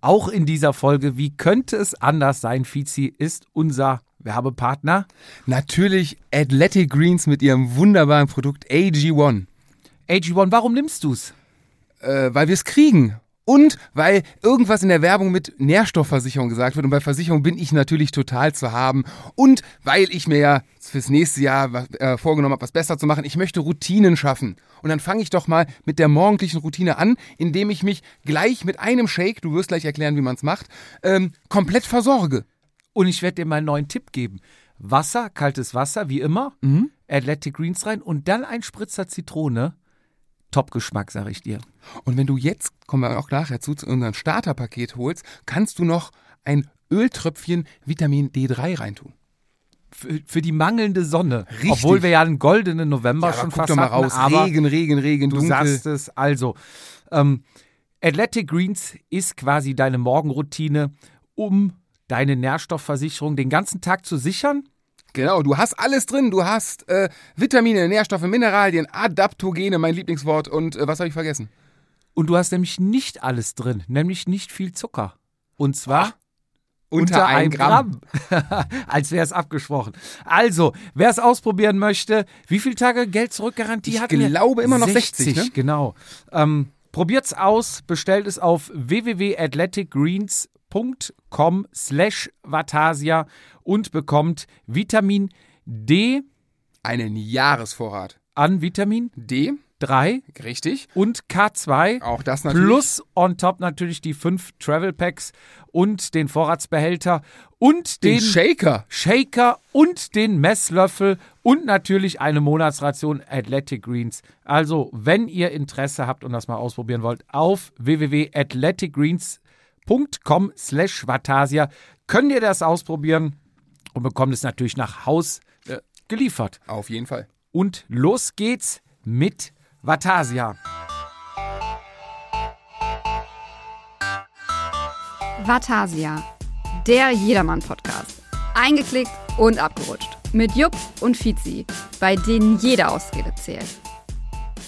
Auch in dieser Folge, wie könnte es anders sein, Fizi ist unser Werbepartner. Natürlich Athletic Greens mit ihrem wunderbaren Produkt AG1. AG1, warum nimmst du's? Äh, weil wir es kriegen. Und weil irgendwas in der Werbung mit Nährstoffversicherung gesagt wird. Und bei Versicherung bin ich natürlich total zu haben. Und weil ich mir ja fürs nächste Jahr äh, vorgenommen habe, was besser zu machen. Ich möchte Routinen schaffen. Und dann fange ich doch mal mit der morgendlichen Routine an, indem ich mich gleich mit einem Shake, du wirst gleich erklären, wie man es macht, ähm, komplett versorge. Und ich werde dir mal einen neuen Tipp geben. Wasser, kaltes Wasser, wie immer, Mhm. Athletic Greens rein und dann ein Spritzer Zitrone. Top-Geschmack, sag ich dir. Und wenn du jetzt, kommen wir auch nachher zu, zu unserem Starterpaket holst, kannst du noch ein Öltröpfchen Vitamin D3 reintun. Für, für die mangelnde Sonne. Richtig. Obwohl wir ja einen goldenen November Ja, schon guck fast doch mal hatten, raus. aber Regen, Regen, Regen, du dunkel. sagst es. Also, ähm, Athletic Greens ist quasi deine Morgenroutine, um deine Nährstoffversicherung den ganzen Tag zu sichern. Genau, du hast alles drin. Du hast äh, Vitamine, Nährstoffe, Mineralien, Adaptogene, mein Lieblingswort. Und äh, was habe ich vergessen? Und du hast nämlich nicht alles drin, nämlich nicht viel Zucker. Und zwar Unter, ein Gramm. Als wäre es abgesprochen. Also, wer es ausprobieren möchte, wie viele Tage Geld zurückgarantie Ich hatten wir? glaube immer noch 60, ne? genau. Ähm, probiert's aus, bestellt es auf www.athleticgreens.com slash Vatasia und bekommt Vitamin D Einen Jahresvorrat. an Vitamin D, 3 richtig. und K2 Auch das natürlich. Plus on top natürlich die fünf Travel Packs und den Vorratsbehälter und den, den Shaker. Shaker und den Messlöffel und natürlich eine Monatsration Athletic Greens. Also, wenn ihr Interesse habt und das mal ausprobieren wollt, auf www.athleticgreens.com slash Vatasia könnt ihr das ausprobieren und bekommt es natürlich nach Haus äh, geliefert. Auf jeden Fall. Und los geht's mit Vatasia. Vatasia, der Jedermann-Podcast. Eingeklickt und abgerutscht. Mit Jupp und Fizi, bei denen jede Ausrede zählt.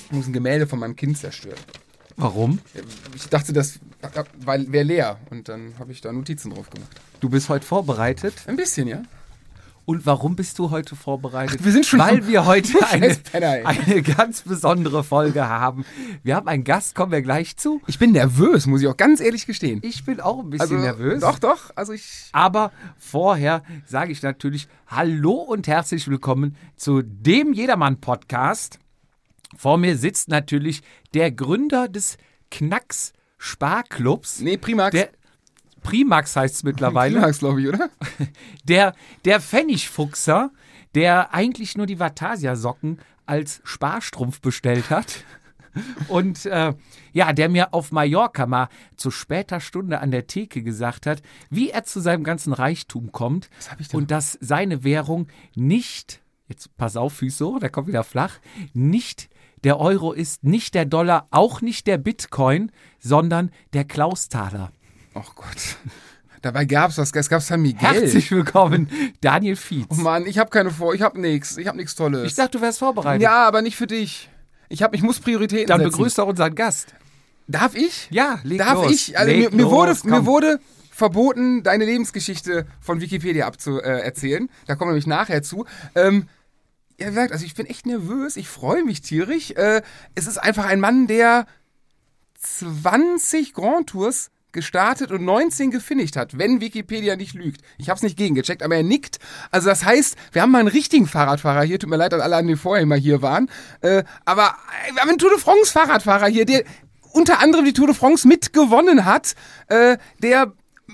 Ich muss ein Gemälde von meinem Kind zerstören. Warum? Ich dachte, das weil wäre leer. Und dann habe ich da Notizen drauf gemacht. Du bist heute vorbereitet. Ein bisschen, ja? Und warum bist du heute vorbereitet? Ach, wir sind schon Weil wir heute eine, eine ganz besondere Folge haben. Wir haben einen Gast, kommen wir gleich zu. Ich bin nervös, muss ich auch ganz ehrlich gestehen. Ich bin auch ein bisschen nervös. Doch, doch. Also ich. Aber vorher sage ich natürlich Hallo und herzlich willkommen zu dem Jedermann-Podcast. Vor mir sitzt natürlich der Gründer des Knacks Sparclubs. Nee, Primax. Der Primax heißt es mittlerweile. Primax, glaube ich, oder? Der, der Pfennigfuchser, der eigentlich nur die Vatasia-Socken als Sparstrumpf bestellt hat. Und äh, ja, der mir auf Mallorca mal zu später Stunde an der Theke gesagt hat, wie er zu seinem ganzen Reichtum kommt ich denn? und dass seine Währung nicht, jetzt pass auf, Füße hoch, der kommt wieder flach, nicht der Euro ist, nicht der Dollar, auch nicht der Bitcoin, sondern der Klaustaler. Oh Gott. Dabei gab's was. Es gab San Miguel. Herzlich willkommen, Daniel Fietz. Oh Mann, ich habe keine Vor. Ich habe nichts. Ich habe nichts Tolles. Ich dachte, du wärst vorbereitet. ja, aber nicht für dich. Ich habe, ich muss Prioritäten Dann setzen. begrüßt doch unseren Gast. Darf ich? Ja, leg Darf los. ich? Also Leg mir, mir, wurde, los, mir komm. wurde verboten, deine Lebensgeschichte von Wikipedia abzuerzählen. Äh, da kommen wir nämlich nachher zu. Ähm, ja, wie gesagt, also ich bin echt nervös. Ich freue mich tierisch. Äh, es ist einfach ein Mann, der 20 Grand Tours gestartet und 19 gefinisht hat, wenn Wikipedia nicht lügt. Ich habe es nicht gegengecheckt, aber er nickt. Also das heißt, wir haben mal einen richtigen Fahrradfahrer hier. Tut mir leid an alle, die vorher mal hier waren. Äh, aber wir haben einen Tour de France Fahrradfahrer hier, der unter anderem die Tour de France mitgewonnen hat, äh, der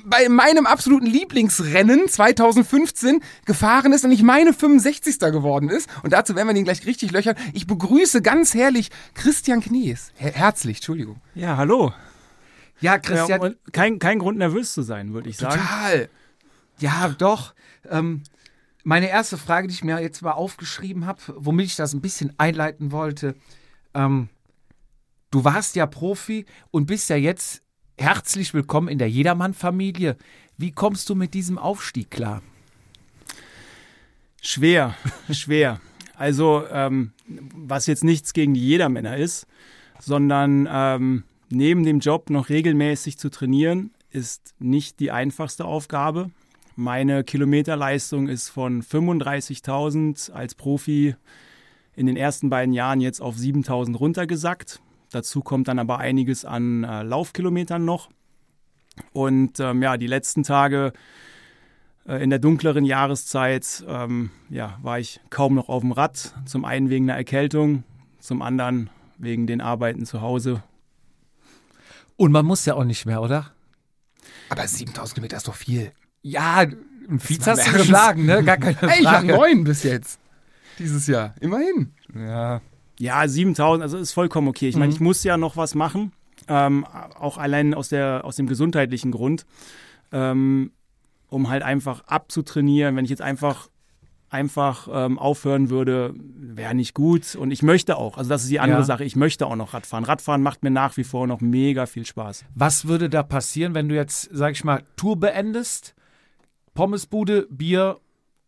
bei meinem absoluten Lieblingsrennen 2015 gefahren ist und ich meine 65. geworden ist. Und dazu werden wir den gleich richtig löchern. Ich begrüße ganz herrlich Christian Knies. Her herzlich, Entschuldigung. Ja, hallo. Ja, Ja, Christian. und kein, kein Grund nervös zu sein, würde ich sagen. Total. Ja, doch. Ähm, meine erste Frage, die ich mir jetzt mal aufgeschrieben habe, womit ich das ein bisschen einleiten wollte. Ähm, du warst ja Profi und bist ja jetzt herzlich willkommen in der Jedermann-Familie. Wie kommst du mit diesem Aufstieg klar? Schwer, schwer. Also, ähm, was jetzt nichts gegen die Jedermänner ist, sondern ähm, neben dem Job noch regelmäßig zu trainieren, ist nicht die einfachste Aufgabe. Meine Kilometerleistung ist von 35.000 als Profi in den ersten beiden Jahren jetzt auf 7.000 runtergesackt. Dazu kommt dann aber einiges an äh, Laufkilometern noch. Und ähm, ja, die letzten Tage äh, in der dunkleren Jahreszeit ähm, ja, war ich kaum noch auf dem Rad. Zum einen wegen einer Erkältung, zum anderen wegen den Arbeiten zu Hause. Und man muss ja auch nicht mehr, oder? Aber 7000 Kilometer ist doch viel. Ja, ein Vize hast du geschlagen, ne? Gar keine Hey, ich habe Frage. neun bis jetzt. Dieses Jahr. Immerhin. Ja. Ja, 7000, also ist vollkommen okay. Ich meine, ich muss ja noch was machen, ähm, auch allein aus, der, aus dem gesundheitlichen Grund, ähm, um halt einfach abzutrainieren. Wenn ich jetzt einfach, einfach ähm, aufhören würde, wäre nicht gut. Und ich möchte auch, also das ist die andere Ja. Sache, ich möchte auch noch Radfahren. Radfahren macht mir nach wie vor noch mega viel Spaß. Was würde da passieren, wenn du jetzt, sag ich mal, Tour beendest, Pommesbude, Bier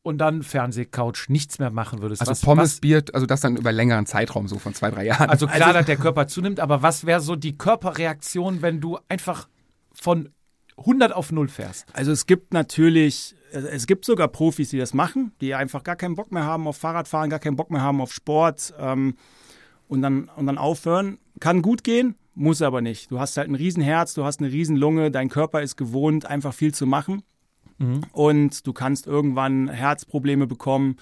und dann Fernsehcouch, nichts mehr machen würdest? Also was, Pommes, Was, Bier, also das dann über längeren Zeitraum, so von zwei, drei Jahren. also klar, dass der Körper zunimmt, aber was wäre so die Körperreaktion, wenn du einfach von 100 auf 0 fährst? Also es gibt natürlich, also es gibt sogar Profis, die das machen, die einfach gar keinen Bock mehr haben auf Fahrradfahren, gar keinen Bock mehr haben auf Sport ähm, und, dann, und dann aufhören. Kann gut gehen, muss aber nicht. Du hast halt ein Riesenherz, du hast eine Riesenlunge, dein Körper ist gewohnt, einfach viel zu machen. Und du kannst irgendwann Herzprobleme bekommen,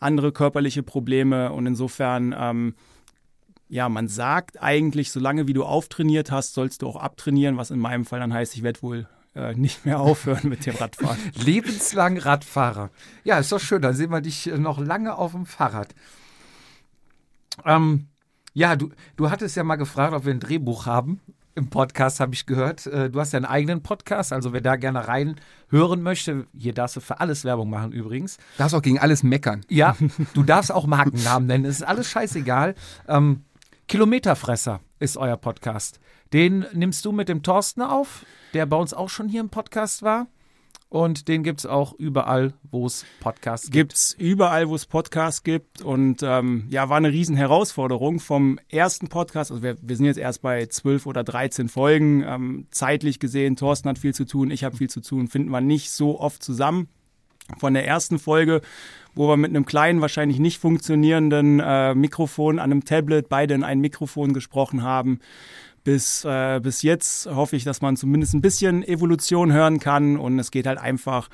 andere körperliche Probleme und insofern ähm, ja, man sagt eigentlich, solange wie du auftrainiert hast, sollst du auch abtrainieren, was in meinem Fall dann heißt, ich werde wohl äh, nicht mehr aufhören mit dem Radfahren. Lebenslang Radfahrer. Ja, ist doch schön, dann sehen wir dich äh, noch lange auf dem Fahrrad. Ähm, ja, du, du hattest ja mal gefragt, ob wir ein Drehbuch haben. Im Podcast habe ich gehört. Äh, Du hast ja einen eigenen Podcast, also wer da gerne reinhören möchte, hier darfst du für alles Werbung machen übrigens. darfst auch gegen alles meckern. Ja, du darfst auch Markennamen nennen, es ist alles scheißegal. Ähm, Kilometerfresser ist euer Podcast. Den nimmst du mit dem Thorsten auf, der bei uns auch schon hier im Podcast war. Und den gibt es auch überall, wo es Podcasts gibt. Gibt's überall, wo es Podcasts gibt und ähm, ja, war eine riesen Herausforderung vom ersten Podcast. Also wir, wir sind jetzt erst bei zwölf oder 13 Folgen. Ähm, zeitlich gesehen, Thorsten hat viel zu tun, ich habe viel zu tun, finden wir nicht so oft zusammen. Von der ersten Folge, wo wir mit einem kleinen, wahrscheinlich nicht funktionierenden äh, Mikrofon an einem Tablet beide in ein Mikrofon gesprochen haben, bis, äh, bis jetzt hoffe ich, dass man zumindest ein bisschen Evolution hören kann. Und es geht halt einfach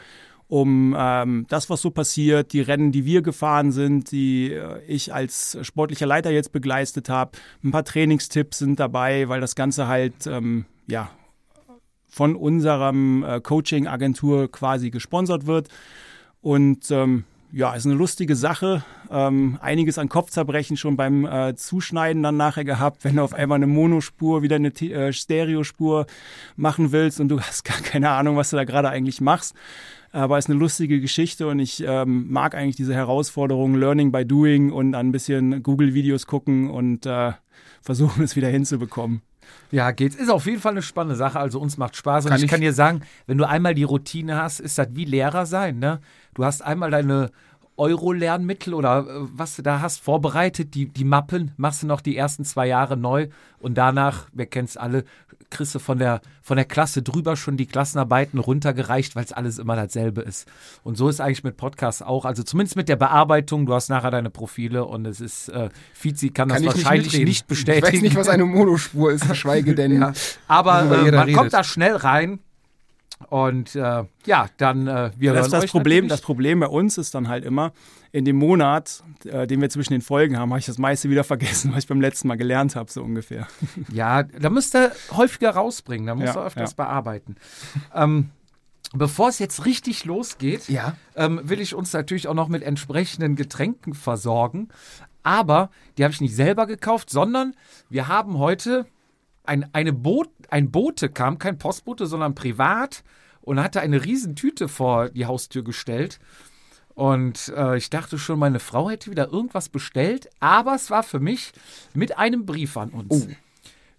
um ähm, das, was so passiert, die Rennen, die wir gefahren sind, die äh, ich als sportlicher Leiter jetzt begleitet habe. Ein paar Trainingstipps sind dabei, weil das Ganze halt ähm, ja von unserem äh, Coaching-Agentur quasi gesponsert wird. Und ähm, ja, ist eine lustige Sache. Ähm, einiges an Kopfzerbrechen schon beim äh, Zuschneiden dann nachher gehabt, wenn du auf einmal eine Monospur, wieder eine äh, Stereospur machen willst und du hast gar keine Ahnung, was du da gerade eigentlich machst. Aber ist eine lustige Geschichte und ich ähm, mag eigentlich diese Herausforderung, Learning by Doing und ein bisschen Google-Videos gucken und äh, versuchen es wieder hinzubekommen. Ja, geht's. Ist auf jeden Fall eine spannende Sache. Also uns macht Spaß. Und Kann ich, ich- kann dir sagen, wenn du einmal die Routine hast, ist das wie Lehrer sein. Ne? Du hast einmal deine Euro-Lernmittel oder äh, was du da hast vorbereitet, die, die Mappen, machst du noch die ersten zwei Jahre neu und danach, wir kennen es alle, kriegst du von der, von der Klasse drüber schon die Klassenarbeiten runtergereicht, weil es alles immer dasselbe ist. Und so ist eigentlich mit Podcasts auch, also zumindest mit der Bearbeitung, du hast nachher deine Profile und es ist, äh, Fizi kann, Kann das ich nicht wahrscheinlich mitreden. nicht, bestätigen. Ich weiß nicht, was eine Monospur ist, geschweige denn. Ja. Aber äh, man kommt redet. da schnell rein. Und äh, ja, dann äh, wir Das, hören das, euch Problem, das natürlich. Problem bei uns ist dann halt immer, in dem Monat, äh, den wir zwischen den Folgen haben, habe ich das meiste wieder vergessen, was ich beim letzten Mal gelernt habe, so ungefähr. Ja, da müsst ihr häufiger rausbringen, da musst Ja, du öfters ja. bearbeiten. ähm, bevor es jetzt richtig losgeht, Ja. ähm, will ich uns natürlich auch noch mit entsprechenden Getränken versorgen. Aber die habe ich nicht selber gekauft, sondern wir haben heute ein, eine Boot, ein Bote kam, kein Postbote, sondern privat und hatte eine Riesentüte vor die Haustür gestellt. Und äh, ich dachte schon, meine Frau hätte wieder irgendwas bestellt, aber es war für mich mit einem Brief an uns.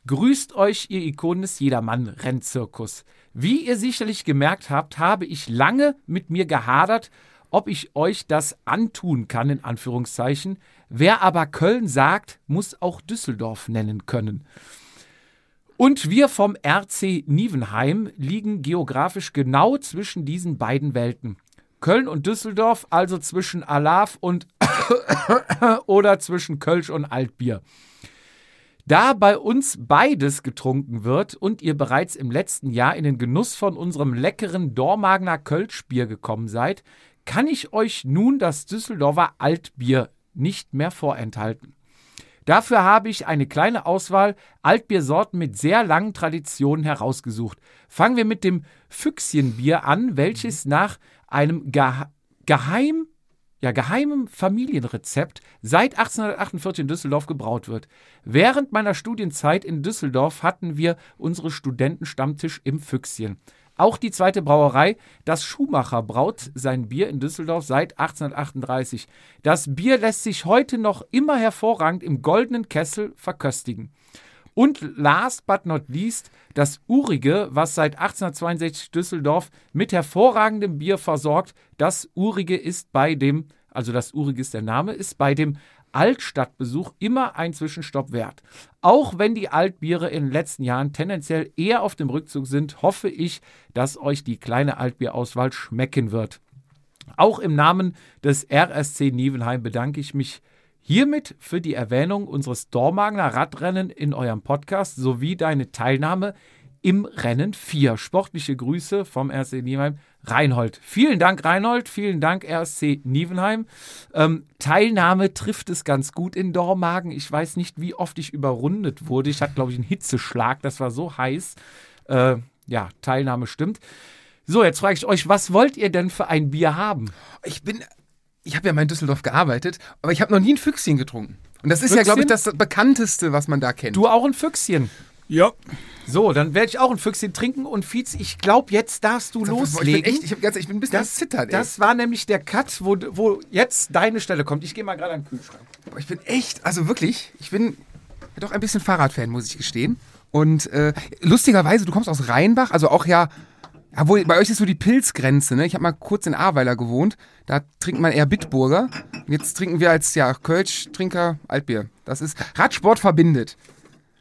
Grüßt euch, ihr Ikonen des Jedermann-Rennzirkus. Wie ihr sicherlich gemerkt habt, habe ich lange mit mir gehadert, ob ich euch das antun kann, in Anführungszeichen. Wer aber Köln sagt, muss auch Düsseldorf nennen können. Und wir vom RC Nievenheim liegen geografisch genau zwischen diesen beiden Welten. Köln und Düsseldorf, also zwischen Alav und oder zwischen Kölsch und Altbier. Da bei uns beides getrunken wird und ihr bereits im letzten Jahr in den Genuss von unserem leckeren Dormagener Kölschbier gekommen seid, kann ich euch nun das Düsseldorfer Altbier nicht mehr vorenthalten. Dafür habe ich eine kleine Auswahl Altbiersorten mit sehr langen Traditionen herausgesucht. Fangen wir mit dem Füchschenbier an, welches nach einem Ge geheim, ja, geheimem Familienrezept seit 1848 in Düsseldorf gebraut wird. Während meiner Studienzeit in Düsseldorf hatten wir unsere Studentenstammtisch im Füchschen. Auch die zweite Brauerei, das Schumacher, braut sein Bier in Düsseldorf seit 1838. Das Bier lässt sich heute noch immer hervorragend im goldenen Kessel verköstigen. Und last but not least das Urige, was seit 1862 Düsseldorf mit hervorragendem Bier versorgt. Das Urige ist bei dem, also das Urige ist der Name, ist bei dem Altstadtbesuch immer ein Zwischenstopp wert. Auch wenn die Altbiere in den letzten Jahren tendenziell eher auf dem Rückzug sind, hoffe ich, dass euch die kleine Altbierauswahl schmecken wird. Auch im Namen des RSC Nievenheim bedanke ich mich hiermit für die Erwähnung unseres Dormagener Radrennen in eurem Podcast sowie deine Teilnahme im Rennen 4. Sportliche Grüße vom RSC Nievenheim, Reinhold. Vielen Dank, Reinhold. Vielen Dank, RSC Nievenheim. Ähm, Teilnahme trifft es ganz gut in Dormagen. Ich weiß nicht, wie oft ich überrundet wurde. Ich hatte, glaube ich, einen Hitzeschlag. Das war so heiß. Äh, ja, Teilnahme stimmt. So, jetzt frage ich euch, was wollt ihr denn für ein Bier haben? Ich bin, ich habe ja mal in Düsseldorf gearbeitet, aber ich habe noch nie ein Füchschen getrunken. Und das ist ja, Füchschen? glaube ich, das bekannteste, was man da kennt. Du auch ein Füchschen. Ja. So, dann werde ich auch ein Füchschen trinken und Fietz, ich glaube, jetzt darfst du Ich bin loslegen. echt, ich, hab ganz, ich bin ein bisschen das, am Zittern, ey. das war nämlich der Cut, wo, wo jetzt deine Stelle kommt. Ich gehe mal gerade an den Kühlschrank. Aber ich bin echt, also wirklich, ich bin doch ein bisschen Fahrradfan, muss ich gestehen. Und äh, lustigerweise, du kommst aus Rheinbach, also auch ja, ja wohl, bei euch ist so die Pilzgrenze, ne? Ich habe mal kurz in Ahrweiler gewohnt, da trinkt man eher Bitburger. Und jetzt trinken wir als ja, Kölsch-Trinker Altbier. Das ist Radsport verbindet.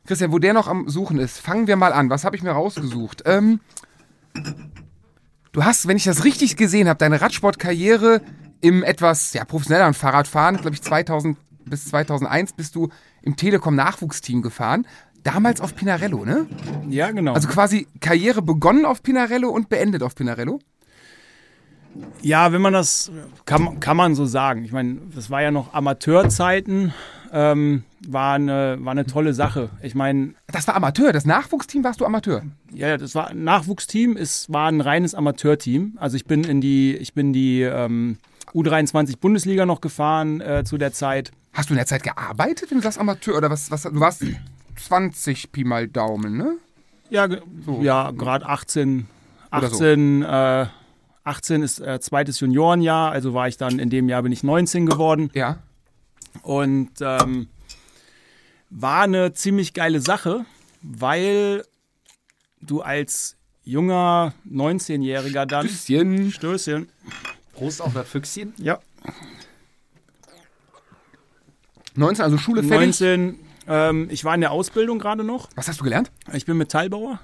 Christian, wo der noch am Suchen ist, fangen wir mal an. Was habe ich mir rausgesucht? Ähm, du hast, wenn ich das richtig gesehen habe, deine Radsportkarriere im etwas ja, professionelleren Fahrradfahren, glaube ich 2000 bis 2001 bist du im Telekom Nachwuchsteam gefahren. Damals auf Pinarello, ne? Ja, genau. Also quasi Karriere begonnen auf Pinarello und beendet auf Pinarello. Ja, wenn man das, kann, kann man so sagen. Ich meine, das war ja noch Amateurzeiten, ähm, war, eine, war eine tolle Sache. Ich meine, Das war Amateur, das Nachwuchsteam warst du Amateur. ja, das war Nachwuchsteam, es war ein reines Amateurteam. Also ich bin in die, ich bin die ähm, U23 Bundesliga noch gefahren äh, zu der Zeit. Hast du in der Zeit gearbeitet, wenn du sagst Amateur? Oder was, was du warst 20 Pi mal Daumen, ne? Ja, ge- ja gerade 18, Oder so. 18, äh, 18 ist äh, zweites Juniorenjahr, also war ich dann in dem Jahr bin ich 19 geworden. Ja. Und ähm, war eine ziemlich geile Sache, weil du als junger 19-Jähriger dann. Bisschen. Stößchen. Prost auf das Füchschen. Ja. 19, also Schule fertig. 19. Ähm, ich war in der Ausbildung gerade noch. Was hast du gelernt? Ich bin Metallbauer.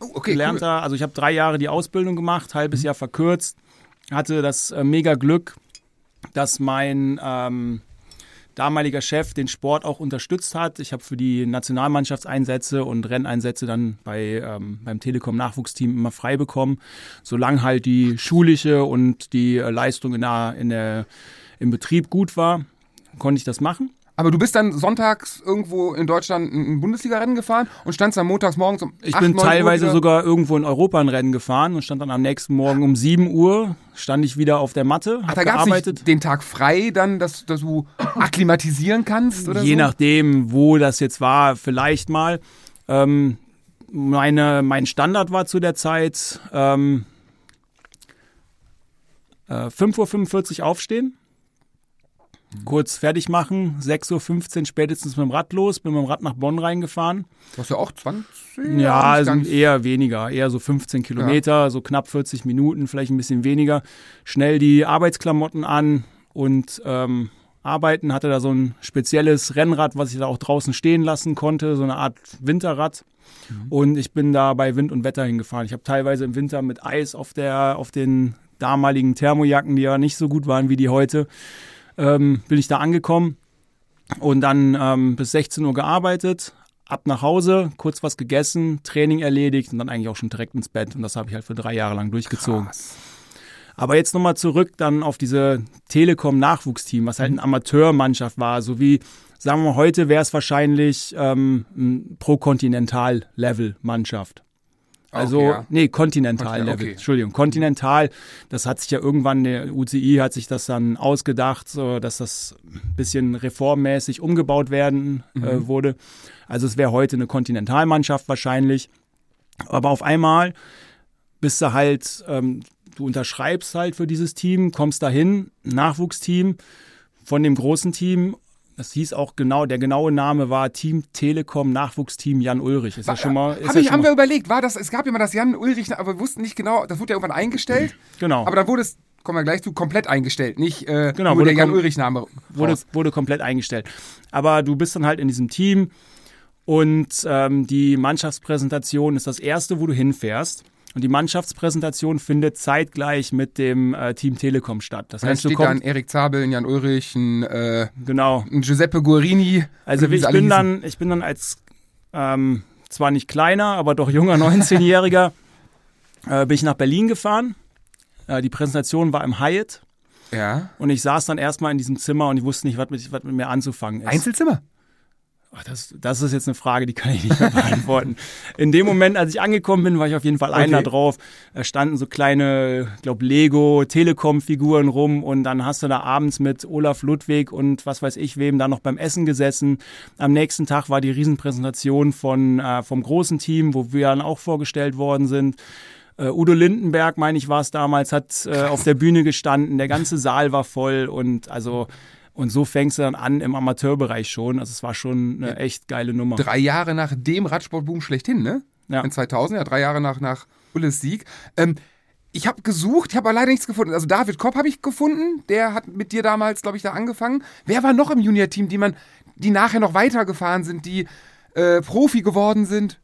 Oh, okay, gelernter, also ich habe drei Jahre die Ausbildung gemacht, halbes Jahr verkürzt, hatte das äh, mega Glück, dass mein ähm, damaliger Chef den Sport auch unterstützt hat. Ich habe für die Nationalmannschaftseinsätze und Renneinsätze dann bei, ähm, beim Telekom Nachwuchsteam immer frei bekommen, solange halt die schulische und die äh, Leistung in der, in der, im Betrieb gut war, konnte ich das machen. Aber du bist dann sonntags irgendwo in Deutschland ein Bundesliga-Rennen gefahren und standst dann montags morgens um Ich 8, bin 9 Uhr teilweise sogar irgendwo in Europa ein Rennen gefahren und stand dann am nächsten Morgen um 7 Uhr, stand ich wieder auf der Matte, Ach, da gab es gearbeitet. nicht den Tag frei, dann, dass, dass du akklimatisieren kannst oder Je so? nachdem, wo das jetzt war, vielleicht mal. Ähm, meine, mein Standard war zu der Zeit ähm, äh, 5.45 Uhr aufstehen, kurz fertig machen, 6.15 Uhr spätestens mit dem Rad los, bin mit dem Rad nach Bonn reingefahren. Du hast ja auch 20. Ja, also eher weniger, eher so 15 Kilometer, so knapp 40 Minuten, vielleicht ein bisschen weniger. Schnell die Arbeitsklamotten an und ähm, arbeiten. Hatte da so ein spezielles Rennrad, was ich da auch draußen stehen lassen konnte, so eine Art Winterrad. Und ich bin da bei Wind und Wetter hingefahren. Ich habe teilweise im Winter mit Eis auf, der, auf den damaligen Thermojacken, die ja nicht so gut waren wie die heute, ähm, bin ich da angekommen und dann ähm, bis 16 Uhr gearbeitet, ab nach Hause, kurz was gegessen, Training erledigt und dann eigentlich auch schon direkt ins Bett. Und das habe ich halt für drei Jahre lang durchgezogen. Krass. Aber jetzt nochmal zurück dann auf diese Telekom-Nachwuchsteam, was halt eine Amateurmannschaft war, so wie, sagen wir mal, heute wäre es wahrscheinlich ähm, ein Pro-Kontinental-Level-Mannschaft. Also, Okay, ja. nee, Kontinental-Level, Kontinent, okay. Entschuldigung, Kontinental, das hat sich ja irgendwann, der UCI hat sich das dann ausgedacht, so, dass das ein bisschen reformmäßig umgebaut werden Mhm. äh, wurde. Also es wäre heute eine Kontinentalmannschaft wahrscheinlich. Aber auf einmal bist du halt, ähm, du unterschreibst halt für dieses Team, kommst dahin, Nachwuchsteam von dem großen Team. Das hieß auch genau, der genaue Name war Team Telekom Nachwuchsteam Jan Ulrich. Ist ja schon mal. Ist Hab ich, schon haben mal wir überlegt, war das, es gab ja mal das Jan Ulrich, aber wir wussten nicht genau, das wurde ja irgendwann eingestellt. genau. Aber dann wurde es, kommen wir gleich zu, komplett eingestellt, nicht äh, Genau, nur wurde der Jan Ulrich-Name. wurde, wurde komplett eingestellt. Aber du bist dann halt in diesem Team und ähm, die Mannschaftspräsentation ist das erste, wo du hinfährst. Und die Mannschaftspräsentation findet zeitgleich mit dem äh, Team Telekom statt. Das dann heißt, du steht ein kommst Erik Zabel, ein Jan Ulrich, ein, äh, genau. ein Giuseppe Guarini. Also ich bin dann, ich bin dann als ähm, zwar nicht kleiner, aber doch junger 19-Jähriger äh, bin ich nach Berlin gefahren. Äh, die Präsentation war im Hyatt Ja. und ich saß dann erstmal in diesem Zimmer und ich wusste nicht, was mit, was mit mir anzufangen ist. Einzelzimmer? Ach, Das, das ist jetzt eine Frage, die kann ich nicht mehr beantworten. In dem Moment, als ich angekommen bin, war ich auf jeden Fall einer Okay. drauf. Da standen so kleine, glaube, Lego, Telekom-Figuren rum und dann hast du da abends mit Olaf Ludwig und was weiß ich wem da noch beim Essen gesessen. Am nächsten Tag war die Riesenpräsentation von, äh, vom großen Team, wo wir dann auch vorgestellt worden sind. Äh, Udo Lindenberg, meine ich, war es damals, hat äh, auf der Bühne gestanden. Der ganze Saal war voll und also und so fängst du dann an im Amateurbereich schon. Also es war schon eine echt geile Nummer. Drei Jahre nach dem Radsportboom schlechthin, ne? Ja. In 2000, ja, drei Jahre nach, nach Ulles Sieg. Ähm, ich habe gesucht, ich habe aber leider nichts gefunden. Also David Kopp habe ich gefunden, der hat mit dir damals, glaube ich, da angefangen. Wer war noch im Junior-Team, die man, die nachher noch weitergefahren sind, die äh, Profi geworden sind?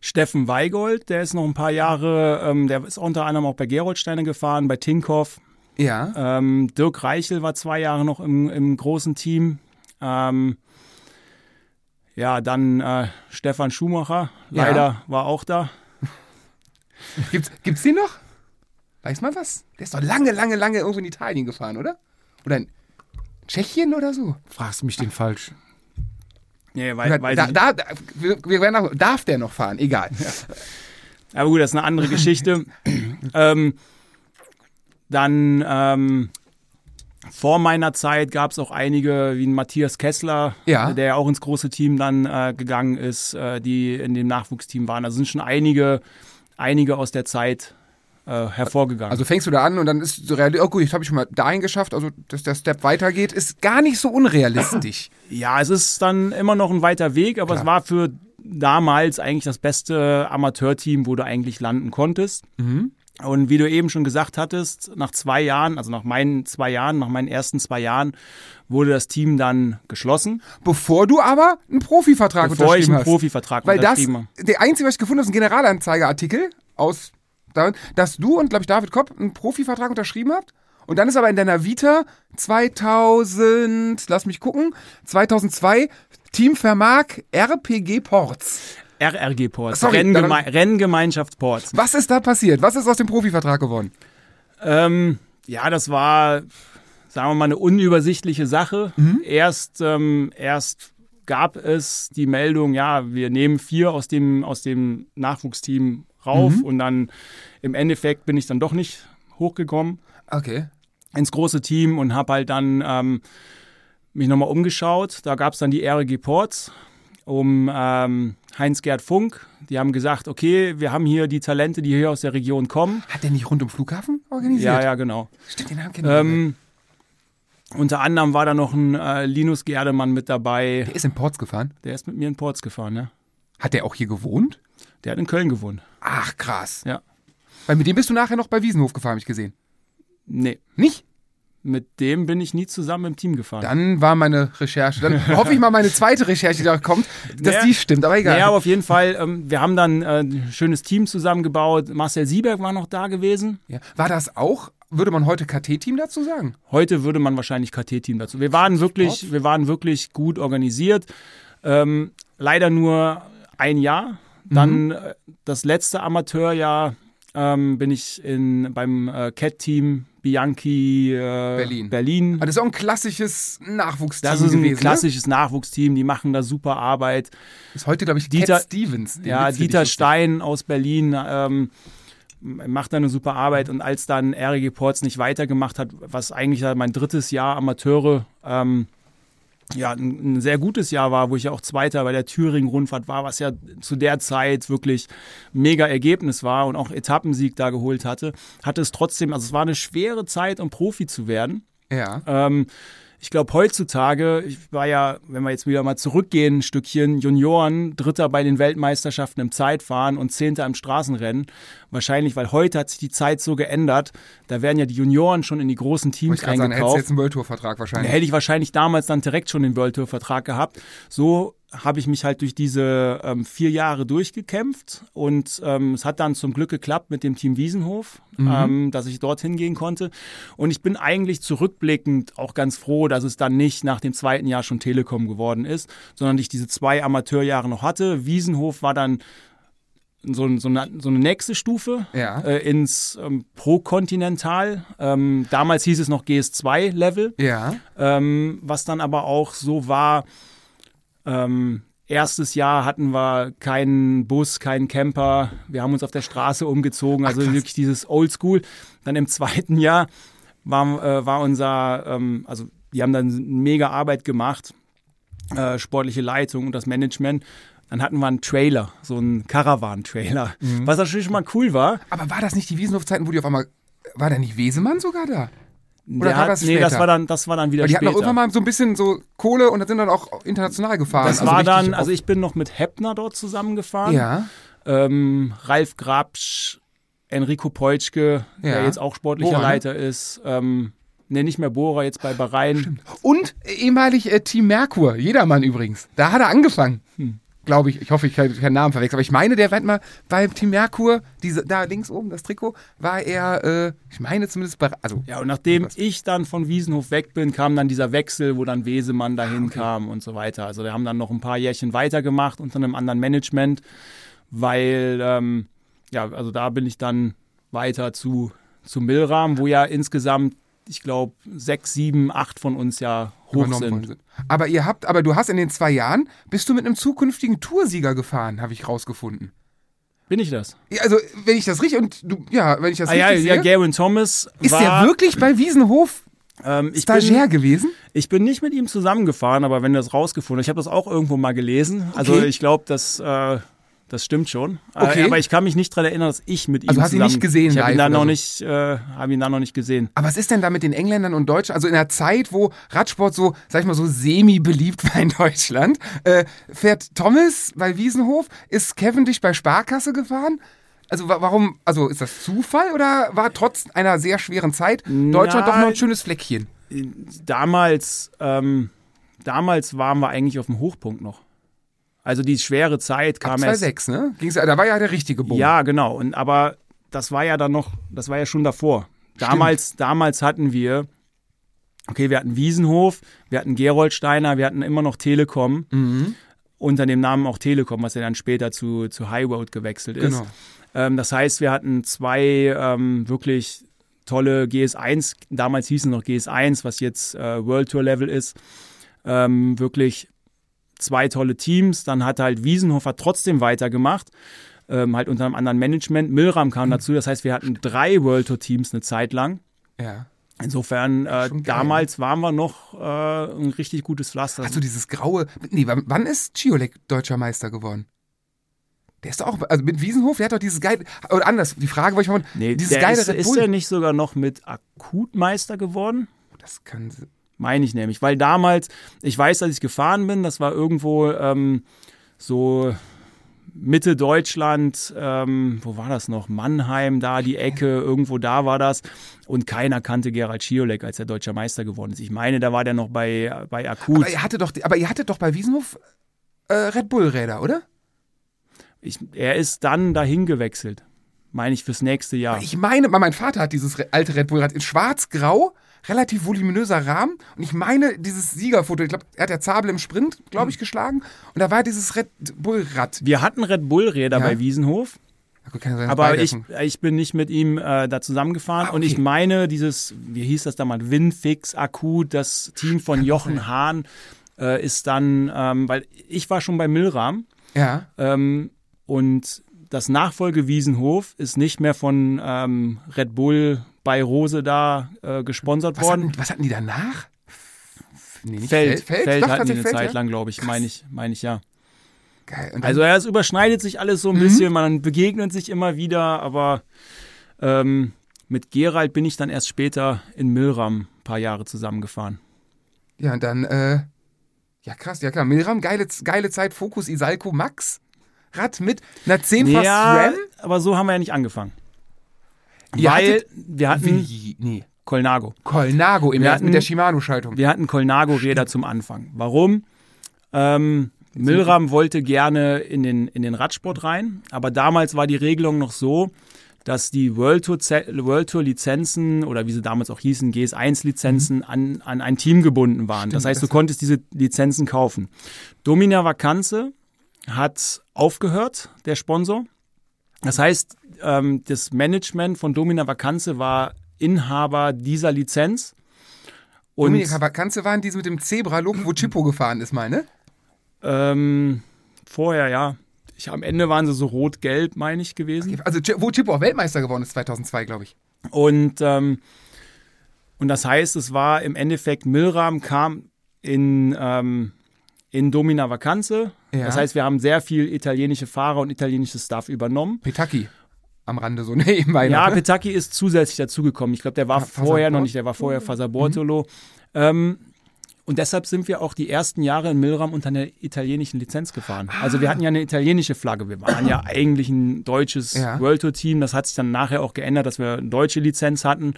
Steffen Weigold, der ist noch ein paar Jahre, ähm, der ist unter anderem auch bei Geroldsteine gefahren, bei Tinkoff. Ja. Ähm, Dirk Reichel war zwei Jahre noch im, im großen Team. Ähm, ja, dann äh, Stefan Schumacher, Ja. leider war auch da. Gibt's, gibt's den noch? Weiß man was? Der ist doch lange, lange, lange irgendwo in Italien gefahren, oder? Oder in Tschechien oder so? Fragst mich den falsch. Nee, Oder, weil, weil da, da, da, wir, wir werden auch, darf der noch fahren? Egal. Aber gut, das ist eine andere Geschichte. ähm, dann ähm, vor meiner Zeit gab es auch einige, wie ein Matthias Kessler, Ja. der ja auch ins große Team dann äh, gegangen ist, äh, die in dem Nachwuchsteam waren. Also sind schon einige, einige aus der Zeit äh, hervorgegangen. Also fängst du da an und dann ist so realistisch, oh gut, jetzt habe ich schon mal dahin geschafft, also dass der Step weitergeht, ist gar nicht so unrealistisch. ja, es ist dann immer noch ein weiter Weg, aber Klar. es war für damals eigentlich das beste Amateurteam, wo du eigentlich landen konntest. Mhm. Und wie du eben schon gesagt hattest, nach zwei Jahren, also nach meinen zwei Jahren, nach meinen ersten zwei Jahren, wurde das Team dann geschlossen, Bevor du aber einen Profivertrag bevor ich unterschrieben einen hast. Profivertrag Weil das, unterschrieben habe. der einzige, was ich gefunden habe, ist ein Generalanzeigeartikel aus, da- dass du und, glaube ich, David Kopp einen Profivertrag unterschrieben habt. Und dann ist aber in deiner Vita 2000, lass mich gucken, 2002 Team Vermark RPG Ports. RRG Ports, Sorry, Renngeme Renngemeinschaft Ports. Was ist da passiert? Was ist aus dem Profivertrag geworden? Ähm, ja, das war, sagen wir mal, eine unübersichtliche Sache. Erst, ähm, erst gab es die Meldung, ja, wir nehmen vier aus dem, aus dem Nachwuchsteam rauf und dann im Endeffekt bin ich dann doch nicht hochgekommen Okay. ins große Team und habe halt dann ähm, mich nochmal umgeschaut. Da gab es dann die RG Ports um ähm, Heinz-Gerd Funk. Die haben gesagt, okay, wir haben hier die Talente, die hier aus der Region kommen. Hat der nicht rund um Flughafen organisiert? Ja, ja, genau. Stimmt, den ich. Ähm, unter anderem war da noch ein äh, Linus Gerdemann mit dabei. der ist in Ports gefahren. Der ist mit mir in Ports gefahren, ne? Hat der auch hier gewohnt? Der hat in Köln gewohnt. Ach, krass. Ja. Weil mit dem bist du nachher noch bei Wiesenhof gefahren, habe ich gesehen. Nee, Nicht? Mit dem bin ich nie zusammen im Team gefahren. Dann war meine Recherche. Dann hoffe ich mal, meine zweite Recherche, die da kommt, dass Naja. die stimmt. Aber egal. Ja, aber auf jeden Fall, ähm, wir haben dann äh, ein schönes Team zusammengebaut. Marcel Sieberg war noch da gewesen. Ja. War das auch, würde man heute KT-Team dazu sagen? Heute würde man wahrscheinlich KT-Team dazu. Wir waren wirklich, wir waren wirklich gut organisiert. Ähm, leider nur ein Jahr. Dann äh, das letzte Amateurjahr ähm, bin ich in, beim äh, Cat-Team Bianchi äh, Berlin. Berlin. Aber das ist auch ein klassisches Nachwuchsteam Das ist ein gewesen. klassisches Nachwuchsteam, die machen da super Arbeit. Ne? Ist heute, glaube ich, Dieter- Cat Stevens. Ja, Witz Dieter. Stein aus Berlin ähm, macht da eine super Arbeit und als dann RG Ports nicht weitergemacht hat, was eigentlich mein drittes Jahr Amateure ähm, ja, ein, ein sehr gutes Jahr war, wo ich ja auch Zweiter bei der Thüringen-Rundfahrt war, was ja zu der Zeit wirklich mega Ergebnis war und auch Etappensieg da geholt hatte, hatte es trotzdem, also es war eine schwere Zeit, um Profi zu werden. Ja. Ähm, ich glaube, heutzutage, ich war ja, wenn wir jetzt wieder mal zurückgehen, ein Stückchen Junioren, Dritter bei den Weltmeisterschaften im Zeitfahren und Zehnter im Straßenrennen. Wahrscheinlich, weil heute hat sich die Zeit so geändert. Da werden ja die Junioren schon in die großen Teams ich gerade sagen, hättest du eingekauft. jetzt einen World Tour Vertrag Da wahrscheinlich. hätte ich wahrscheinlich damals dann direkt schon den World Tour Vertrag gehabt. So habe ich mich halt durch diese ähm, vier Jahre durchgekämpft und ähm, es hat dann zum Glück geklappt mit dem Team Wiesenhof, ähm, dass ich dorthin gehen konnte. Und ich bin eigentlich zurückblickend auch ganz froh, dass es dann nicht nach dem zweiten Jahr schon Telekom geworden ist, sondern ich diese zwei Amateurjahre noch hatte. Wiesenhof war dann so, so, eine, so eine nächste Stufe Ja. äh, ins ähm, Pro-Kontinental. Ähm, damals hieß es noch GS2-Level. Ja. Ähm, was dann aber auch so war, ähm, erstes Jahr hatten wir keinen Bus, keinen Camper, wir haben uns auf der Straße umgezogen, also wirklich dieses Oldschool. Dann im zweiten Jahr war, äh, war unser, ähm, also die haben dann mega Arbeit gemacht, äh, sportliche Leitung und das Management. Dann hatten wir einen Trailer, so einen Caravan-Trailer, was natürlich schon mal cool war. Aber war das nicht die Wiesenhof-Zeiten, wo die auf einmal. War da nicht Wesemann sogar da? Oder Der war hat, das nee, das war dann, das war dann wieder Weil die hatten später. doch irgendwann mal so ein bisschen so Kohle und dann sind dann auch international gefahren. das Also war dann, also ich bin noch mit Heppner dort zusammengefahren. Ja. ähm, Ralf Grabsch, Enrico Peutschke, der Ja. jetzt auch sportlicher Bohrer, ne? Leiter ist. Ähm, ne, nicht mehr Bohrer, jetzt bei Bahrain. Und ehemalig äh, Team Merkur, jedermann übrigens. Da hat er angefangen. Hm. Glaube ich. Ich hoffe, ich kann keinen Namen verwechseln. Aber ich meine, der war mal bei Team Merkur, diese, da links oben, das Trikot, war er, äh, ich meine zumindest bei. Also, Ja, und nachdem ich dann von Wiesenhof weg bin, kam dann dieser Wechsel, wo dann Wesemann dahin kam und so weiter. Also wir haben dann noch ein paar Jährchen weitergemacht unter einem anderen Management, weil, ähm, ja, also da bin ich dann weiter zu, zu Milram, wo ja insgesamt, ich glaube, sechs, sieben, acht von uns ja hoch sind. sind. Aber ihr habt, aber du hast in den zwei Jahren, bist du mit einem zukünftigen Toursieger gefahren, habe ich rausgefunden. Bin ich das? Ja, Also, wenn ich das richtig und du, ja, wenn ich das Ah, ja, richtig ja, sehe, Garen Thomas ist war, der wirklich bei Wiesenhof ähm, ich Stagiair bin, gewesen? ich bin nicht mit ihm zusammengefahren, aber wenn du das rausgefunden hast, ich habe das auch irgendwo mal gelesen. Also Okay. ich glaube, das, äh, das stimmt schon. Okay. Äh, aber ich kann mich nicht daran erinnern, dass ich mit ihm Also hast ihn zusammen... nicht gesehen Ich habe ihn oder noch so? nicht, äh, habe ihn dann noch nicht gesehen. Aber was ist denn da mit den Engländern und Deutschen? Also in einer Zeit, wo Radsport so, sag ich mal, so semi-beliebt war in Deutschland, äh, fährt Thomas bei Wiesenhof, ist Cavendish bei Sparkasse gefahren? Also wa warum, also ist das Zufall oder war trotz einer sehr schweren Zeit Deutschland doch noch ein schönes Fleckchen? Damals, ähm, damals waren wir eigentlich auf dem Hochpunkt noch. Also die schwere Zeit Ab kam erst 2006, ne? Ging's, da war ja der richtige Boom. Ja, genau. Und aber das war ja dann noch, das war ja schon davor. Damals, damals hatten wir, okay, wir hatten Wiesenhof, wir hatten Geroldsteiner, wir hatten immer noch Telekom. Mhm. Unter dem Namen auch Telekom, was ja dann später zu, zu High Road gewechselt ist. Genau. Ähm, das heißt, wir hatten zwei ähm, wirklich tolle GS1, damals hießen noch GS1, was jetzt äh, World Tour Level ist. Ähm, wirklich zwei tolle Teams. Dann hat halt Wiesenhofer trotzdem weitergemacht, ähm, halt unter einem anderen Management. Milram kam dazu, das heißt, wir hatten drei World Tour Teams eine Zeit lang. Ja. Insofern, äh, damals waren wir noch äh, ein richtig gutes Pflaster. Hast du dieses graue, nee, wann ist Ciolek deutscher Meister geworden? Der ist doch auch, also mit Wiesenhof, der hat doch dieses geile, oder anders, die Frage wollte ich mal, nee, dieses der geile ist, Red ist der nicht sogar noch mit Akutmeister geworden? das kann, Meine ich nämlich, weil damals, ich weiß, dass ich gefahren bin, das war irgendwo ähm, so Mitte Deutschland, ähm, wo war das noch? Mannheim, da die Ecke, irgendwo da war das. Und keiner kannte Gerald Schiolek, als er deutscher Meister geworden ist. Ich meine, da war der noch bei, bei Akut. Aber ihr hattet doch, aber ihr hattet doch bei Wiesenhof äh, Red Bull Räder, oder? Ich, er ist dann dahin gewechselt. Meine ich fürs nächste Jahr. Ich meine, mein Vater hat dieses alte Red Bull Rad in schwarz-grau, relativ voluminöser Rahmen. Und ich meine, dieses Siegerfoto, ich glaube, er hat der Zabel im Sprint, glaube ich, geschlagen. Und da war dieses Red Bull Rad. Wir hatten Red Bull Räder Ja. bei Wiesenhof. Ja, Aber ich, ich bin nicht mit ihm äh, da zusammengefahren Ah, und ich okay. meine, dieses, wie hieß das damals, Winfix, Akut, das Team von Jochen Hahn äh, ist dann, ähm, weil ich war schon bei Milram Ja. ähm, und das Nachfolge Wiesenhof ist nicht mehr von ähm, Red Bull bei Rose da äh, gesponsert Was worden. hatten, was hatten die danach? Nee, Feld, Feld, Feld, Doch, hatten die eine Feld, Zeit ja? lang, glaube ich, meine ich, meine ich ja. Geil. Also ja, es überschneidet sich alles so ein Mhm. bisschen, man begegnet sich immer wieder, aber ähm, mit Gerald bin ich dann erst später in Milram ein paar Jahre zusammengefahren. ja, und dann, äh, ja krass, ja klar, Milram, geile, geile Zeit, Fokus, Isalco, Max, Rad mit einer 10 fast ja, Ram. aber so haben wir ja nicht angefangen. Ihr Weil hattet- wir hatten Wie? Nee. Colnago. Colnago im Wir hatten- mit der Shimano-Schaltung. Wir hatten Colnago-Räder zum Anfang. Warum? Ähm, Milram wollte gerne in den, in den Radsport rein, aber damals war die Regelung noch so, dass die World Tour, World Tour Lizenzen oder wie sie damals auch hießen, GS1 Lizenzen an, an ein Team gebunden waren. das Stimmt, heißt, du das- konntest diese Lizenzen kaufen. Domina Vacanze hat aufgehört, der Sponsor. Das heißt, ähm, das Management von Domina Vacanze war Inhaber dieser Lizenz. Und Dominika Vakanze waren diese mit dem Zebra-Logo, wo Chippo gefahren ist, meine? ähm, vorher, ja. Ich, am Ende waren sie so rot-gelb, meine ich, gewesen. Also Chi- wo Chippo auch Weltmeister geworden ist 2002, glaube ich. Und, ähm, und das heißt, es war im Endeffekt, Milram kam in, ähm, in Domina Vacanze. Ja. Das heißt, wir haben sehr viel italienische Fahrer und italienisches Staff übernommen. Petaki am Rande so nebenbei. Ja, noch, ne? Petaki ist zusätzlich dazugekommen. Ich glaube, der war Ah, vorher Faser noch nicht, der war vorher Fasabortolo. Ähm, und deshalb sind wir auch die ersten Jahre in Milram unter einer italienischen Lizenz gefahren. Also wir hatten ja eine italienische Flagge. Wir waren ja eigentlich ein deutsches Ja. World Tour Team. Das hat sich dann nachher auch geändert, dass wir eine deutsche Lizenz hatten.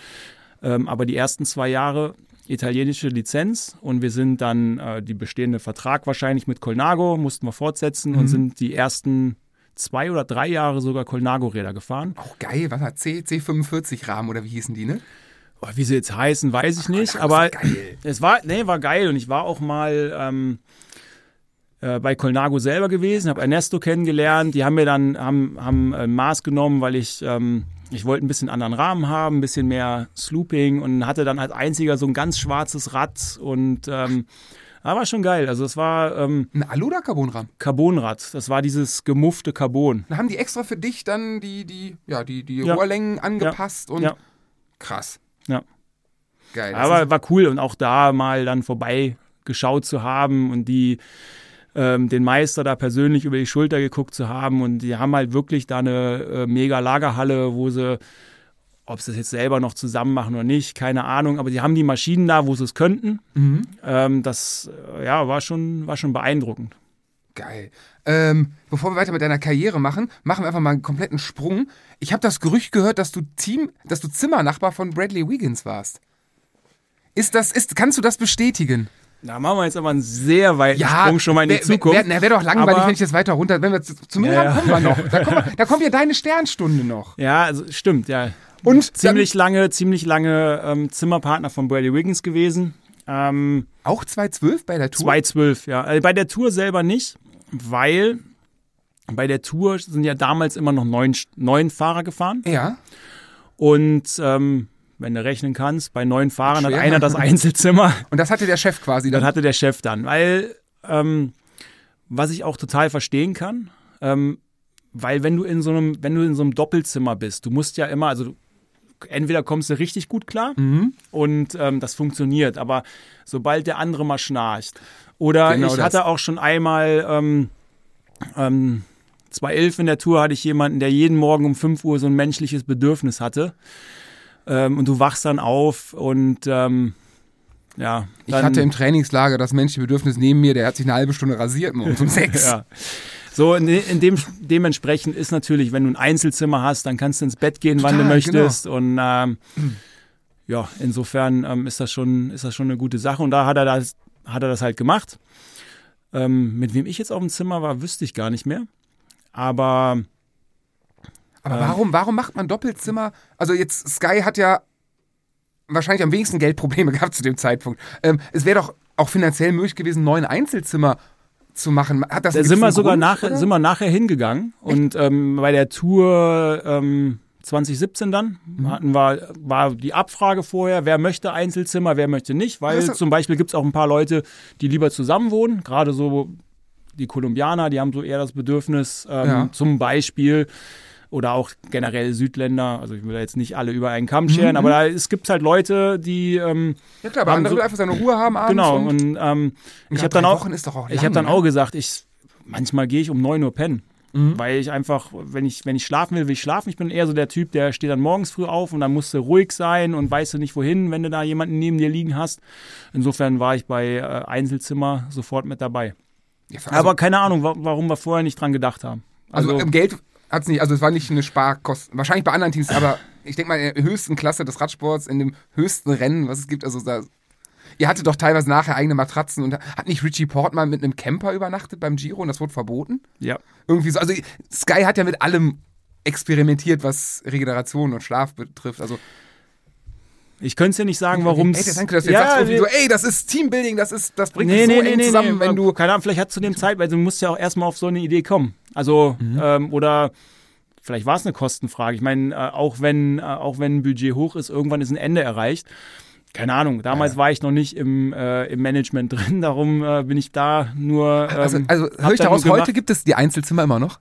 Ähm, aber die ersten zwei Jahre italienische Lizenz und wir sind dann äh, die bestehende Vertrag wahrscheinlich mit Colnago, mussten wir fortsetzen und sind die ersten zwei oder drei Jahre sogar Colnago-Räder gefahren. Auch geil, was hat C, C45 Rahmen oder wie hießen die, ne? Oh, wie sie jetzt heißen, weiß ich nicht. das aber es war, nee, war geil. Und ich war auch mal ähm, äh, bei Colnago selber gewesen, habe Ernesto kennengelernt. Die haben mir dann haben, haben ein Maß genommen, weil ich ähm, ich wollte ein bisschen anderen Rahmen haben, ein bisschen mehr Slooping und hatte dann als einziger so ein ganz schwarzes Rad und ähm, aber war schon geil. Also es war ähm, Ein Alu- oder Carbonrahmen? Carbonrad. Das war dieses gemuffte Carbon. Dann haben die extra für dich dann die, die, ja, die, die Ja. Rohrlängen angepasst und Ja. krass. Ja. Geil. das Aber ist- war cool und auch da mal dann vorbei geschaut zu haben und die ähm, den Meister da persönlich über die Schulter geguckt zu haben und die haben halt wirklich da eine äh, mega Lagerhalle, wo sie, ob sie das jetzt selber noch zusammen machen oder nicht, keine Ahnung, aber die haben die Maschinen da, wo sie es könnten. Mhm. Ähm, das äh, ja, war schon, war schon beeindruckend. Geil. Ähm, bevor wir weiter mit deiner Karriere machen, machen wir einfach mal einen kompletten Sprung. Ich habe das Gerücht gehört, dass du Team, dass du Zimmernachbar von Bradley Wiggins warst. Ist das, ist, kannst du das bestätigen? Da machen wir jetzt aber einen sehr weiten Sprung schon mal in die wär- Zukunft. Wäre wär, wär doch langweilig, Aber- wenn ich jetzt weiter runter. Wenn wir zu, zu mir Ja, ja. kommen wir noch. Da, wir, da kommt ja deine Sternstunde noch. Ja, also stimmt, ja. Und ziemlich lange, ziemlich lange ähm, Zimmerpartner von Brady Wiggins gewesen. Ähm, Auch 212 bei der Tour? 212, ja. Also bei der Tour selber nicht, weil bei der Tour sind ja damals immer noch neun, neun Fahrer gefahren. Ja. Und ähm, wenn du rechnen kannst, bei neun Fahrern hat einer das Einzelzimmer. Und das hatte der Chef quasi Das dann. hatte der Chef dann. Weil, ähm, was ich auch total verstehen kann, ähm, weil wenn du in so einem, wenn du in so einem Doppelzimmer bist, du musst ja immer, also du- entweder kommst du richtig gut klar Mhm. und ähm, das funktioniert, aber sobald der andere mal schnarcht. Oder Genau ich das. hatte auch schon einmal ähm, ähm, 2011 in der Tour hatte ich jemanden, der jeden Morgen um 5 Uhr so ein menschliches Bedürfnis hatte. Ähm, und du wachst dann auf und ähm, ja. Ich hatte im Trainingslager das menschliche Bedürfnis neben mir, der hat sich eine halbe Stunde rasiert morgens um sechs. ja. So, in, in dem, dementsprechend ist natürlich, wenn du ein Einzelzimmer hast, dann kannst du ins Bett gehen, wann du Total, möchtest. Und ähm, ja, insofern ähm, ist, das schon, ist das schon eine gute Sache. Und da hat er das, hat er das halt gemacht. Ähm, mit wem ich jetzt auf dem Zimmer war, wüsste ich gar nicht mehr. Aber Aber warum, warum macht man Doppelzimmer? Also jetzt, Sky hat ja wahrscheinlich am wenigsten Geldprobleme gehabt zu dem Zeitpunkt. Ähm, es wäre doch auch finanziell möglich gewesen, neun Einzelzimmer zu machen. Hat das Da sind wir sogar Grund, nachher, oder? sind wir nachher hingegangen und ähm, bei der Tour ähm, 2017 dann Mhm. hatten wir, war die Abfrage vorher, wer möchte Einzelzimmer, wer möchte nicht, weil zum Beispiel gibt es auch ein paar Leute, die lieber zusammen wohnen, gerade so die Kolumbianer, die haben so eher das Bedürfnis, ähm, Ja. zum Beispiel oder auch generell Südländer, also ich will da jetzt nicht alle über einen Mhm, Kamm scheren, aber da, es gibt halt Leute, die ähm, Ja klar, aber andere so- will einfach seine Ruhe haben abends. genau und, und ähm, ich habe dann auch auch ich lang, habe dann ne? auch gesagt, ich manchmal gehe ich um 9 Uhr pennen. Mhm. Weil ich einfach, wenn ich, wenn ich schlafen will, will ich schlafen. Ich bin eher so der Typ, der steht dann morgens früh auf und dann musst du ruhig sein und weißt du nicht wohin, wenn du da jemanden neben dir liegen hast. Insofern war ich bei äh, Einzelzimmer sofort mit dabei. Ja, also, Aber keine Ahnung, wa warum wir vorher nicht dran gedacht haben. also, im Geld hat es nicht, also es war nicht eine Sparkosten. Wahrscheinlich bei anderen Teams, aber ich denke mal in der höchsten Klasse des Radsports, in dem höchsten Rennen, was es gibt, also da. Ihr hattet doch teilweise nachher eigene Matratzen und hat nicht Richie Portman mit einem Camper übernachtet beim Giro und das wurde verboten? ja. Irgendwie so. Also Sky hat ja mit allem experimentiert, was Regeneration und Schlaf betrifft. Also Ich könnte es dir nicht sagen, warum Ey, danke, dass du jetzt sagst, irgendwie so, ey, das ist Teambuilding, das ist, das bringt dich so eng zusammen, wenn du. Keine Ahnung, vielleicht hat zu dem Zeit, weil du musst ja auch erstmal auf so eine Idee kommen. Also, Mhm. ähm, oder vielleicht war es eine Kostenfrage. Ich meine, äh, auch wenn, äh, auch wenn ein Budget hoch ist, irgendwann ist ein Ende erreicht. Keine Ahnung, damals war ich noch nicht im, äh, im Management drin, darum äh, bin ich da nur. Ähm, Also, also höre ich daraus, heute gibt es die Einzelzimmer immer noch?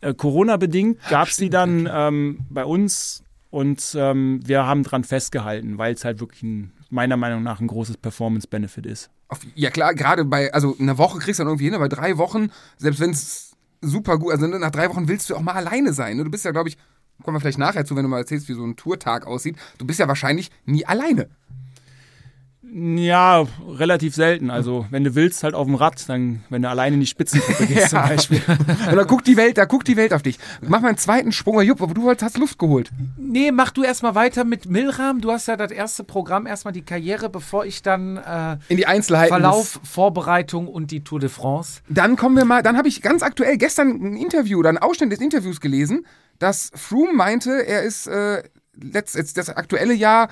Äh, Corona-bedingt gab es die dann ähm, bei uns und ähm, wir haben dran festgehalten, weil es halt wirklich ein, meiner Meinung nach ein großes Performance-Benefit ist. Auf, ja klar, gerade bei, also eine Woche kriegst du dann irgendwie hin, aber drei Wochen, selbst wenn es super gut, also nach drei Wochen willst du auch mal alleine sein. Ne? Du bist ja, glaube ich, kommen wir vielleicht nachher zu, wenn du mal erzählst, wie so ein Tourtag aussieht, du bist ja wahrscheinlich nie alleine. Ja, relativ selten. Also, wenn du willst, halt auf dem Rad, dann, wenn du alleine in die Spitzengruppe gehst zum Beispiel. Und da guckt die Welt, da guckt die Welt auf dich. Mach mal einen zweiten Sprung, Jupp, aber du hast Luft geholt. Nee, mach du erstmal weiter mit Milram. Du hast ja das erste Programm, erstmal die Karriere, bevor ich dann äh, In die Einzelheiten. Verlauf, Vorbereitung und die Tour de France. Dann kommen wir mal, dann habe ich ganz aktuell gestern ein Interview oder einen Ausschnitt des Interviews gelesen, dass Froome meinte, er ist äh, letzt, das aktuelle Jahr,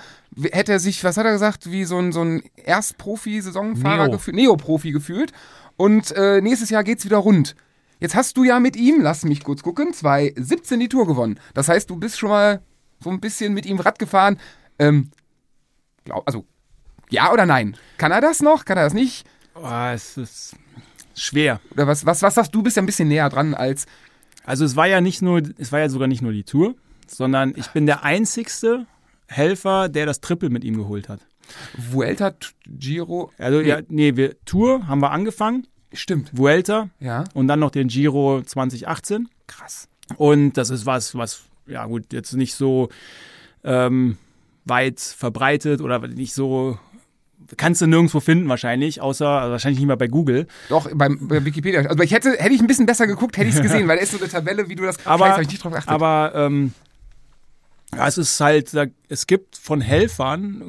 hätte er sich, was hat er gesagt, wie so ein, so ein Erstprofi-Saisonfahrer gefühlt, Neo-Profi gefühlt. Und äh, nächstes Jahr geht's wieder rund. Jetzt hast du ja mit ihm, lass mich kurz gucken, 2017 die Tour gewonnen. Das heißt, du bist schon mal so ein bisschen mit ihm Rad gefahren. Ähm, glaub, also, ja oder nein? Kann er das noch? Kann er das nicht? Oh, es ist schwer. Oder was, was, was sagst du? Du bist ja ein bisschen näher dran als Also, es war ja nicht nur, es war ja sogar nicht nur die Tour, sondern ich bin der einzigste Helfer, der das Triple mit ihm geholt hat. Vuelta, Giro. Also, ja, nee, wir, Tour haben wir angefangen, Stimmt. Vuelta Ja. und dann noch den Giro 2018. Krass. Und das ist was, was, ja gut, jetzt nicht so ähm, weit verbreitet oder nicht so, kannst du nirgendwo finden wahrscheinlich, außer also wahrscheinlich nicht mal bei Google. Doch, beim, bei Wikipedia. Also ich hätte, hätte ich ein bisschen besser geguckt, hätte ich es gesehen, weil da ist so eine Tabelle, wie du das Aber, habe ich nicht drauf geachtet. aber ähm, es ist halt, es gibt von Helfern,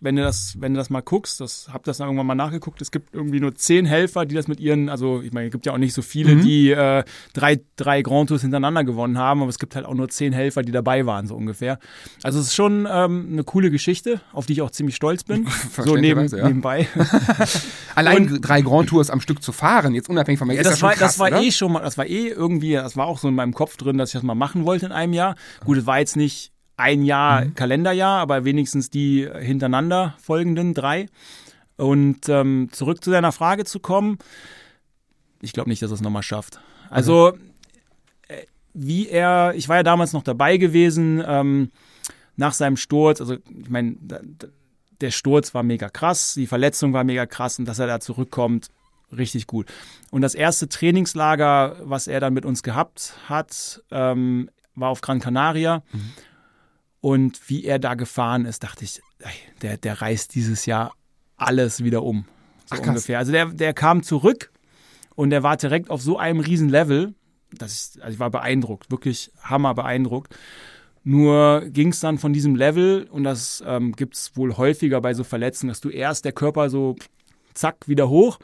wenn du das, wenn du das mal guckst, das hab das irgendwann mal nachgeguckt, es gibt irgendwie nur zehn Helfer, die das mit ihren, also ich meine, es gibt ja auch nicht so viele, Mhm. die äh, drei, drei Grand Tours hintereinander gewonnen haben, aber es gibt halt auch nur zehn Helfer, die dabei waren, so ungefähr. Also es ist schon ähm, eine coole Geschichte, auf die ich auch ziemlich stolz bin. so neben, ja. nebenbei. Allein drei Grand Tours am Stück zu fahren, jetzt unabhängig von mir, Ja, das, schon war, krass, das war oder? eh schon mal, das war eh irgendwie, das war auch so in meinem Kopf drin, dass ich das mal machen wollte in einem Jahr. Gut, es war jetzt nicht ein Jahr Mhm. Kalenderjahr, aber wenigstens die hintereinander folgenden drei. Und ähm, zurück zu deiner Frage zu kommen, ich glaube nicht, dass er es nochmal schafft. Also, äh, wie er, ich war ja damals noch dabei gewesen, ähm, nach seinem Sturz, also ich meine, der Sturz war mega krass, die Verletzung war mega krass und dass er da zurückkommt, richtig gut. Und das erste Trainingslager, was er dann mit uns gehabt hat, ähm, war auf Gran Canaria. Und wie er da gefahren ist, dachte ich, der, der reißt dieses Jahr alles wieder um. So Ach, ungefähr. Also der, der kam zurück und er war direkt auf so einem riesen Level, dass ich, also ich war beeindruckt, wirklich hammer beeindruckt. Nur ging es dann von diesem Level, und das ähm, gibt es wohl häufiger bei so Verletzungen, dass du erst der Körper so zack wieder hoch,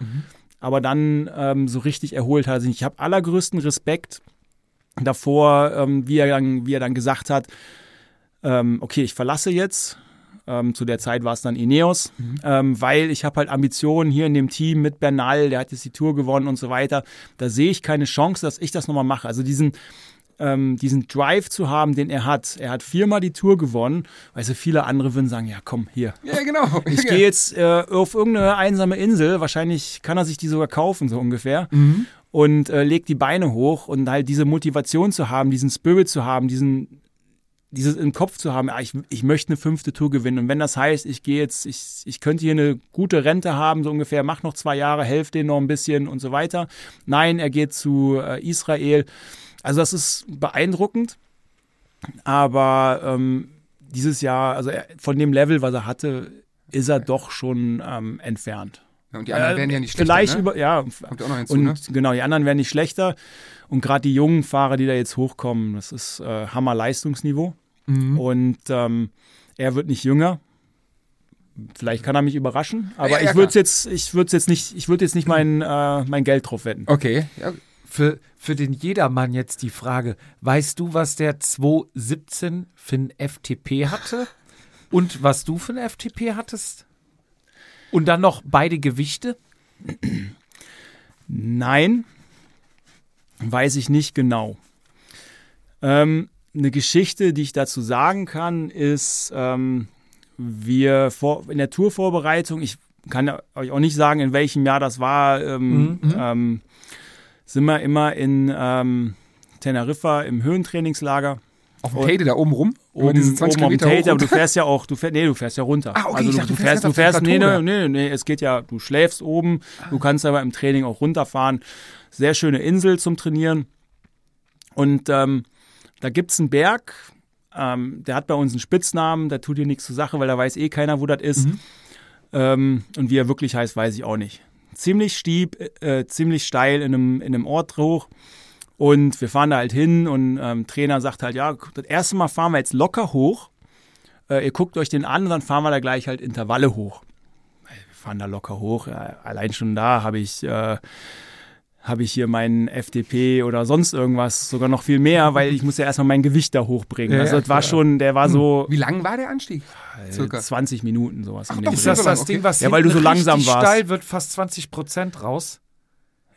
aber dann ähm, so richtig erholt hat. Ich habe allergrößten Respekt davor, ähm, wie, er dann, wie er dann gesagt hat, ähm, okay, ich verlasse jetzt. Ähm, zu der Zeit war es dann Ineos, ähm, weil ich habe halt Ambitionen hier in dem Team mit Bernal, der hat jetzt die Tour gewonnen und so weiter. Da sehe ich keine Chance, dass ich das nochmal mache. Also diesen, ähm, diesen Drive zu haben, den er hat. Er hat viermal die Tour gewonnen. Also viele andere würden sagen, ja komm, hier. Ja, genau. Ich gehe jetzt äh, auf irgendeine einsame Insel. Wahrscheinlich kann er sich die sogar kaufen, so ungefähr. Und äh, legt die Beine hoch und halt diese Motivation zu haben, diesen Spirit zu haben, diesen dieses im Kopf zu haben, ah, ich, ich möchte eine fünfte Tour gewinnen. Und wenn das heißt, ich gehe jetzt, ich, ich könnte hier eine gute Rente haben, so ungefähr, mach noch zwei Jahre, helft denen noch ein bisschen und so weiter. Nein, er geht zu äh, Israel. Also das ist beeindruckend. Aber ähm, dieses Jahr, also er, von dem Level, was er hatte, ist er doch schon ähm, entfernt. Ja, und die anderen Äh, werden ja nicht schlechter, Vielleicht ne? über, ja. Kommt ja auch noch hinzu, und ne? genau, die anderen werden nicht schlechter. Und gerade die jungen Fahrer, die da jetzt hochkommen, das ist äh, Hammer-Leistungsniveau. Mhm. Und ähm, er wird nicht jünger. Vielleicht kann er mich überraschen, aber Ja, ja, ich würde jetzt, ich würde jetzt nicht, ich würde jetzt nicht mein, äh, mein Geld drauf wetten. Okay. Ja, Für, für den Jedermann jetzt die Frage, weißt du, was der 217 für ein FTP hatte? Und was du für ein FTP hattest? Und dann noch beide Gewichte? Nein, weiß ich nicht genau. Ähm, eine Geschichte, die ich dazu sagen kann, ist, ähm, wir vor, in der Tourvorbereitung, ich kann euch auch nicht sagen, in welchem Jahr das war, ähm, ähm, sind wir immer in ähm, Teneriffa im Höhentrainingslager. auf dem Tate da oben rum. Oben, diese 20 oben Kilometer Tate, aber du fährst ja auch, du fährst, nee, du fährst ja runter. Ah, okay, also du, dachte, du fährst fährst, du dem fährst, nee, nee, nee, nee, es geht ja, du schläfst oben, du kannst aber im Training auch runterfahren. Sehr schöne Insel zum Trainieren. Und ähm, da gibt's einen Berg, ähm, der hat bei uns einen Spitznamen, der tut dir nichts zur Sache, weil da weiß eh keiner, wo das ist. Ähm, und wie er wirklich heißt, weiß ich auch nicht. Ziemlich stieb, äh, ziemlich steil in einem, in einem Ort hoch. Und wir fahren da halt hin und ähm, Trainer sagt halt, ja, das erste Mal fahren wir jetzt locker hoch. Äh, ihr guckt euch den an und dann fahren wir da gleich halt Intervalle hoch. Wir fahren da locker hoch. Ja, allein schon da habe ich, äh, habe ich hier meinen FDP oder sonst irgendwas, sogar noch viel mehr, weil ich muss ja erstmal mein Gewicht da hochbringen. Ja, also das war schon, der war so Wie lang war der Anstieg? Circa. 20 Minuten sowas. Ach doch, Ist das das okay. Ding, was Ja, weil du so langsam warst. steil wird fast 20 Prozent raus?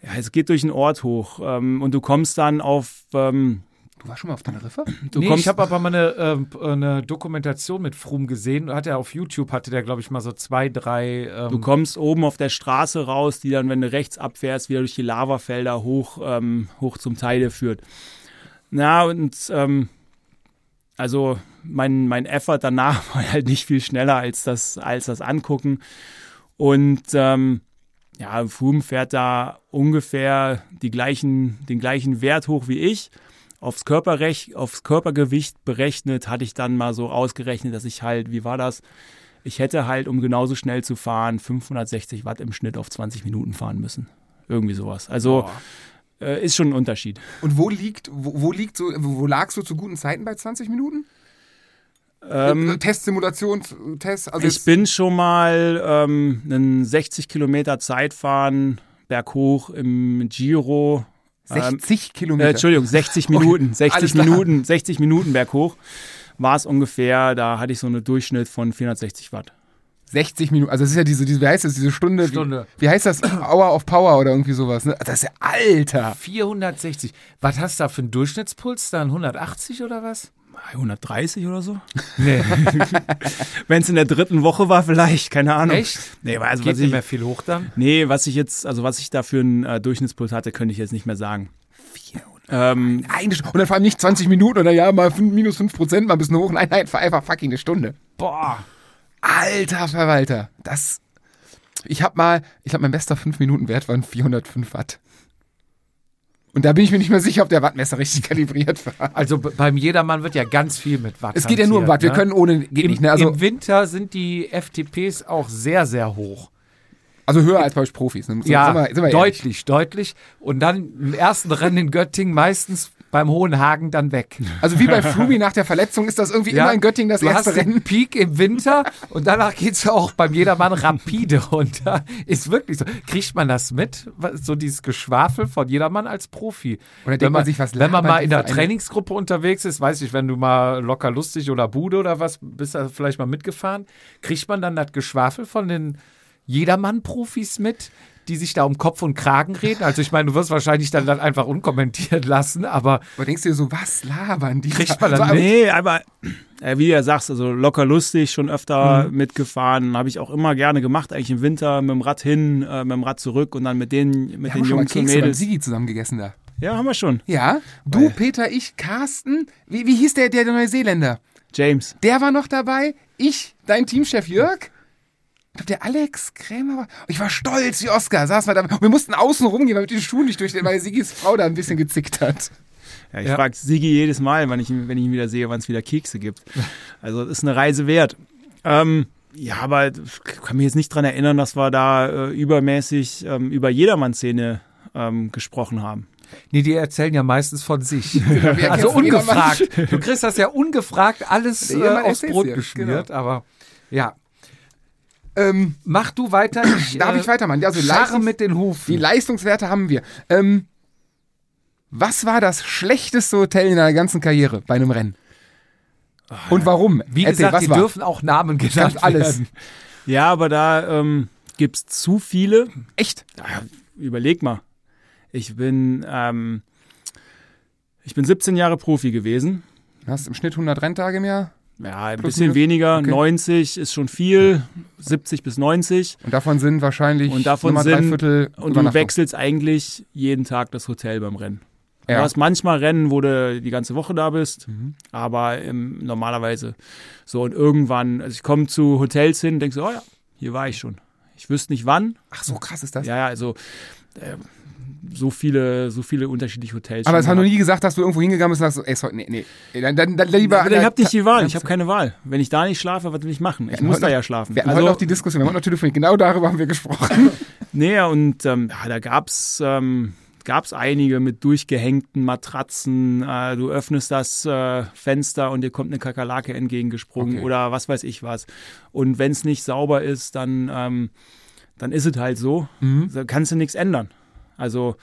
ja, es geht durch den Ort hoch ähm, und du kommst dann auf, ähm, Du warst schon mal auf Teneriffa? du nee, kommst, ich habe aber mal eine, ähm, eine Dokumentation mit Froome gesehen. Hat er auf YouTube, hatte der, glaube ich, mal so zwei, drei. Ähm, Du kommst oben auf der Straße raus, die dann, wenn du rechts abfährst, wieder durch die Lavafelder hoch, ähm, hoch zum Teile führt. Na, und ähm, also mein, mein Effort danach war halt nicht viel schneller als das, als das Angucken. Und ähm, ja, Froome fährt da ungefähr die gleichen, den gleichen Wert hoch wie ich. Aufs, Körperrech aufs Körpergewicht berechnet hatte ich dann mal so ausgerechnet, dass ich halt, wie war das? Ich hätte halt, um genauso schnell zu fahren, 560 Watt im Schnitt auf 20 Minuten fahren müssen. Irgendwie sowas. Also äh, ist schon ein Unterschied. Und wo liegt, wo, wo liegt so, wo, lagst du zu guten Zeiten bei 20 Minuten? Ähm, Äh, Test, Simulation, Test, also ich bin schon mal ähm, einen 60 Kilometer Zeitfahren berghoch im Giro. Ähm, 60 äh, Kilometer. Entschuldigung, 60 Minuten. alles 60 klar. Minuten, 60 Minuten berghoch war es ungefähr. Da hatte ich so einen Durchschnitt von 460 Watt. 60 Minuten, also das ist ja diese, diese wie heißt das, diese Stunde? Stunde. Wie, wie heißt das? Hour of Power oder irgendwie sowas, ne? Das ist ja alter. 460. Was hast du da für einen Durchschnittspuls? Dann 180 oder was? 130 oder so? Nee. Wenn es in der dritten Woche war, vielleicht, keine Ahnung. Echt? Nee, also Geht was nicht ich, mehr viel hoch dann? nee, was ich jetzt, also was ich da für einen äh, Durchschnittspuls hatte, könnte ich jetzt nicht mehr sagen. Ähm, Eine St- Und dann vor allem nicht 20 Minuten oder ja, mal fünf, minus 5 Prozent, mal ein bisschen hoch. Nein, nein, einfach fucking eine Stunde. Boah. Alter Verwalter. Das. Ich hab mal, ich glaube, mein bester 5-Minuten-Wert waren 405 Watt. Und da bin ich mir nicht mehr sicher, ob der Wattmesser richtig kalibriert war. Also beim Jedermann wird ja ganz viel mit Watt. Es geht ja nur um Watt. hantiert, Wir ne? können ohne, geht Im, nicht, ne? Also, Im Winter sind die FTPs auch sehr, sehr hoch. Also höher als bei Profis. Ne? Sind- ja, sind wir- sind wir ehrlich. deutlich, deutlich. Und dann im ersten Rennen in Göttingen meistens beim Hohenhagen dann weg. Also wie bei Froome nach der Verletzung ist das irgendwie immer in Göttingen das du erste hast den Rennen. Peak im Winter und danach geht's ja auch beim Jedermann rapide runter. Ist wirklich so. Kriegt man das mit? So dieses Geschwafel von Jedermann als Profi. Oder denkt wenn man sich, was Wenn man mal in der Trainingsgruppe unterwegs ist, weiß ich, wenn du mal locker lustig oder Bude oder was, bist du vielleicht mal mitgefahren, kriegt man dann das Geschwafel von den Jedermann-Profis mit, die sich da um Kopf und Kragen reden. Also ich meine, du wirst wahrscheinlich dann, dann einfach unkommentiert lassen, aber Aber denkst du dir so, was labern die? Kriegt man dann aber- Nee, aber äh, wie du ja sagst, also locker lustig, schon öfter mitgefahren, habe ich auch immer gerne gemacht, eigentlich im Winter mit dem Rad hin, äh, mit dem Rad zurück und dann mit den, mit Wir den haben schon mal Jungs und Mädels. Sigi zusammen gegessen da. Ja, haben wir schon. Ja, du, Peter, ich, Carsten. Wie, wie hieß der, der, der Neuseeländer? James. Der war noch dabei. Ich, dein Teamchef Jörg. Ich glaube, der Alex Krämer war. Ich war stolz wie Oscar. Saß mal da. Und wir mussten außen rumgehen, weil wir mit den Schuhen nicht durch den, weil Sigis Frau da ein bisschen gezickt hat. Ja, ich Ja. frage Sigi jedes Mal, wenn ich, ihn- wenn ich ihn wieder sehe, wann es wieder Kekse gibt. Also das ist eine Reise wert. Ähm, ja, aber ich kann mich jetzt nicht dran erinnern, dass wir da äh, übermäßig ähm, über Jedermann-Szene ähm, gesprochen haben. Nee, die erzählen ja meistens von sich. wir also ungefragt. Du kriegst das ja ungefragt alles äh, erzählt's Brot geschmiert, aber ja. Ähm, Mach du weiter. Ich, darf äh, ich weitermachen? Ja, Also Leistungs- mit den Die Hufen. Leistungswerte haben wir. Ähm, was war das schlechteste Hotel in deiner ganzen Karriere bei einem Rennen? Und warum? Wie Erzähl, gesagt, was die war? dürfen auch Namen genannt alles. werden. Ja, aber da ähm, gibt es zu viele. Echt? Ja, überleg mal. Ich bin, ähm, ich bin 17 Jahre Profi gewesen. Du hast im Schnitt 100 Renntage im Jahr Ja, ein Plus, bisschen minus. weniger. Okay. 90 ist schon viel. 70 bis 90. und davon sind wahrscheinlich Und davon drei sind- Viertel Und du wechselst eigentlich jeden Tag das Hotel beim Rennen. Ja. Du hast manchmal Rennen, wo du die ganze Woche da bist, Mhm. aber ähm, normalerweise so. Und irgendwann, also ich komme zu Hotels hin, denkst so, oh ja, hier war ich schon. Ich wüsste nicht wann. Ach, so krass ist das. Ja, ja, also äh, so viele, so viele unterschiedliche Hotels. Aber es hat noch nie gesagt, dass du irgendwo hingegangen bist und sagst, ey, sorry, nee, nee. Dann, dann, dann lieber. Aber ich habe nicht die Wahl, ich Ja, habe keine Wahl. Wenn ich da nicht schlafe, was will ich machen? Ich hatten muss da noch- ja schlafen. Wir hatten Also, heute noch die Diskussion, wir haben noch telefoniert, genau darüber haben wir gesprochen. Nee, und ähm, ja, da gab's ähm, gab's einige mit durchgehängten Matratzen. Äh, du öffnest das äh, Fenster und dir kommt eine Kakerlake entgegengesprungen Okay. oder was weiß ich was. Und wenn es nicht sauber ist, dann, ähm, dann ist es halt so. Mhm. Da kannst du nichts ändern. Also,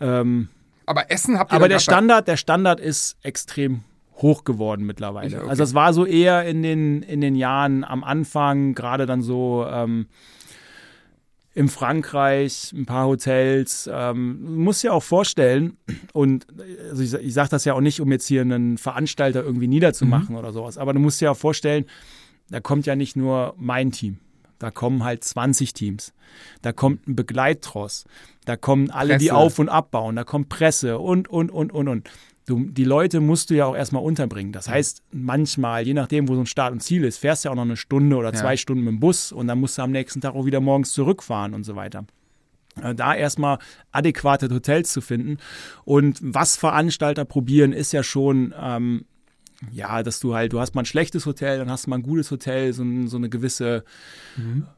ähm, Aber Essen habt ihr aber der Standard, der Standard ist extrem hoch geworden mittlerweile. Okay. Also es war so eher in den, in den Jahren am Anfang, gerade dann so ähm, in Frankreich, ein paar Hotels. Ähm, du musst dir auch vorstellen, und also ich, ich sage das ja auch nicht, um jetzt hier einen Veranstalter irgendwie niederzumachen oder sowas, aber du musst dir auch vorstellen, da kommt ja nicht nur mein Team. Da kommen halt 20 Teams. Da kommt ein Begleittross. Da kommen alle, die Presse. auf und abbauen. Da kommt Presse und, und, und, und, und. Du, die Leute musst du ja auch erstmal unterbringen. Das heißt, manchmal, je nachdem, wo so ein Start und Ziel ist, fährst du ja auch noch eine Stunde oder zwei Stunden mit dem Bus und dann musst du am nächsten Tag auch wieder morgens zurückfahren und so weiter. Äh, Da erstmal adäquate Hotels zu finden. Und was Veranstalter probieren, ist ja schon, ähm, ja, dass du halt, du hast mal ein schlechtes Hotel, dann hast du mal ein gutes Hotel, so, so eine gewisse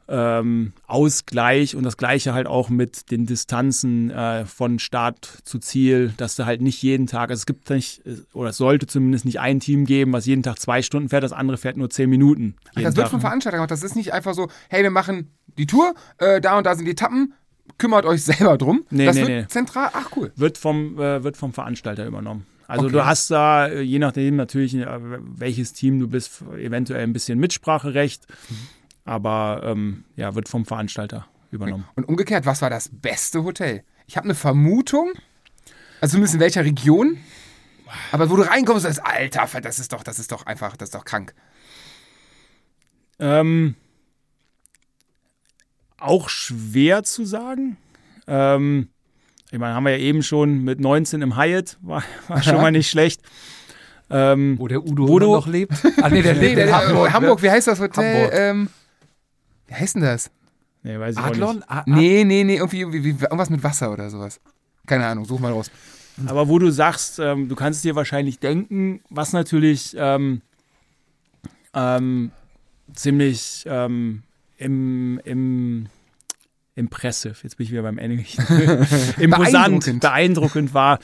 ähm, Ausgleich und das gleiche halt auch mit den Distanzen äh, von Start zu Ziel, dass du halt nicht jeden Tag, also es gibt nicht, oder es sollte zumindest nicht ein Team geben, was jeden Tag zwei Stunden fährt, das andere fährt nur zehn Minuten. Ach, das wird Tag. vom Veranstalter gemacht. Das ist nicht einfach so, hey, wir machen die Tour, äh, da und da sind die Etappen, kümmert euch selber drum. Nee, das nee, wird nee. zentral, ach cool. wird vom, äh, wird vom Veranstalter übernommen. Also Okay. du hast da, äh, je nachdem natürlich, äh, welches Team du bist, eventuell ein bisschen Mitspracherecht, aber ähm, ja, wird vom Veranstalter übernommen. Und umgekehrt, was war das beste Hotel? Ich habe eine Vermutung, also zumindest in welcher Region, aber wo du reinkommst, das Alter, das ist doch, das ist doch einfach, das ist doch krank. Ähm, auch schwer zu sagen. Ähm, ich meine, haben wir ja eben schon mit 19 im Hyatt, war, war schon mal nicht schlecht. Ähm, Wo der Udo du- noch lebt. Ah, nee, der lebt in Hamburg, Hamburg. Hamburg, wie heißt das Hotel? Hamburg. Ähm, wie heißt denn das? nee, weiß ich auch Adlon? nicht. Ah, ah, Nee, nee, nee, irgendwie, irgendwie wie, irgendwas mit Wasser oder sowas. Keine Ahnung, such mal raus. Aber wo du sagst, ähm, du kannst es dir wahrscheinlich denken, was natürlich ähm, ähm, ziemlich ähm, im, im impressive, jetzt bin ich wieder beim Englischen, imposant, Beeindruckend. beeindruckend war,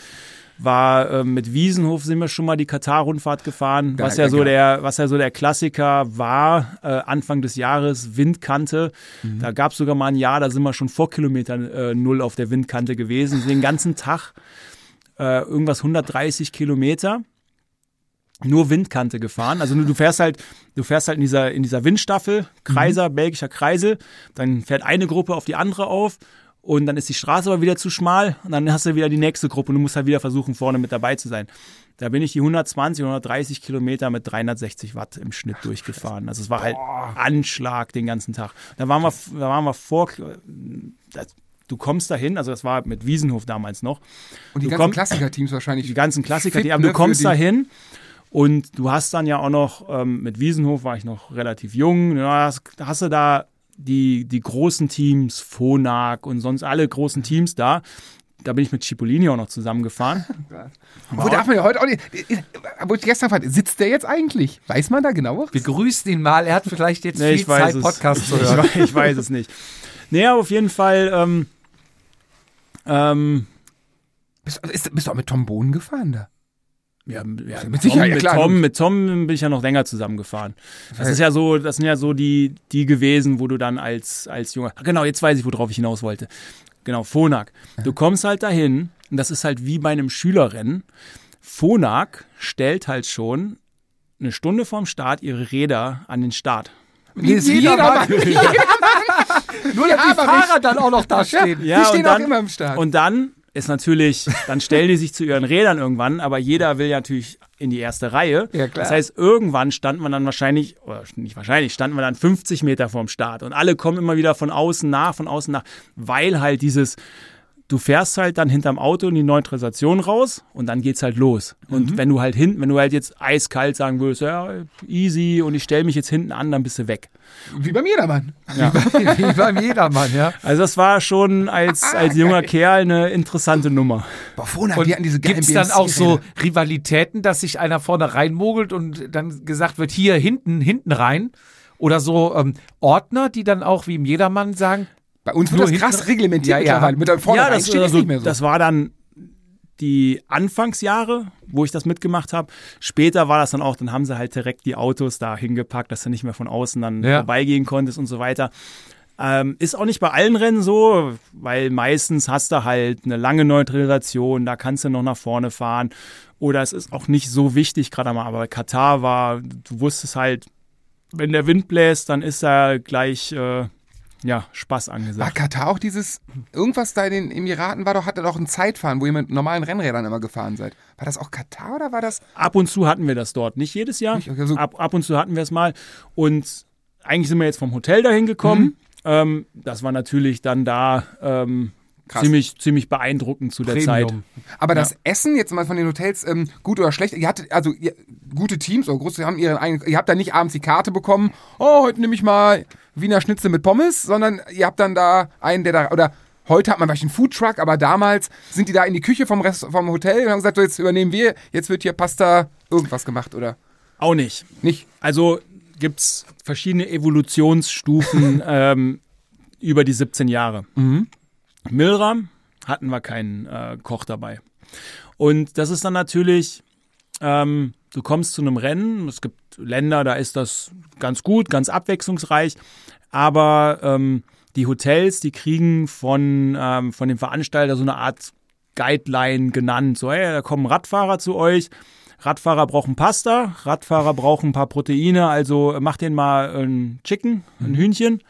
war äh, mit Wiesenhof sind wir schon mal die Katar-Rundfahrt gefahren, was ja so der, was ja so der Klassiker war, äh, Anfang des Jahres, Windkante. Mhm. Da gab es sogar mal ein Jahr, da sind wir schon vor Kilometer äh, null auf der Windkante gewesen, den ganzen Tag äh, irgendwas 130 Kilometer nur Windkante gefahren. Also du fährst halt, du fährst halt in dieser, in dieser Windstaffel, Kreiser, belgischer Kreisel, dann fährt eine Gruppe auf die andere auf und dann ist die Straße aber wieder zu schmal und dann hast du wieder die nächste Gruppe und du musst halt wieder versuchen, vorne mit dabei zu sein. Da bin ich die 120, 130 Kilometer mit 360 Watt im Schnitt durchgefahren. Also es war halt Anschlag den ganzen Tag. Da waren wir, da waren wir vor, das, du kommst dahin, also das war mit Wiesenhof damals noch. Und die Du ganzen Klassiker-Teams wahrscheinlich. Die ganzen Klassiker, fit, die, aber ne, du kommst für da die- hin und du hast dann ja auch noch, ähm, mit Wiesenhof war ich noch relativ jung, ja, hast, hast du da die, die großen Teams, Phonak und sonst alle großen Teams da. Da bin ich mit Cipollini auch noch zusammengefahren. Wo darf man ja heute auch nicht. Wo ich gestern fand, sitzt der jetzt eigentlich? Weiß man da genauer? Wir grüßen ihn mal. Er hat vielleicht jetzt Nee, viel ich weiß Zeit, es. Podcast zu Ich, hören. weiß- ich weiß es nicht. Aber auf jeden Fall, ähm, ähm, Bist, ist, bist du auch mit Tom Bohnen gefahren da? Ja, ja, mit mit, Sicherheit, Tom, ja, mit, klar, Tom, logisch. mit Tom bin ich ja noch länger zusammengefahren. Das ist ja so, das sind ja so die, die gewesen, wo du dann als, als Junger, Ach, genau, jetzt weiß ich, worauf ich hinaus wollte. Genau, Phonak. Du kommst halt dahin, und das ist halt wie bei einem Schülerrennen. Phonak stellt halt schon eine Stunde vorm Start ihre Räder an den Start. Nee, ist Jedermann. jedermann. Nur, dass die Fahrer dann auch noch da stehen. Die stehen und auch dann, immer im Start. Und dann ist natürlich, dann stellen die sich zu ihren Rädern irgendwann, aber jeder will ja natürlich in die erste Reihe. Ja. Das heißt, irgendwann stand man dann wahrscheinlich, oder nicht wahrscheinlich, standen wir dann 50 Meter vorm Start und alle kommen immer wieder von außen nach, von außen nach, weil halt dieses, du fährst halt dann hinterm Auto in die Neutralisation raus und dann geht's halt los. Und Mhm. wenn du halt hinten, wenn du halt jetzt eiskalt sagen würdest, ja, easy und ich stelle mich jetzt hinten an, dann bist du weg. Wie beim Jedermann. Wie beim Jedermann, ja. Also das war schon als, als junger Kerl eine interessante Nummer. Boah, Phonak, Und die hatten diese geilen gibt es dann auch so. Rivalitäten, dass sich einer vorne reinmogelt und dann gesagt wird, hier hinten, hinten rein? Oder so ähm, Ordner, die dann auch wie im Jedermann sagen, Bei uns wird Nur das krass reglementiert Ja, ja. Mit der vorne ja, das, steht also, nicht mehr so. das war dann die Anfangsjahre, wo ich das mitgemacht habe. Später war das dann auch, dann haben sie halt direkt die Autos da hingepackt, dass du nicht mehr von außen dann Ja. vorbeigehen konntest und so weiter. Ähm, ist auch nicht bei allen Rennen so, weil meistens hast du halt eine lange Neutralisation, da kannst du noch nach vorne fahren. Oder es ist auch nicht so wichtig, gerade mal, aber Katar war, du wusstest halt, wenn der Wind bläst, dann ist da gleich äh, ja, Spaß War angesagt. Katar auch dieses, irgendwas da in den Emiraten war doch, hatte doch ein Zeitfahren, wo ihr mit normalen Rennrädern immer gefahren seid. War das auch Katar oder war das? Ab und zu hatten wir das dort, nicht jedes Jahr. Nicht? Okay, so- ab, ab und zu hatten wir es mal. Und eigentlich sind wir jetzt vom Hotel dahin gekommen. Mhm. Ähm, das war natürlich dann da ähm, Krass. ziemlich, ziemlich beeindruckend zu der Zeit. Premium. Aber das Essen jetzt mal von den Hotels, ähm, gut oder schlecht, ihr hattet, also ihr, gute Teams oder große haben ihren eigenen, ihr habt da nicht abends die Karte bekommen, oh, heute nehme ich mal Wiener Schnitzel mit Pommes, sondern ihr habt dann da einen, der da, oder heute hat man vielleicht einen Foodtruck, aber damals sind die da in die Küche vom, Rest, vom Hotel und haben gesagt, so jetzt übernehmen wir, jetzt wird hier Pasta irgendwas gemacht, oder Auch nicht. nicht? Also gibt es verschiedene Evolutionsstufen ähm, über die 17 Jahre. Milram hatten wir keinen äh, Koch dabei. Und das ist dann natürlich, ähm, du kommst zu einem Rennen, es gibt Länder, da ist das ganz gut, ganz abwechslungsreich, aber ähm, die Hotels, die kriegen von, ähm, von dem Veranstalter so eine Art Guideline genannt. So, hey, da kommen Radfahrer zu euch. Radfahrer brauchen Pasta, Radfahrer brauchen ein paar Proteine, also mach den mal ein Chicken, ein Hühnchen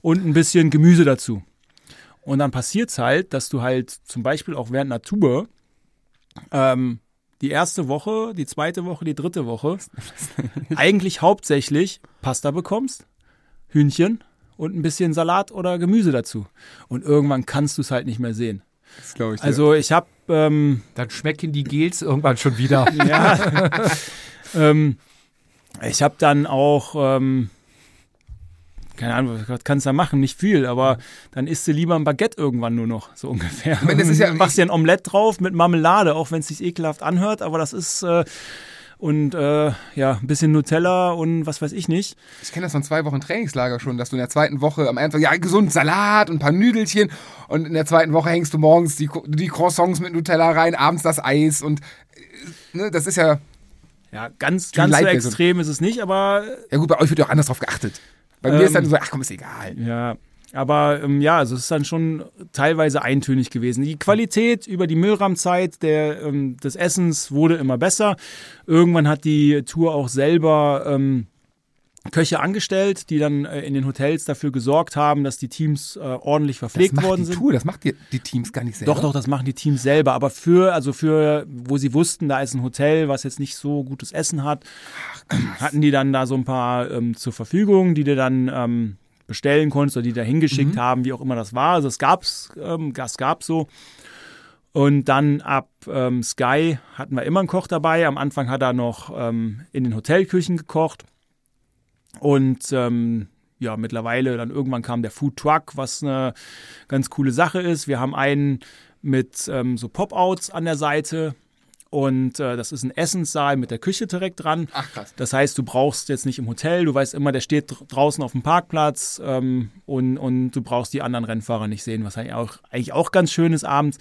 und ein bisschen Gemüse dazu. Und dann passiert's halt, dass du halt zum Beispiel auch während einer Tour ähm, die erste Woche, die zweite Woche, die dritte Woche eigentlich hauptsächlich Pasta bekommst, Hühnchen und ein bisschen Salat oder Gemüse dazu. Und irgendwann kannst du es halt nicht mehr sehen. Das glaube ich. Also ich habe ähm, Dann schmecken die Gels irgendwann schon wieder. ja, ähm, ich habe dann auch ähm, keine Ahnung, was kannst du da machen? Nicht viel, aber dann isst du lieber ein Baguette irgendwann nur noch, so ungefähr. meine, das ist ja- machst dir ein Omelett drauf mit Marmelade, auch wenn es sich ekelhaft anhört, aber das ist äh, und äh, ja, ein bisschen Nutella und was weiß ich nicht. Ich kenne das von zwei Wochen Trainingslager schon, dass du in der zweiten Woche am Anfang, ja, gesund Salat und ein paar Nüdelchen und in der zweiten Woche hängst du morgens die, die Croissants mit Nutella rein, abends das Eis und äh, ne, das ist ja, Ja, ganz, ganz so extrem ist es nicht, aber ja gut, bei euch wird ja auch anders drauf geachtet. Bei mir Ähm, ist dann so, ach komm, ist egal. Ja, aber ähm, ja, also es ist dann schon teilweise eintönig gewesen. Die Qualität über die Müllraumzeit der, ähm, des Essens wurde immer besser. Irgendwann hat die Tour auch selber ähm, Köche angestellt, die dann äh, in den Hotels dafür gesorgt haben, dass die Teams äh, ordentlich Das verpflegt macht worden die sind. Tour, das macht die, die Teams gar nicht selber. Doch, doch, das machen die Teams selber. Aber für, also für, wo sie wussten, da ist ein Hotel, was jetzt nicht so gutes Essen hat, hatten die dann da so ein paar ähm, zur Verfügung, die du dann ähm, bestellen konntest oder die da hingeschickt Mhm. haben, wie auch immer das war. Also es gab's, ähm, das gab's so. Und dann ab ähm, Sky hatten wir immer einen Koch dabei. Am Anfang hat er noch ähm, in den Hotelküchen gekocht. Und ähm, ja, mittlerweile dann irgendwann kam der Food Truck, was eine ganz coole Sache ist. Wir haben einen mit ähm, so Pop-Outs an der Seite. Und äh, das ist ein Essenssaal mit der Küche direkt dran. Ach krass. Das heißt, du brauchst jetzt nicht im Hotel, du weißt immer, der steht dr- draußen auf dem Parkplatz ähm, und, und du brauchst die anderen Rennfahrer nicht sehen, was eigentlich auch, eigentlich auch ganz schön ist abends,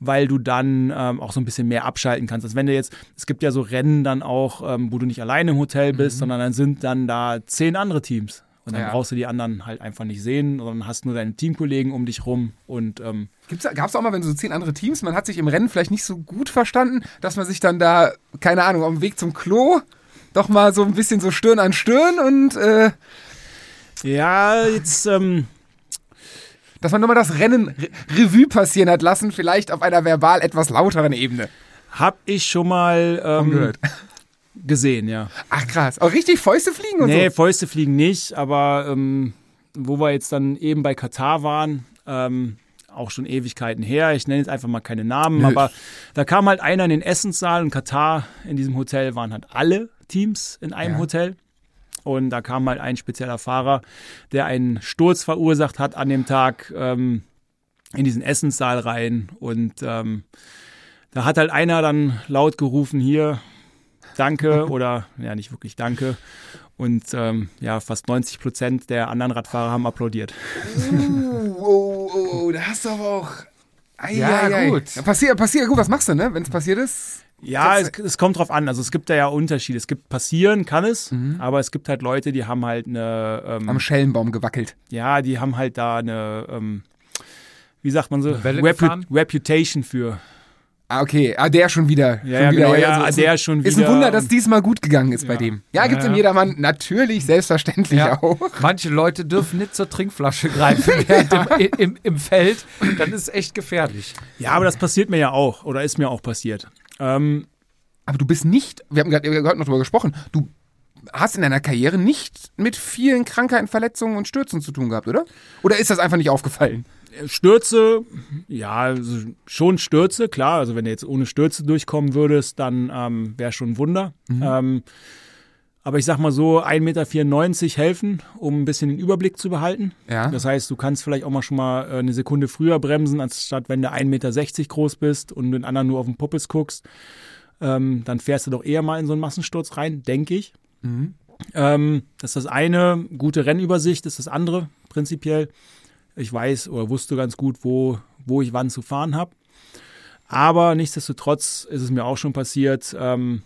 weil du dann ähm, auch so ein bisschen mehr abschalten kannst. Also wenn du jetzt, es gibt ja so Rennen dann auch, ähm, wo du nicht alleine im Hotel bist, sondern dann sind dann da zehn andere Teams. Und dann Ja. brauchst du die anderen halt einfach nicht sehen, sondern hast nur deine Teamkollegen um dich rum und ähm, Gab es auch mal, wenn so zehn andere Teams, man hat sich im Rennen vielleicht nicht so gut verstanden, dass man sich dann da, keine Ahnung, auf dem Weg zum Klo doch mal so ein bisschen so Stirn an Stirn und äh, ja, jetzt ähm, dass man nochmal das Rennen Re Revue passieren hat lassen, vielleicht auf einer verbal etwas lauteren Ebene. hab ich schon mal ähm, Gehört. Gesehen, ja. Ach krass. Auch richtig Fäuste fliegen und Nee, so. Fäuste fliegen nicht, aber ähm, wo wir jetzt dann eben bei Katar waren, ähm, auch schon Ewigkeiten her, ich nenne jetzt einfach mal keine Namen, Nö. aber da kam halt einer in den Essenssaal und Katar in diesem Hotel waren halt alle Teams in einem Ja. Hotel. Und da kam halt ein spezieller Fahrer, der einen Sturz verursacht hat an dem Tag ähm, in diesen Essenssaal rein. Und ähm, da hat halt einer dann laut gerufen, hier, danke oder ja, nicht wirklich danke. Und ähm, ja, fast 90 Prozent der anderen Radfahrer haben applaudiert. Uh, oh, oh, oh, da hast du aber auch. Ei, Ja, ei, ei. gut. Ja, passiert, passiert, gut, was machst du, ne? Wenn es passiert ist. Ja, es, es kommt drauf an. Also es gibt da ja Unterschiede. Es gibt passieren, kann es, aber es gibt halt Leute, die haben halt eine, Am ähm, Schellenbaum gewackelt. ja, die haben halt da eine, ähm, wie sagt man so, Repu gefahren? Reputation für. Ah, okay. Ah, der schon wieder. Ja, schon ja, wieder. genau, ja, so ist der ein, schon Ist ein wieder. Wunder, dass diesmal gut gegangen ist bei dem. Ja, gibt's im ja. Jedermann natürlich, selbstverständlich Ja. auch. Manche Leute dürfen nicht zur Trinkflasche greifen im, im, im Feld. Dann ist echt gefährlich. Ja, aber das passiert mir ja auch oder ist mir auch passiert. Ähm, Aber du bist nicht, wir haben gerade gerade noch drüber gesprochen, du hast in deiner Karriere nicht mit vielen Krankheiten, Verletzungen und Stürzen zu tun gehabt, oder? Oder ist das einfach nicht aufgefallen? Stürze, ja, also schon Stürze, klar. Also wenn du jetzt ohne Stürze durchkommen würdest, dann ähm, wäre schon ein Wunder. Ähm, aber ich sag mal so, 1,94 Meter helfen, um ein bisschen den Überblick zu behalten. Ja. Das heißt, du kannst vielleicht auch mal schon mal äh, eine Sekunde früher bremsen, anstatt wenn du 1,60 Meter groß bist und den anderen nur auf den Puppes guckst. Ähm, dann fährst du doch eher mal in so einen Massensturz rein, denke ich. Ähm, das ist das eine. Gute Rennübersicht ist das andere, prinzipiell. Ich weiß oder wusste ganz gut, wo, wo ich wann zu fahren habe. Aber nichtsdestotrotz ist es mir auch schon passiert, ähm,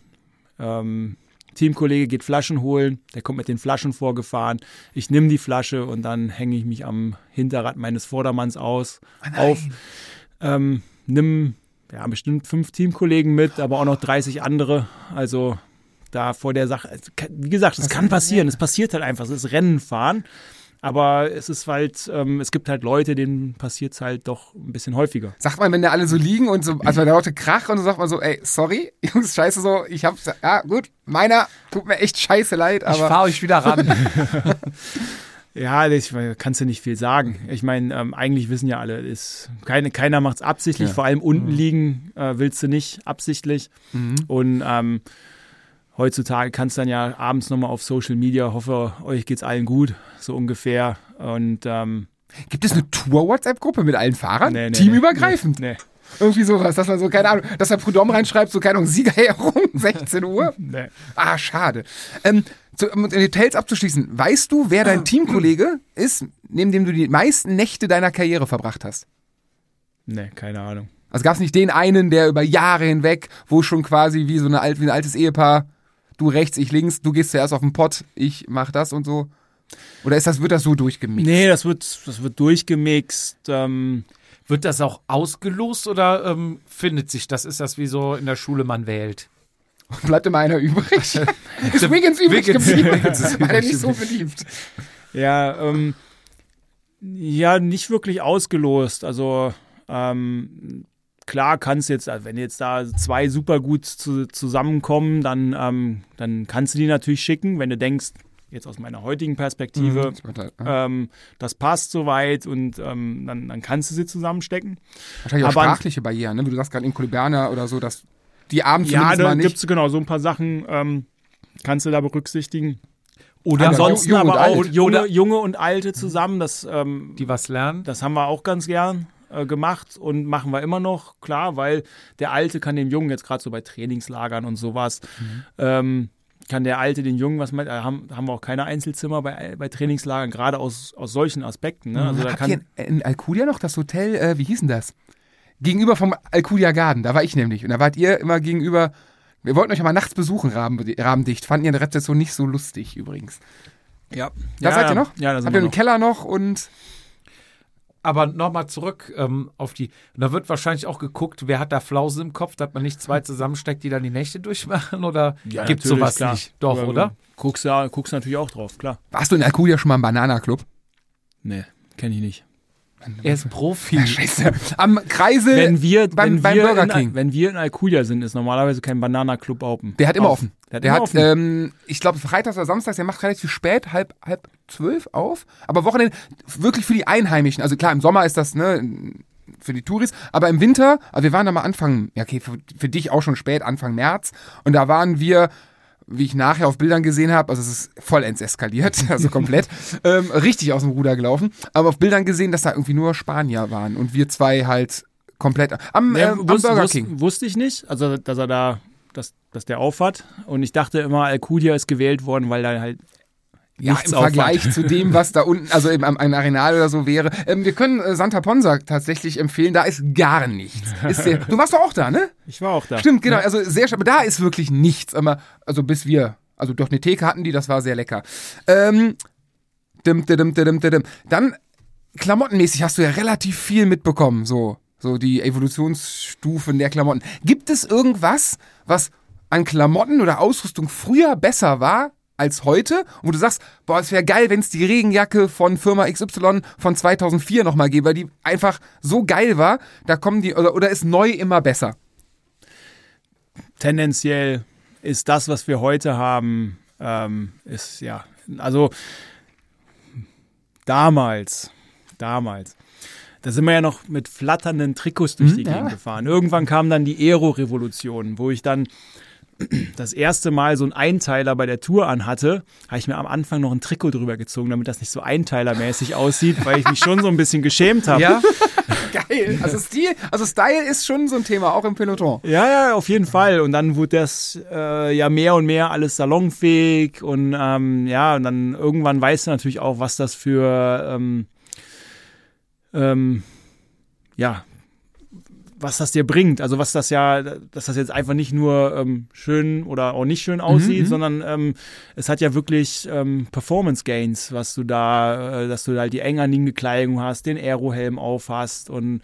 ähm, Teamkollege geht Flaschen holen, der kommt mit den Flaschen vorgefahren. Ich nehme die Flasche und dann hänge ich mich am Hinterrad meines Vordermanns aus, auf. Ähm, nimm ja, bestimmt fünf Teamkollegen mit, aber auch noch 30 andere. Also da vor der Sache, also, wie gesagt, es kann passieren. Es passiert halt einfach. Es ist Rennen fahren. Aber es ist halt, ähm, es gibt halt Leute, denen passiert es halt doch ein bisschen häufiger. Sagt man, wenn da alle so liegen und so, also der laute Krach und so sagt man so, ey, sorry, Jungs, scheiße so, ich hab's, ja gut, meiner, tut mir echt scheiße leid, Ich aber fahre euch wieder ran. Ja, ich kannst du nicht viel sagen. Ich meine, ähm, eigentlich wissen ja alle, ist, keine, keiner macht es absichtlich, Ja. vor allem unten liegen äh, willst du nicht absichtlich. Und ähm, heutzutage kannst du dann ja abends nochmal auf Social Media, hoffe, euch geht's allen gut, so ungefähr. Und ähm, gibt es eine Tour-WhatsApp-Gruppe mit allen Fahrern? nee, nee, Teamübergreifend? Nee, nee. Irgendwie sowas, dass man so, keine Ahnung, dass er Prudhomme reinschreibt, so, keine Ahnung, Siegerehrung, 16 Uhr. Nee. Ah, schade. Ähm, zu, um die Details abzuschließen, weißt du, wer dein Teamkollege ist, neben dem du die meisten Nächte deiner Karriere verbracht hast? Nee, keine Ahnung. Also gab es nicht den einen, der über Jahre hinweg, wo schon quasi wie so eine alt, wie ein altes Ehepaar, du rechts, ich links, du gehst zuerst auf den Pott, ich mach das und so. Oder ist das, wird das so durchgemixt? Nee, das wird, das wird durchgemixt. Ähm, Wird das auch ausgelost oder ähm, findet sich das? Ist das wie so in der Schule, man wählt? Bleibt immer einer übrig? ist Wiggins übrig Wiggins- geblieben? Wiggins ist War der übrig nicht so beliebt? Ja, ähm, ja, nicht wirklich ausgelost. Also ähm, klar kannst du jetzt, also wenn jetzt da zwei super gut zu, zusammenkommen, dann, ähm, dann kannst du die natürlich schicken, wenn du denkst, jetzt aus meiner heutigen Perspektive, ähm, das passt soweit und ähm, dann, dann kannst du sie zusammenstecken. Wahrscheinlich auch aber- sprachliche Barrieren, ne? Wie du sagst gerade in Kolumbia oder so, dass die Abend Ja, da mal nicht. gibt es genau so ein paar Sachen, ähm, kannst du da berücksichtigen. Oder Ansonsten aber auch junge, junge und alte zusammen, das ähm, die was lernen? Das haben wir auch ganz gern äh, gemacht und machen wir immer noch, klar, weil der Alte kann dem Jungen jetzt gerade so bei Trainingslagern und sowas, ähm, kann der Alte den Jungen was mit, äh, haben, haben wir auch keine Einzelzimmer bei, bei Trainingslagern, gerade aus, aus solchen Aspekten. Ne? Also da Habt kann, ihr in, in Alcudia noch das Hotel, äh, wie hieß denn das? Gegenüber vom Alcudia Garden, da war ich nämlich. Und da wart ihr immer gegenüber. Wir wollten euch aber nachts besuchen, rahmendicht. Fanden ihr in der Rezeption nicht so lustig übrigens. ja. Da ja, seid ihr noch? Ja, da sind Habt ihr einen noch. Keller noch und. Aber nochmal zurück ähm, auf die. Da wird wahrscheinlich auch geguckt, wer hat da Flausen im Kopf, dass man nicht zwei zusammensteckt, die dann die Nächte durchmachen? Oder Ja, gibt's natürlich, sowas klar. nicht? Doch, Ja, oder? Guckst ja, guckst natürlich auch drauf, klar. Warst du in Alcudia schon mal im Bananaclub? Nee, kenne ich nicht. Er ist Profi. Scheiße. Am Kreisel. Wenn wir, beim, wenn, beim wir Burger in, King. wenn wir in Alcudia sind, ist normalerweise kein Banana Club open. Der hat immer Auf. offen. Der hat Der immer hat, offen. ähm, ich glaube, freitags oder samstags, der macht relativ spät, halb, halb zwölf auf. Aber Wochenende wirklich für die Einheimischen. Also klar, im Sommer ist das, ne, für die Touris. Aber im Winter, also wir waren da mal Anfang, ja, okay, für, für dich auch schon spät, Anfang März. Und da waren wir, wie ich nachher auf Bildern gesehen habe, also es ist vollends eskaliert, also komplett, ähm, richtig aus dem Ruder gelaufen. Aber auf Bildern gesehen, dass da irgendwie nur Spanier waren und wir zwei halt komplett am, Ja, ähm, am wusste, Burger wusste, King. wusste ich nicht, also dass er da, dass, dass der aufhat. Und ich dachte immer, Alcudia ist gewählt worden, weil da halt Ja, im Vergleich zu dem, was da unten, also im, am Arenal oder so wäre. Ähm, wir können äh, Santa Ponsa tatsächlich empfehlen, da ist gar nichts. Ist sehr, du warst doch auch da, ne? Ich war auch da. Stimmt, genau. Also sehr schön. Aber da ist wirklich nichts. Aber, also bis wir, also doch eine Theke hatten die, das war sehr lecker. Ähm, dim, dim, dim, dim, dim. Dann klamottenmäßig hast du ja relativ viel mitbekommen, so. So die Evolutionsstufen der Klamotten. Gibt es irgendwas, was an Klamotten oder Ausrüstung früher besser war als heute? Wo du sagst, boah, es wäre geil, wenn es die Regenjacke von Firma XY von 2004 nochmal gäbe, weil die einfach so geil war. Da kommen die, oder, oder ist neu immer besser? Tendenziell ist das, was wir heute haben, ähm, ist ja, also damals, damals, da sind wir ja noch mit flatternden Trikots durch die Hm, ja. Gegend gefahren. Irgendwann kam dann die Aero-Revolution, wo ich dann das erste Mal so einen Einteiler bei der Tour anhatte, habe ich mir am Anfang noch ein Trikot drüber gezogen, damit das nicht so einteilermäßig aussieht, weil ich mich schon so ein bisschen geschämt habe. Ja? Geil. Also Stil, also Style ist schon so ein Thema, auch im Peloton. Ja, ja, auf jeden Fall. Und dann wurde das äh, ja mehr und mehr alles salonfähig und ähm, ja, und dann irgendwann weißt du natürlich auch, was das für ähm, ähm, ja, was das dir bringt. Also was das ja, dass das jetzt einfach nicht nur ähm, schön oder auch nicht schön aussieht, sondern ähm, es hat ja wirklich ähm, Performance Gains, was du da, äh, dass du halt die eng anliegende Kleidung hast, den Aerohelm auf hast und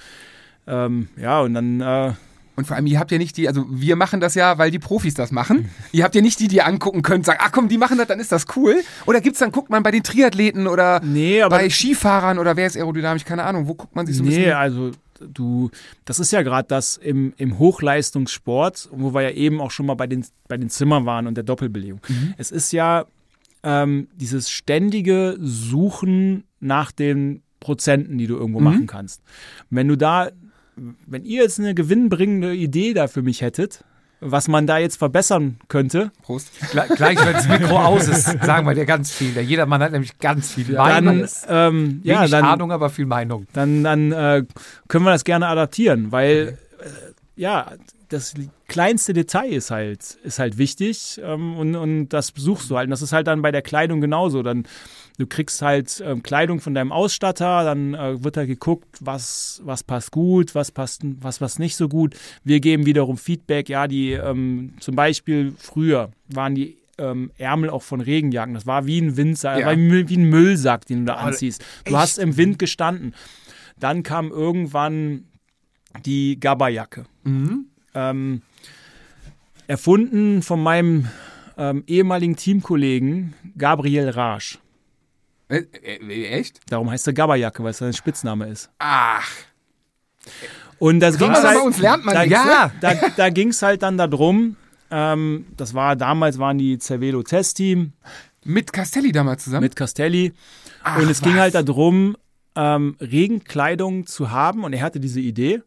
ähm, ja, und dann äh, Und vor allem, ihr habt ja nicht die, also wir machen das ja, weil die Profis das machen. ihr habt ja nicht die, die ihr angucken könnt, sagen, ach komm, die machen das, dann ist das cool. Oder gibt's dann, guckt man bei den Triathleten oder Nee, bei Skifahrern oder wer ist aerodynamisch, keine Ahnung, wo guckt man sich so ein nee, bisschen... also du, das ist ja gerade das im, im Hochleistungssport, wo wir ja eben auch schon mal bei den, bei den Zimmern waren und der Doppelbelegung. Es ist ja ähm, dieses ständige Suchen nach den Prozenten, die du irgendwo machen kannst. Wenn du da, wenn ihr jetzt eine gewinnbringende Idee da für mich hättet, was man da jetzt verbessern könnte, Prost. Gle- Gleich, wenn das Mikro aus ist, sagen wir dir ganz viel. Der Jedermann hat nämlich ganz viel dann, Meinung. ähm, ja, Wenig dann, Ahnung, aber viel Meinung. dann, dann äh, können wir das gerne adaptieren, weil ja, das kleinste Detail ist halt, ist halt wichtig ähm, und, und das suchst du halt. Und das ist halt dann bei der Kleidung genauso. Dann du kriegst halt ähm, Kleidung von deinem Ausstatter, dann äh, wird da geguckt, was, was passt gut, was passt, was, was nicht so gut. Wir geben wiederum Feedback, ja, die ähm, zum Beispiel früher waren die ähm, Ärmel auch von Regenjacken. Das war wie ein Windsack, Ja. wie ein Müllsack, den du da anziehst. Du echt? hast im Wind gestanden. Dann kam irgendwann die Gabberjacke. Ähm, erfunden von meinem ähm, ehemaligen Teamkollegen Gabriel Rasch. Äh, äh, echt? Darum heißt er Gabberjacke, weil es sein Spitzname ist. Ach, Und das ging halt, bei uns lernt man da, ja, da, da ging es halt dann darum, ähm, das war damals waren die Cervelo Testteam mit Castelli damals zusammen? mit Castelli Ach, und es ging was? halt darum, ähm, Regenkleidung zu haben und er hatte diese Idee,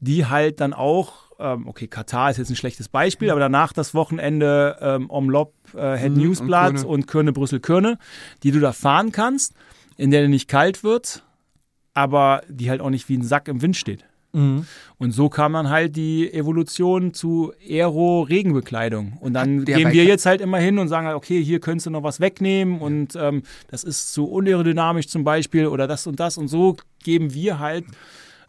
die halt dann auch, ähm, okay, Katar ist jetzt ein schlechtes Beispiel, aber danach das Wochenende ähm, Omlop, äh, Head Mhm, Newsblatt und Körne. und Körne Brüssel Körne, die du da fahren kannst, in der dir nicht kalt wird, aber die halt auch nicht wie ein Sack im Wind steht. Und so kam dann halt die Evolution zu Aero-Regenbekleidung. Und dann der gehen wir jetzt halt immer hin und sagen halt, okay, hier könntest du noch was wegnehmen und ähm, das ist zu unaerodynamisch zum Beispiel oder das und das. Und so geben wir halt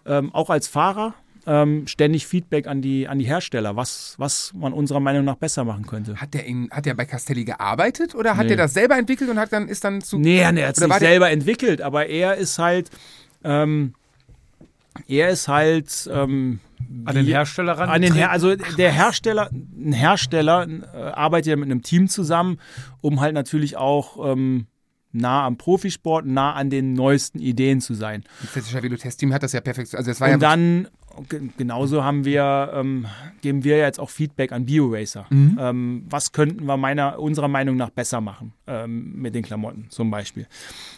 ähm, auch als Fahrer ähm, ständig Feedback an die, an die Hersteller, was, was man unserer Meinung nach besser machen könnte. Hat der, in, hat der bei Castelli gearbeitet oder hat Nee. der das selber entwickelt und hat dann, ist dann zu. Nee, er hat es nicht selber entwickelt, aber er ist halt, ähm, er ist halt ähm, An den Hersteller ran. An den Her also der Hersteller, ein Hersteller äh, arbeitet ja mit einem Team zusammen, um halt natürlich auch ähm, nah am Profisport, nah an den neuesten Ideen zu sein. Das Cervelo Testteam hat das ja perfekt. Also das war ja Und dann ge- genauso haben wir ähm, geben wir jetzt auch Feedback an BioRacer. Mhm. Ähm, was könnten wir meiner unserer Meinung nach besser machen ähm, mit den Klamotten zum Beispiel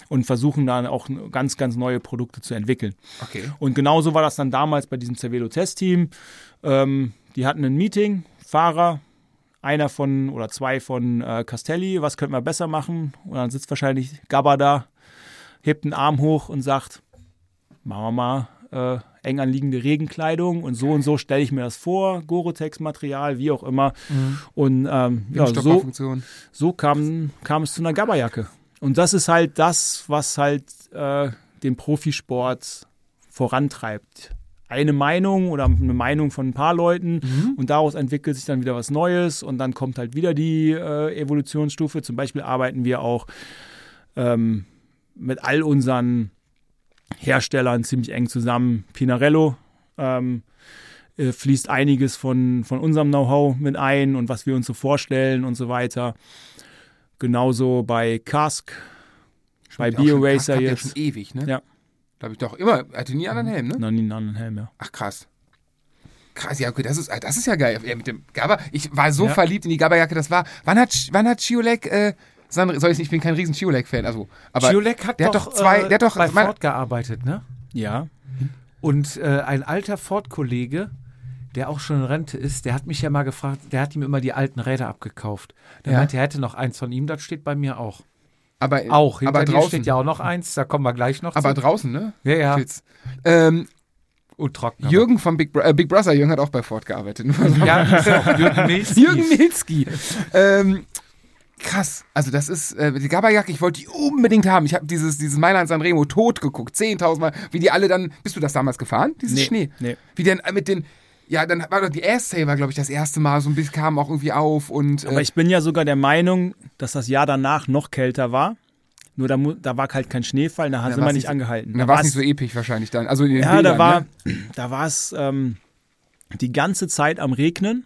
und versuchen dann auch ganz ganz neue Produkte zu entwickeln. okay. Und genauso war das dann damals bei diesem Cervelo Testteam. Ähm, die hatten ein Meeting, Fahrer, einer von oder zwei von äh, Castelli, was könnten wir besser machen? Und dann sitzt wahrscheinlich Gabba da, hebt einen Arm hoch und sagt, machen wir mal äh, eng anliegende Regenkleidung und so und so stelle ich mir das vor, Gore-Tex-Material, wie auch immer. Und ähm, ja, so, so kam, kam es zu einer Gabberjacke. Und das ist halt das, was halt äh, den Profisport vorantreibt. Eine Meinung oder eine Meinung von ein paar Leuten und daraus entwickelt sich dann wieder was Neues und dann kommt halt wieder die äh, Evolutionsstufe. Zum Beispiel arbeiten wir auch ähm, mit all unseren Herstellern ziemlich eng zusammen. Pinarello ähm, äh, fließt einiges von, von unserem Know-how mit ein und was wir uns so vorstellen und so weiter. Genauso bei bei Kask BioRacer habt ihr jetzt. schon ewig, ne? Ja. Glaube ich doch. Immer. Hatte nie einen anderen Helm, ne? Noch nie einen anderen Helm, ja. Ach krass. Krass, ja, okay, das ist, das ist ja geil. Ja, mit dem Gabba, ich war so Ja. verliebt in die Gabba-Jacke, das war, wann hat, wann hat Chiolek, äh, sein, soll ich, ich bin kein riesen Chiolek-Fan, also, aber, Giolek hat der hat doch, doch zwei- äh, der hat doch- bei mein- Ford gearbeitet, ne? Ja. Und äh, ein alter Ford-Kollege, der auch schon in Rente ist, der hat mich ja mal gefragt, der hat ihm immer die alten Räder abgekauft. Der Ja. meinte, er hätte noch eins von ihm, das steht bei mir auch. aber, Auch, hinter aber dir draußen, steht ja auch noch eins, da kommen wir gleich noch aber zu. draußen, ne? Ja, ja. Ähm, Und trocken. Jürgen von Big, Bro äh, Big Brother, Jürgen hat auch bei Ford gearbeitet. Aber. Ja, Jürgen Milski. Jürgen Milski. ähm, krass. Also das ist, äh, die Gabba-Jacke, ich wollte die unbedingt haben. Ich habe dieses, dieses Mailand Sanremo tot geguckt, 10.000 Mal, wie die alle dann, bist du das damals gefahren, dieses Nee, Schnee? nee. Wie denn äh, mit den, ja, dann war doch die Air Saver, glaube ich, das erste Mal, so ein bisschen kam auch irgendwie auf und, Aber äh, ich bin ja sogar der Meinung, dass das Jahr danach noch kälter war. Nur da, da war halt kein Schneefall, da sind wir war's nicht angehalten. da war es nicht so episch wahrscheinlich dann. Also in den Ja, Bildern, da war, ne? da war es ähm, die ganze Zeit am Regnen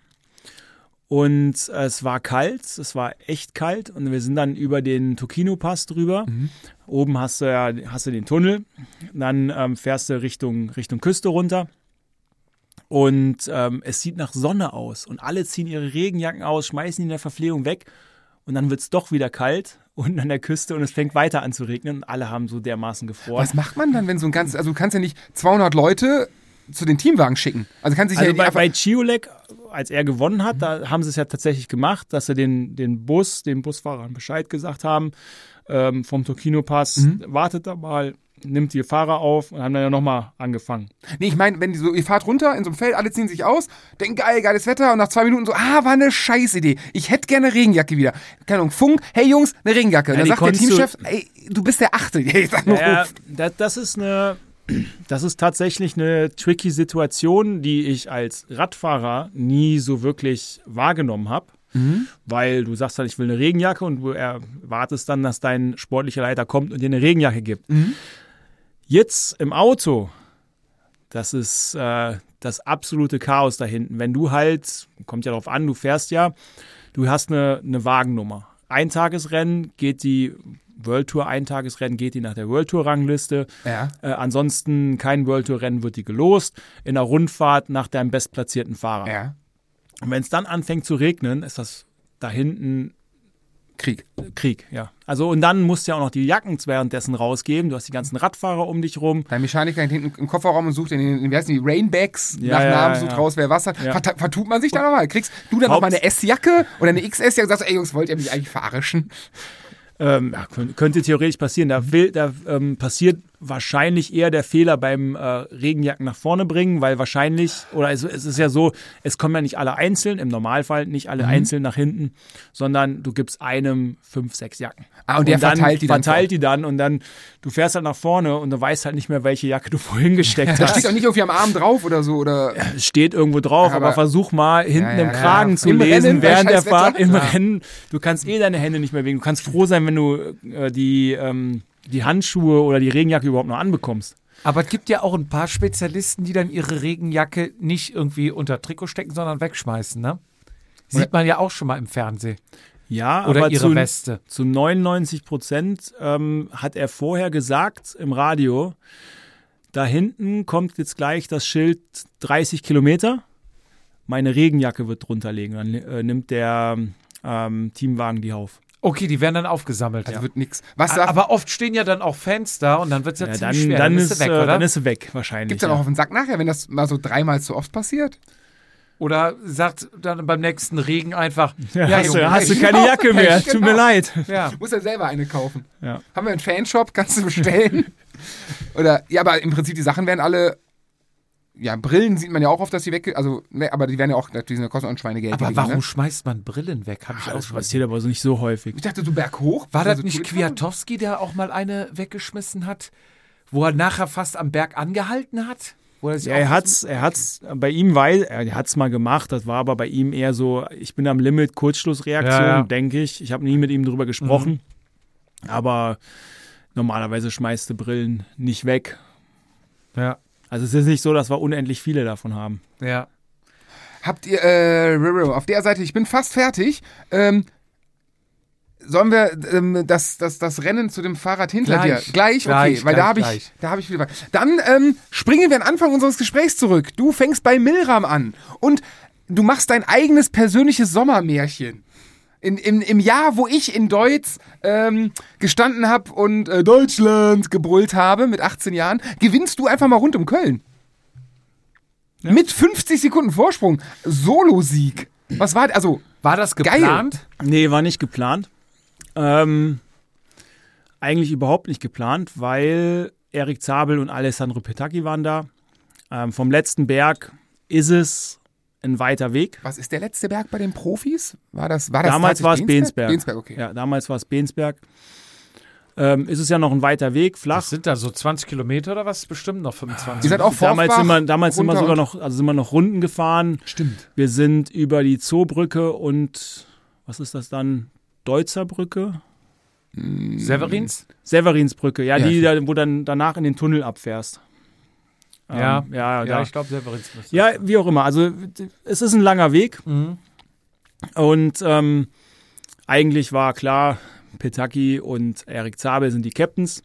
und es war kalt, es war echt kalt und wir sind dann über den Tokino-Pass drüber. Mhm. Oben hast du ja hast du den Tunnel, dann ähm, fährst du Richtung, Richtung Küste runter und ähm, es sieht nach Sonne aus und alle ziehen ihre Regenjacken aus, schmeißen die in der Verpflegung weg und dann wird es doch wieder kalt unten an der Küste und es fängt weiter an zu regnen und alle haben so dermaßen gefroren. Was macht man dann, wenn so ein ganzes, also du kannst ja nicht 200 Leute zu den Teamwagen schicken. Also kann sich ja Also nicht bei, einfach, bei Chiolek, als er gewonnen hat, da haben sie es ja tatsächlich gemacht, dass sie den, den Bus, den Busfahrern Bescheid gesagt haben, ähm, vom Tokino-Pass, Mhm. wartet da mal, nimmt die Fahrer auf und haben dann ja nochmal angefangen. Nee, ich meine, wenn die so, ihr fahrt runter in so einem Feld, alle ziehen sich aus, denken, geil, geiles Wetter und nach zwei Minuten so, ah, war eine Scheißidee. Ich hätte gerne Regenjacke wieder. Keine Ahnung, Funk, hey Jungs, eine Regenjacke. Und Ja, dann sagt der Teamchef, ey, du bist der Achte, anruft. Ja, das, das ist eine, das ist tatsächlich eine tricky Situation, die ich als Radfahrer nie so wirklich wahrgenommen habe. Weil du sagst halt, ich will eine Regenjacke und du erwartest dann, dass dein sportlicher Leiter kommt und dir eine Regenjacke gibt. Jetzt im Auto, das ist äh, das absolute Chaos da hinten. Wenn du halt, kommt ja darauf an, du fährst ja, du hast eine, eine Wagennummer. Eintagesrennen geht die World Tour, Eintagesrennen geht die nach der World Tour Rangliste. Ja. Äh, ansonsten kein World Tour Rennen wird die gelost. In der Rundfahrt nach deinem bestplatzierten Fahrer. Ja. Und wenn es dann anfängt zu regnen, ist das da hinten Krieg. Krieg, ja. Also und dann musst du ja auch noch die Jacken währenddessen rausgeben. Du hast die ganzen Radfahrer um dich rum. Dein Mechaniker hängt hinten im Kofferraum und sucht in den, wie heißen die, Rainbacks Ja, nach Namen, ja, sucht ja. raus, wer was hat. Ja. Vert, vertut man sich da nochmal? Kriegst du dann nochmal eine S-Jacke oder eine XS-Jacke und sagst, ey Jungs, wollt ihr mich eigentlich verarschen? Ähm, ja, könnte, theoretisch passieren. Da, will, da ähm, passiert wahrscheinlich eher der Fehler beim äh, Regenjacken nach vorne bringen, weil wahrscheinlich, oder es, es ist ja so, es kommen ja nicht alle einzeln, im Normalfall nicht alle einzeln nach hinten, sondern du gibst einem fünf, sechs Jacken. Ah, und der dann verteilt die dann Verteilt die dann und dann, du fährst halt nach vorne und du weißt halt nicht mehr, welche Jacke du vorhin gesteckt Da hast. steht auch nicht irgendwie am Arm drauf oder so. Oder Es steht irgendwo drauf, Ja, aber, aber- versuch mal hinten Ja, ja, im ja. Kragen zu Im lesen Rennen während der. Fahrt im Ja. Rennen. Du kannst eh deine Hände nicht mehr bewegen. Du kannst froh sein, wenn du äh, die, ähm, die Handschuhe oder die Regenjacke überhaupt noch anbekommst. Aber es gibt ja auch ein paar Spezialisten, die dann ihre Regenjacke nicht irgendwie unter Trikot stecken, sondern wegschmeißen, ne? Sieht man ja auch schon mal im Fernsehen. Ja, Oder aber ihre zu, Weste. zu 99 Prozent ähm, hat er vorher gesagt im Radio, da hinten kommt jetzt gleich das Schild 30 Kilometer. Meine Regenjacke wird drunter liegen. Dann äh, nimmt der ähm, Teamwagen die auf. Okay, die werden dann aufgesammelt. also ja. wird nix. Was darf, Aber oft stehen ja dann auch Fans da und dann wird es ja, Ja, ziemlich dann, schwer. dann, ist ist, sie weg, äh, oder? dann ist sie weg wahrscheinlich. gibt's dann ja. auch auf den Sack nachher, wenn das mal so dreimal zu oft passiert? oder sagt dann beim nächsten Regen einfach, Ja, ja, hast, Junge, du, hast du keine genau, Jacke mehr, hey, tut genau. mir leid. ja. Muss er selber eine kaufen. Ja. Haben wir einen Fanshop, kannst du bestellen? Oder, ja, aber im Prinzip, die Sachen werden alle, ja, Brillen sieht man ja auch oft, dass die weg, also, ne, aber die werden ja auch, die sind- kosten auch ein Schweinegeld. Aber warum Ne? schmeißt man Brillen weg? Hab ich auch Das schon passiert aber so nicht so häufig. Ich dachte, so berghoch. War das Also nicht? Kwiatowski, der auch mal eine weggeschmissen hat, wo er nachher fast am Berg angehalten hat? Er Ja, auch er hat's, er hat's bei ihm weil er hat's mal gemacht. Das war aber bei ihm eher so, ich bin am Limit, Kurzschlussreaktion, Ja, ja. denke ich. Ich habe nie mit ihm drüber gesprochen, aber normalerweise schmeißt du Brillen nicht weg. Ja, Also es ist nicht so, dass wir unendlich viele davon haben. ja. Habt ihr, äh, Riro, auf der Seite, ich bin fast fertig. Ähm, sollen wir ähm, das, das, das Rennen zu dem Fahrrad hinter Gleich. dir? Gleich, okay, Gleich, weil da gleich, habe ich, da habe ich wieder. Dann ähm, springen wir an Anfang unseres Gesprächs zurück. Du fängst bei Milram an und du machst dein eigenes persönliches Sommermärchen. In, in, Im Jahr, wo ich in Deutsch ähm, gestanden habe und äh, Deutschland gebrüllt habe mit 18 Jahren, gewinnst du einfach mal rund um Köln. Mit 50 Sekunden Vorsprung. Solo-Sieg. Was war, also, War das Geil. geplant? Nee, war nicht geplant. Ähm, eigentlich überhaupt nicht geplant, weil Erik Zabel und Alessandro Petacchi waren da. Ähm, vom letzten Berg ist es ein weiter Weg. was ist der letzte Berg bei den Profis? War das, war das Damals war es Bensberg. Bensberg, okay. Ja, damals war es Bensberg. Ähm, ist es ja noch ein weiter Weg, flach. Das sind da so 20 Kilometer oder was? Bestimmt noch 25. Ihr seid auch damals sind wir, damals sind wir sogar noch, also sind wir noch Runden gefahren. Stimmt. Wir sind über die Zoobrücke und was ist das dann? Deutzerbrücke? Severins? Severinsbrücke, ja, Ja, die, wo dann danach in den Tunnel abfährst. Ja, Ähm, ja, Ja, ich glaube Severins. müsste ja, wie auch immer. Also es ist ein langer Weg. Mhm. und ähm, eigentlich war klar, Petaki und Erik Zabel sind die Captains.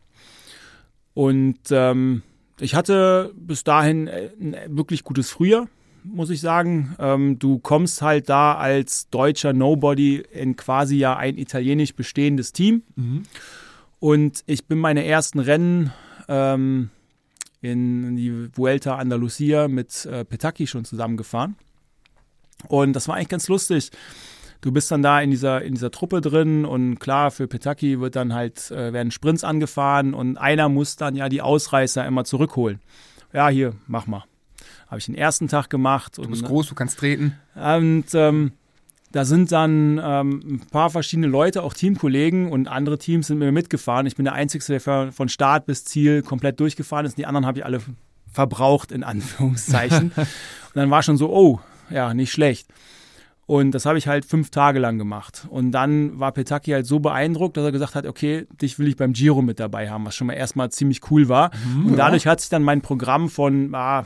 Und ähm, ich hatte bis dahin äh, ein wirklich gutes Frühjahr, muss ich sagen. Ähm, du kommst halt da als deutscher Nobody in quasi ja ein italienisch bestehendes Team. Und ich bin meine ersten Rennen ähm, in die Vuelta Andalusia mit äh, Petaki schon zusammengefahren. Und das war eigentlich ganz lustig. du bist dann da in dieser, in dieser Truppe drin und klar, für Petaki wird dann halt, äh, werden Sprints angefahren und einer muss dann ja die Ausreißer immer zurückholen. Ja, hier, mach mal. Habe ich den ersten Tag gemacht. Du bist groß, du kannst treten. Und ähm, da sind dann ähm, ein paar verschiedene Leute, auch Teamkollegen und andere Teams sind mit mir mitgefahren. Ich bin der Einzige, der von Start bis Ziel komplett durchgefahren ist. Die anderen habe ich alle verbraucht, in Anführungszeichen. und dann war schon so, oh, ja, nicht schlecht. Und das habe ich halt fünf Tage lang gemacht. Und dann war Petaki halt so beeindruckt, dass er gesagt hat, okay, dich will ich beim Giro mit dabei haben, was schon mal erstmal ziemlich cool war. Mhm, und dadurch hat sich dann mein Programm von ah,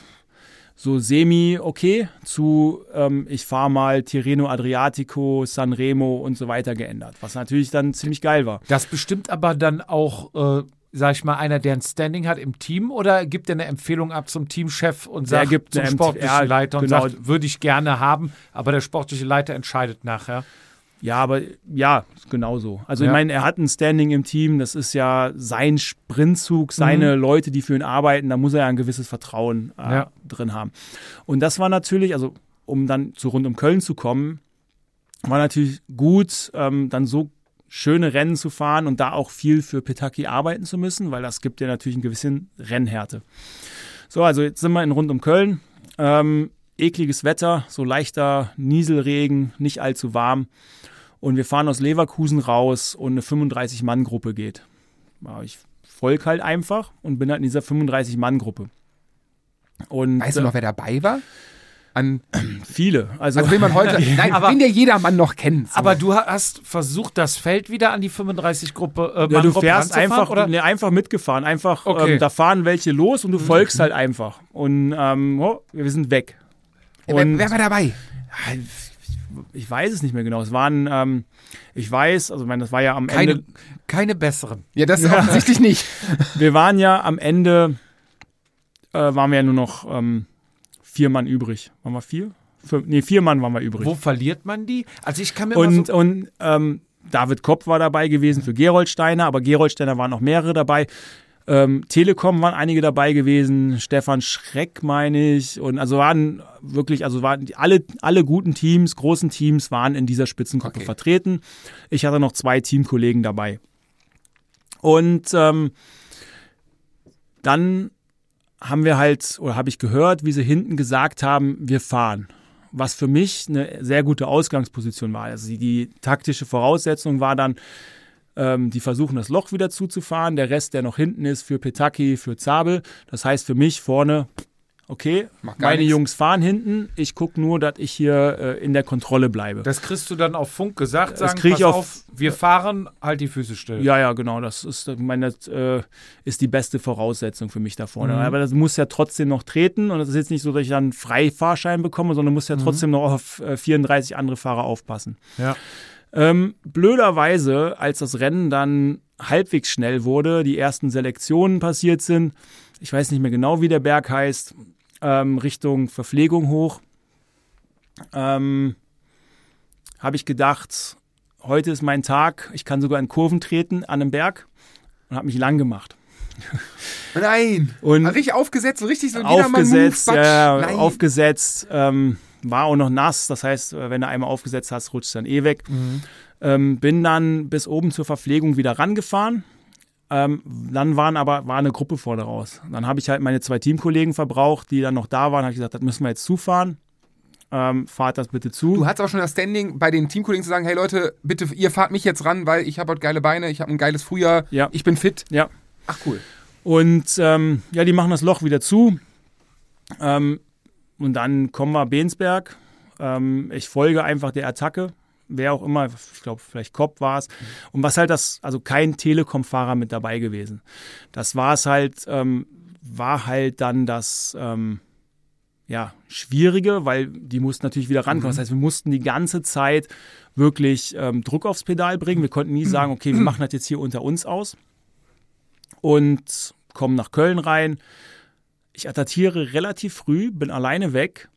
so semi okay zu ähm, ich fahre mal Tirreno Adriatico, Sanremo und so weiter geändert, was natürlich dann ziemlich geil war. Das bestimmt aber dann auch, äh, sag ich mal, einer, der ein Standing hat im Team oder gibt er eine Empfehlung ab zum Teamchef und sagt gibt zum sportlichen Leiter und genau. sagt, würde ich gerne haben, aber der sportliche Leiter entscheidet nachher. Ja, aber ja, genau so. Also Ja. ich meine, er hat ein Standing im Team, das ist ja sein Sprintzug, seine Leute, die für ihn arbeiten, da muss er ja ein gewisses Vertrauen äh, Ja. drin haben. Und das war natürlich, also um dann zu rund um Köln zu kommen, war natürlich gut, ähm, dann so schöne Rennen zu fahren und da auch viel für Petaki arbeiten zu müssen, weil das gibt ja natürlich ein gewissen Rennhärte. So, also jetzt sind wir in rund um Köln. Ähm, ekliges Wetter, so leichter Nieselregen, nicht allzu warm. Und wir fahren aus Leverkusen raus und eine 35-Mann-Gruppe geht. Ja, ich folge halt einfach und bin halt in dieser 35-Mann-Gruppe. Und Weißt du noch, wer dabei war? An, äh, viele. Also, also wen man heute, nein, Aber- wen der jedermann noch kennt. So. Aber du ha- hast versucht, das Feld wieder an die 35-Gruppe äh, ja, du fährst einfach, oder? nee, einfach mitgefahren. Einfach, Okay. ähm, da fahren welche los und du folgst halt einfach. Und ähm, oh, wir sind weg. Wer, Und wer war dabei? ich weiß es nicht mehr genau. Es waren, ähm, ich weiß, also ich meine, das war ja am Keine, Ende, keine besseren. Ja, das offensichtlich nicht. wir waren ja am Ende, äh, waren wir ja nur noch ähm, vier Mann übrig. Waren wir vier? Fünf, nee, vier Mann waren wir übrig. Wo verliert man die? Also ich kann mir Und, so, und ähm, David Kopp war dabei gewesen für Geroldsteiner, aber Geroldsteiner waren noch mehrere dabei. Ähm, Telekom waren einige dabei gewesen, Stefan Schreck meine ich. Und also waren wirklich, also waren alle, alle guten Teams, großen Teams waren in dieser Spitzengruppe Okay. vertreten. Ich hatte noch zwei Teamkollegen dabei. Und ähm, dann haben wir halt, oder habe ich gehört, wie sie hinten gesagt haben, wir fahren. Was für mich eine sehr gute Ausgangsposition war. Also die, die taktische Voraussetzung war dann, ähm, die versuchen das Loch wieder zuzufahren. Der Rest, der noch hinten ist, für Petaki, für Zabel. Das heißt für mich vorne, okay, meine nichts. Jungs fahren hinten. Ich gucke nur, dass ich hier äh, in der Kontrolle bleibe. das kriegst du dann auf Funk gesagt, Das sagen, krieg ich auf- auf, wir fahren, halt die Füße still. Ja, ja, genau. Das ist, ich meine, das äh, ist die beste Voraussetzung für mich da vorne. Mhm. Aber das muss ja trotzdem noch treten. Und das ist jetzt nicht so, dass ich dann einen Freifahrschein bekomme, sondern muss ja trotzdem noch auf äh, 34 andere Fahrer aufpassen. Ja. Ähm, blöderweise, als das Rennen dann halbwegs schnell wurde, die ersten Selektionen passiert sind, ich weiß nicht mehr genau, wie der Berg heißt, ähm, Richtung Verpflegung hoch, ähm, habe ich gedacht, heute ist mein Tag, ich kann sogar in Kurven treten an einem Berg und habe mich lang gemacht. Nein. Und richtig aufgesetzt, so richtig so ein aufgesetzt, ja, aufgesetzt, ähm, war auch noch nass, das heißt, äh, wenn du einmal aufgesetzt hast, rutscht es dann eh weg. Mhm. Ähm, bin dann bis oben zur Verpflegung wieder rangefahren. Ähm, dann waren aber war eine Gruppe vorne raus. Dann habe ich halt meine zwei Teamkollegen verbraucht, die dann noch da waren. Habe ich gesagt, das müssen wir jetzt zufahren. Ähm, fahrt das bitte zu. Du hattest auch schon das Standing, bei den Teamkollegen zu sagen, hey Leute, bitte, ihr fahrt mich jetzt ran, weil ich habe heute geile Beine, ich habe ein geiles Frühjahr, Ja. ich bin fit. ja. Ach cool. Und ähm, ja, die machen das Loch wieder zu. Ähm, und dann kommen wir Bensberg. Ähm, ich folge einfach der Attacke. Wer auch immer, ich glaube, vielleicht Kopp war es. Und was halt das, also kein Telekom-Fahrer mit dabei gewesen. Das war es halt, ähm, war halt dann das, ähm, ja, Schwierige, weil die mussten natürlich wieder rankommen. Das heißt, wir mussten die ganze Zeit wirklich ähm, Druck aufs Pedal bringen. Wir konnten nie sagen, okay, wir machen das jetzt hier unter uns aus und komme nach Köln rein. Ich attackiere relativ früh, bin alleine weg,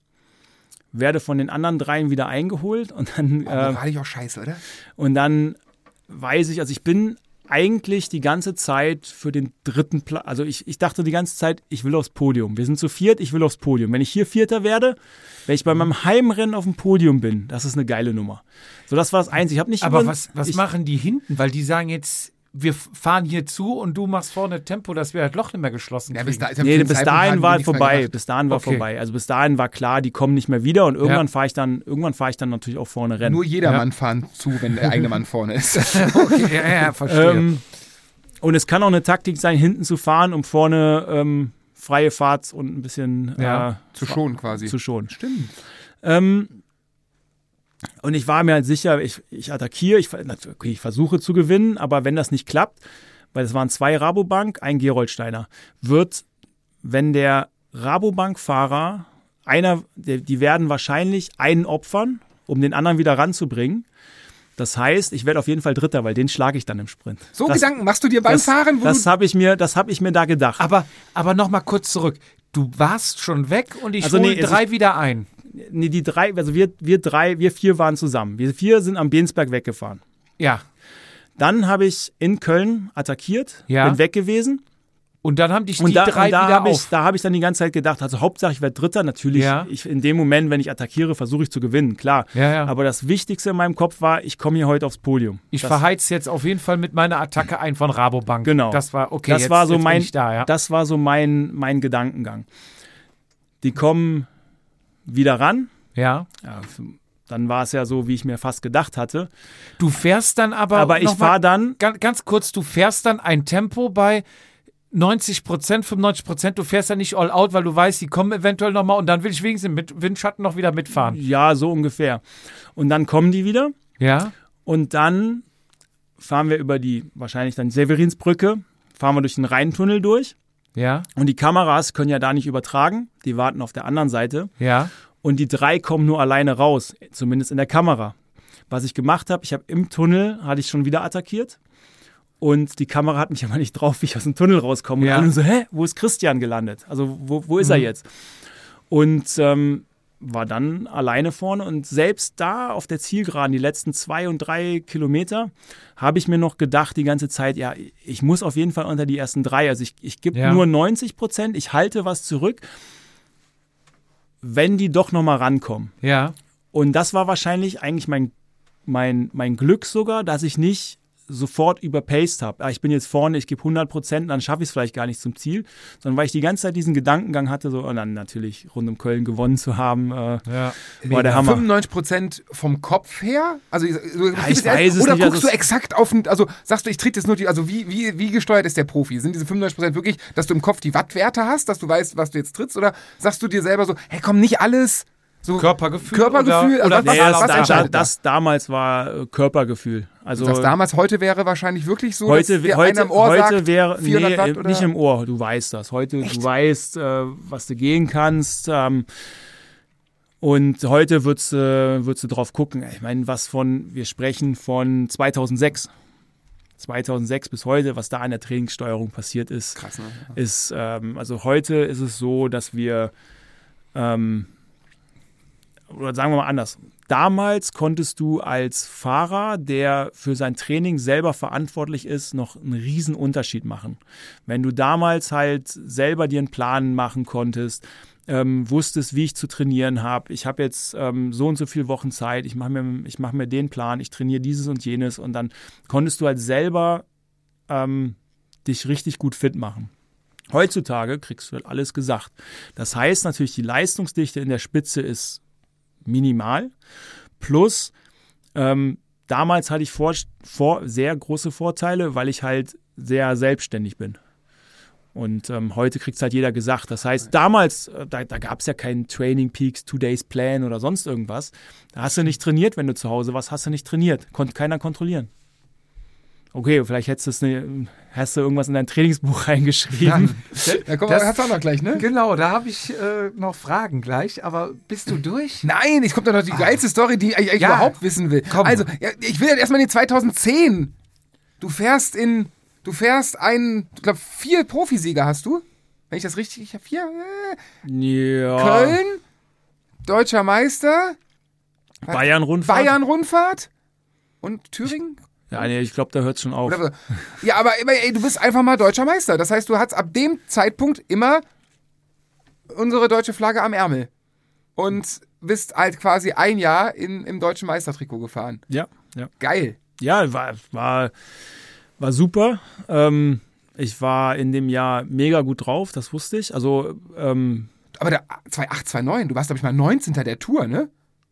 werde von den anderen dreien wieder eingeholt und dann, Aber äh, war ich auch scheiße, oder? und dann weiß ich, also ich bin eigentlich die ganze Zeit für den dritten Platz, also ich, ich dachte die ganze Zeit, ich will aufs Podium. Wir sind zu viert, ich will aufs Podium. Wenn ich hier Vierter werde, wenn ich bei meinem Heimrennen auf dem Podium bin, das ist eine geile Nummer. So, das war das Einzige. Ich habe nicht Aber was, was ich, machen die hinten? Weil die sagen jetzt, wir fahren hier zu und du machst vorne Tempo, dass wir das Loch nicht mehr geschlossen Ja, kriegen. bis da, Nee, bis Zeitpunkt dahin war vorbei. Bis dahin war Okay. vorbei. Also bis dahin war klar, die kommen nicht mehr wieder und irgendwann Ja. fahre ich dann, irgendwann fahre ich dann natürlich auch vorne Rennen. Nur jedermann Ja. fahren zu, wenn der eigene Mann vorne ist. okay, ja, ja, verstehe. Ähm, und es kann auch eine Taktik sein, hinten zu fahren, um vorne ähm, freie Fahrt und ein bisschen Ja, äh, zu schonen quasi. zu schonen. Stimmt. Ähm, und ich war mir halt sicher, ich, ich attackiere, ich, okay, ich versuche zu gewinnen, aber wenn das nicht klappt, weil es waren zwei Rabobank, ein Geroldsteiner, wird, wenn der Rabobank-Fahrer, einer, die werden wahrscheinlich einen opfern, um den anderen wieder ranzubringen. Das heißt, ich werde auf jeden Fall Dritter, weil den schlage ich dann im Sprint. So das, Gedanken machst du dir beim das, Fahren, wo das habe ich mir, das habe ich mir da gedacht. aber aber noch mal kurz zurück. Du warst schon weg und ich Also hole nee, drei wieder ein. Nee, die drei, also wir, wir drei, wir vier waren zusammen. Wir vier sind am Bensberg weggefahren. Ja. Dann habe ich in Köln attackiert, Ja. bin weg gewesen. Und dann haben dich die Und da, drei und da wieder habe ich, auf. da hab ich dann die ganze Zeit gedacht, also Hauptsache ich werde Dritter. Natürlich, Ja. ich, in dem Moment, wenn ich attackiere, versuche ich zu gewinnen, klar. Ja, ja. Aber das Wichtigste in meinem Kopf war, ich komme hier heute aufs Podium. Ich das, verheiz jetzt auf jeden Fall mit meiner Attacke ein von Rabobank. Genau. Das war okay. das jetzt, war so mein, ich da, das war so mein, mein Gedankengang. Die kommen wieder ran. ja. Ja, dann war es ja so, wie ich mir fast gedacht hatte. Du fährst dann aber. Aber ich fahre dann, Ganz, ganz kurz, du fährst dann ein Tempo bei 90 Prozent, 95 Prozent. Du fährst dann nicht all out, weil du weißt, die kommen eventuell nochmal und dann will ich wenigstens mit Windschatten noch wieder mitfahren. ja, so ungefähr. Und dann kommen die wieder. Ja. Und dann fahren wir über die, wahrscheinlich dann Severinsbrücke, fahren wir durch den Rheintunnel durch. Ja. Und die Kameras können ja da nicht übertragen. Die warten auf der anderen Seite. Ja. Und die drei kommen nur alleine raus, zumindest in der Kamera. Was ich gemacht habe, ich habe im Tunnel, hatte ich schon wieder attackiert. Und die Kamera hat mich aber nicht drauf, wie ich aus dem Tunnel rauskomme. Ja. Und alle so, hä, wo ist Christian gelandet? Also wo, wo ist er Mhm. jetzt? Und ähm, war dann alleine vorne und selbst da auf der Zielgeraden, die letzten zwei und drei Kilometer, habe ich mir noch gedacht die ganze Zeit, ja, ich muss auf jeden Fall unter die ersten drei. Also ich, ich gebe Ja. nur 90 Prozent, ich halte was zurück, wenn die doch nochmal rankommen. Ja. Und das war wahrscheinlich eigentlich mein, mein, mein Glück sogar, dass ich nicht sofort überpaced habe. Ah, ich bin jetzt vorne, ich gebe 100 Prozent, dann schaffe ich es vielleicht gar nicht zum Ziel, sondern weil ich die ganze Zeit diesen Gedankengang hatte, so, und dann natürlich rund um Köln gewonnen zu haben, äh, Ja. war der Hammer. 95 Prozent vom Kopf her? Also, du- du ich weiß es oder nicht, guckst also du exakt auf, also sagst du, ich tritt jetzt nur die, also wie, wie, wie gesteuert ist der Profi? Sind diese 95 Prozent wirklich, dass du im Kopf die Wattwerte hast, dass du weißt, was du jetzt trittst? Oder sagst du dir selber so, hey komm, nicht alles, so Körpergefühl. Körpergefühl, Oder, also oder was- Nee, das, was da, das damals war äh, Körpergefühl. Also sagst damals, heute wäre wahrscheinlich wirklich so, heute, dass heute, am Ohr heute sagt, wäre 400 nee, Watt oder? nicht im Ohr. Du weißt das. Heute du weißt, äh, was du gehen kannst. Ähm, und heute würdest, äh, würdest du drauf gucken. Ich meine, was von, wir sprechen von 2006. 2006 bis heute, was da an der Trainingssteuerung passiert ist, Krass, ne? ist, ähm, also heute ist es so, dass wir, ähm, oder sagen wir mal anders, damals konntest du als Fahrer, der für sein Training selber verantwortlich ist, noch einen riesen Unterschied machen. Wenn du damals halt selber dir einen Plan machen konntest, ähm, wusstest, wie ich zu trainieren habe. Ich habe jetzt ähm, so und so viele Wochen Zeit, ich mache mir, mach mir den Plan, ich trainiere dieses und jenes und dann konntest du halt selber ähm, dich richtig gut fit machen. Heutzutage kriegst du halt alles gesagt. Das heißt natürlich, die Leistungsdichte in der Spitze ist minimal. Plus, ähm, damals hatte ich vor, vor, sehr große Vorteile, weil ich halt sehr selbstständig bin. Und ähm, heute kriegt es halt jeder gesagt. Das heißt, damals, äh, da, da gab es ja keinen Training Peaks, Two Days Plan oder sonst irgendwas. Da hast du nicht trainiert, wenn du zu Hause warst, hast du nicht trainiert. Konnte keiner kontrollieren. Okay, vielleicht hättest du es ne, hast du irgendwas in dein Trainingsbuch reingeschrieben. Ja, komm, Das- das hast du auch noch gleich, ne? Genau, da habe ich äh, noch Fragen gleich, aber bist du durch? Nein, jetzt kommt doch noch die geilste Story, die ich eigentlich Ja. überhaupt wissen will. Komm. Also, ja, ich will jetzt erstmal in die 2010. Du fährst in, du fährst einen, ich glaube, vier Profisieger hast du. Wenn ich das richtig, ich habe vier. Äh, ja. Köln, Deutscher Meister, Bayern-Rundfahrt. Bayern-Rundfahrt und Thüringen. Ja, nee, ich glaube, da hört schon auf. Ja, aber immer, ey, du bist einfach mal deutscher Meister. Das heißt, du hast ab dem Zeitpunkt immer unsere deutsche Flagge am Ärmel. Und bist halt quasi ein Jahr in, im deutschen Meistertrikot gefahren. Ja, ja. Geil. Ja, war, war, war super. Ähm, ich war in dem Jahr mega gut drauf, das wusste ich. Also, ähm, Aber der 2829, du warst, glaube ich, mal 19. der Tour, ne?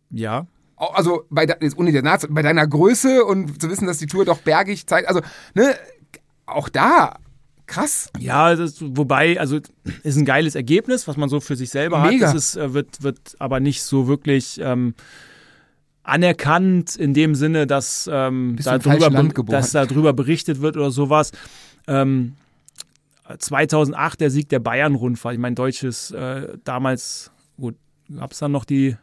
ja, Also bei, jetzt ohne der Nase, bei deiner Größe und zu wissen, dass die Tour doch bergig zeigt, also, ne, auch da, krass. Ja, das, wobei, also ist ein geiles Ergebnis, was man so für sich selber Mega. hat. Es ist, äh, wird, wird aber nicht so wirklich ähm, anerkannt in dem Sinne, dass, ähm, be- geboren? dass darüber berichtet wird oder sowas. Ähm, 2008 der Sieg der Bayern-Rundfahrt. Ich meine, deutsches, äh, damals, gut, gab es dann noch die,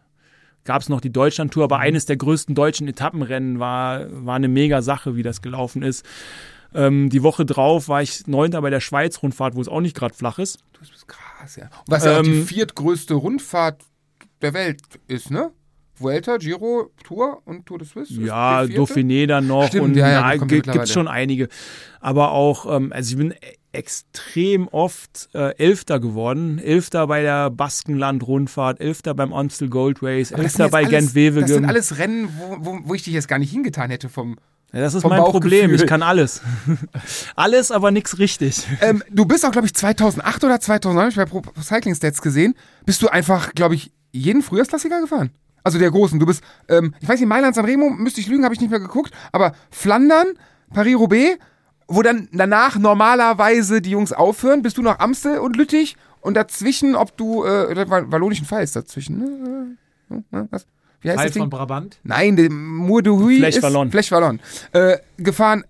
gab es noch die Deutschland-Tour, aber eines der größten deutschen Etappenrennen war, war eine mega Sache, wie das gelaufen ist. Ähm, die Woche drauf war ich Neunter bei der Schweiz-Rundfahrt, wo es auch nicht gerade flach ist. Das ist krass, ja. Und was ja auch die Ähm, viertgrößte Rundfahrt der Welt ist, ne? Vuelta, Giro, Tour und Tour de Suisse. Ja? Dauphiné dann noch Stimmt, und ja, ja, na, die kommt gi- mittlerweile. gibt's schon einige. Aber auch, ähm, also ich bin extrem oft äh, Elfter geworden. Elfter bei der Baskenland-Rundfahrt, Elfter beim Amstel Gold Race, Elfter bei alles- Das sind Gent-Wevelgem. alles Rennen, wo, wo, wo ich dich jetzt gar nicht hingetan hätte vom. Ja, das ist mein Problem, ich kann alles. alles, aber nichts richtig. Ähm, du bist auch, glaube ich, 2008 oder 2009, hab ich bei Pro Cycling Stats gesehen, bist du einfach, glaube ich, jeden Frühjahrsklassiker gefahren. Also der großen. Du bist, ähm, ich weiß nicht, Mailand, Sanremo, müsste ich lügen, habe ich nicht mehr geguckt, aber Flandern, Paris-Roubaix, wo dann danach normalerweise die Jungs aufhören, bist du noch Amstel und Lüttich und dazwischen, ob du, äh, Wallonischen Pfalz dazwischen, ne? Äh, äh, Was? Wie heißt Teil das Ding? von Brabant. Nein, Mour de Huy Flèche ist Wallonne. Flèche Wallonne. Äh, gefahren.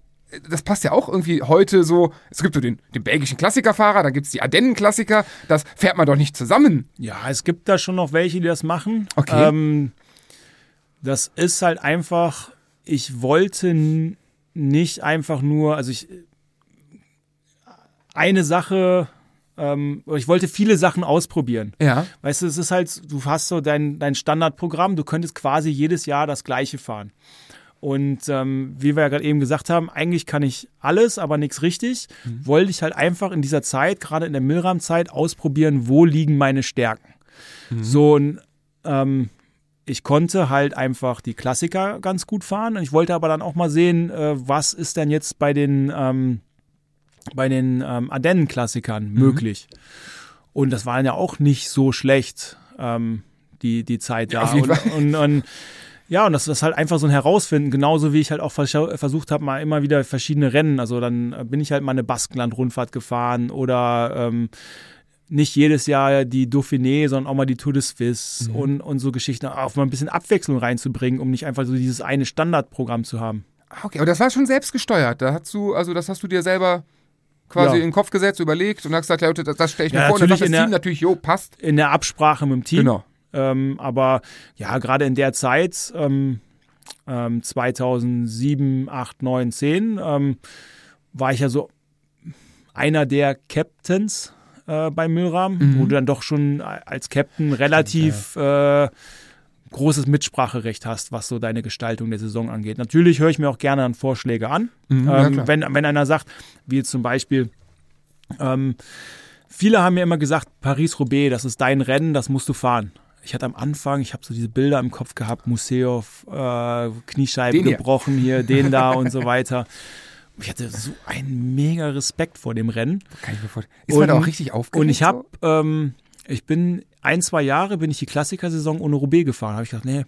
Das passt ja auch irgendwie heute so. Es gibt so den, den belgischen Klassikerfahrer, dann gibt es die Ardennen-Klassiker. Das fährt man doch nicht zusammen. Ja, es gibt da schon noch welche, die das machen. Okay. Ähm, das ist halt einfach, ich wollte nicht einfach nur, also ich, eine Sache, ähm, ich wollte viele Sachen ausprobieren. Ja. Weißt du, es ist halt, du hast so dein, dein Standardprogramm, du könntest quasi jedes Jahr das gleiche fahren. Und ähm, wie wir ja gerade eben gesagt haben, eigentlich kann ich alles, aber nichts richtig. Wollte ich halt einfach in dieser Zeit, gerade in der Milram-Zeit, ausprobieren, wo liegen meine Stärken. So ein, ähm, ich konnte halt einfach die Klassiker ganz gut fahren. Und ich wollte aber dann auch mal sehen, äh, was ist denn jetzt bei den, ähm, bei den ähm, Ardennen-Klassikern möglich. Und das war ja auch nicht so schlecht, ähm, die, die Zeit da. auf jeden und, und, und ja, und das ist halt einfach so ein Herausfinden, genauso wie ich halt auch versucht habe, mal immer wieder verschiedene Rennen. Also dann äh, bin ich halt mal eine Baskenland-Rundfahrt gefahren oder ähm, nicht jedes Jahr die Dauphiné, sondern auch mal die Tour de Suisse Mhm. und, und so Geschichten, auch mal ein bisschen Abwechslung reinzubringen, um nicht einfach so dieses eine Standardprogramm zu haben. Ah, Okay, aber das war schon selbst gesteuert. Da hast du, also das hast du dir selber quasi Ja. in den Kopf gesetzt, überlegt und hast gesagt, ja, Leute, das, das stelle ich mir Ja, vor. Und dann das in der- Team natürlich, jo, passt. In der Absprache mit dem Team. Genau. Ähm, aber ja, gerade in der Zeit, ähm, ähm, 2007, 8, 9, 10, ähm, war ich ja so einer der Captains äh, bei Milram, Mhm. wo du dann doch schon als Captain relativ äh, großes Mitspracherecht hast, was so deine Gestaltung der Saison angeht. Natürlich höre ich mir auch gerne dann Vorschläge an. Mhm, ähm, wenn, wenn einer sagt, wie zum Beispiel, ähm, viele haben mir immer gesagt, Paris-Roubaix, das ist dein Rennen, das musst du fahren. Ich hatte am Anfang, ich habe so diese Bilder im Kopf gehabt, Museov, äh, Kniescheibe Den hier. gebrochen hier, den da und so weiter. Ich hatte so einen mega Respekt vor dem Rennen. Kann ich mir vorstellen. Ist man da Und- auch richtig aufgeregt? Und ich habe, ähm, ich bin ein, zwei Jahre bin ich die Klassikersaison ohne Roubaix gefahren. Habe ich gedacht, nee,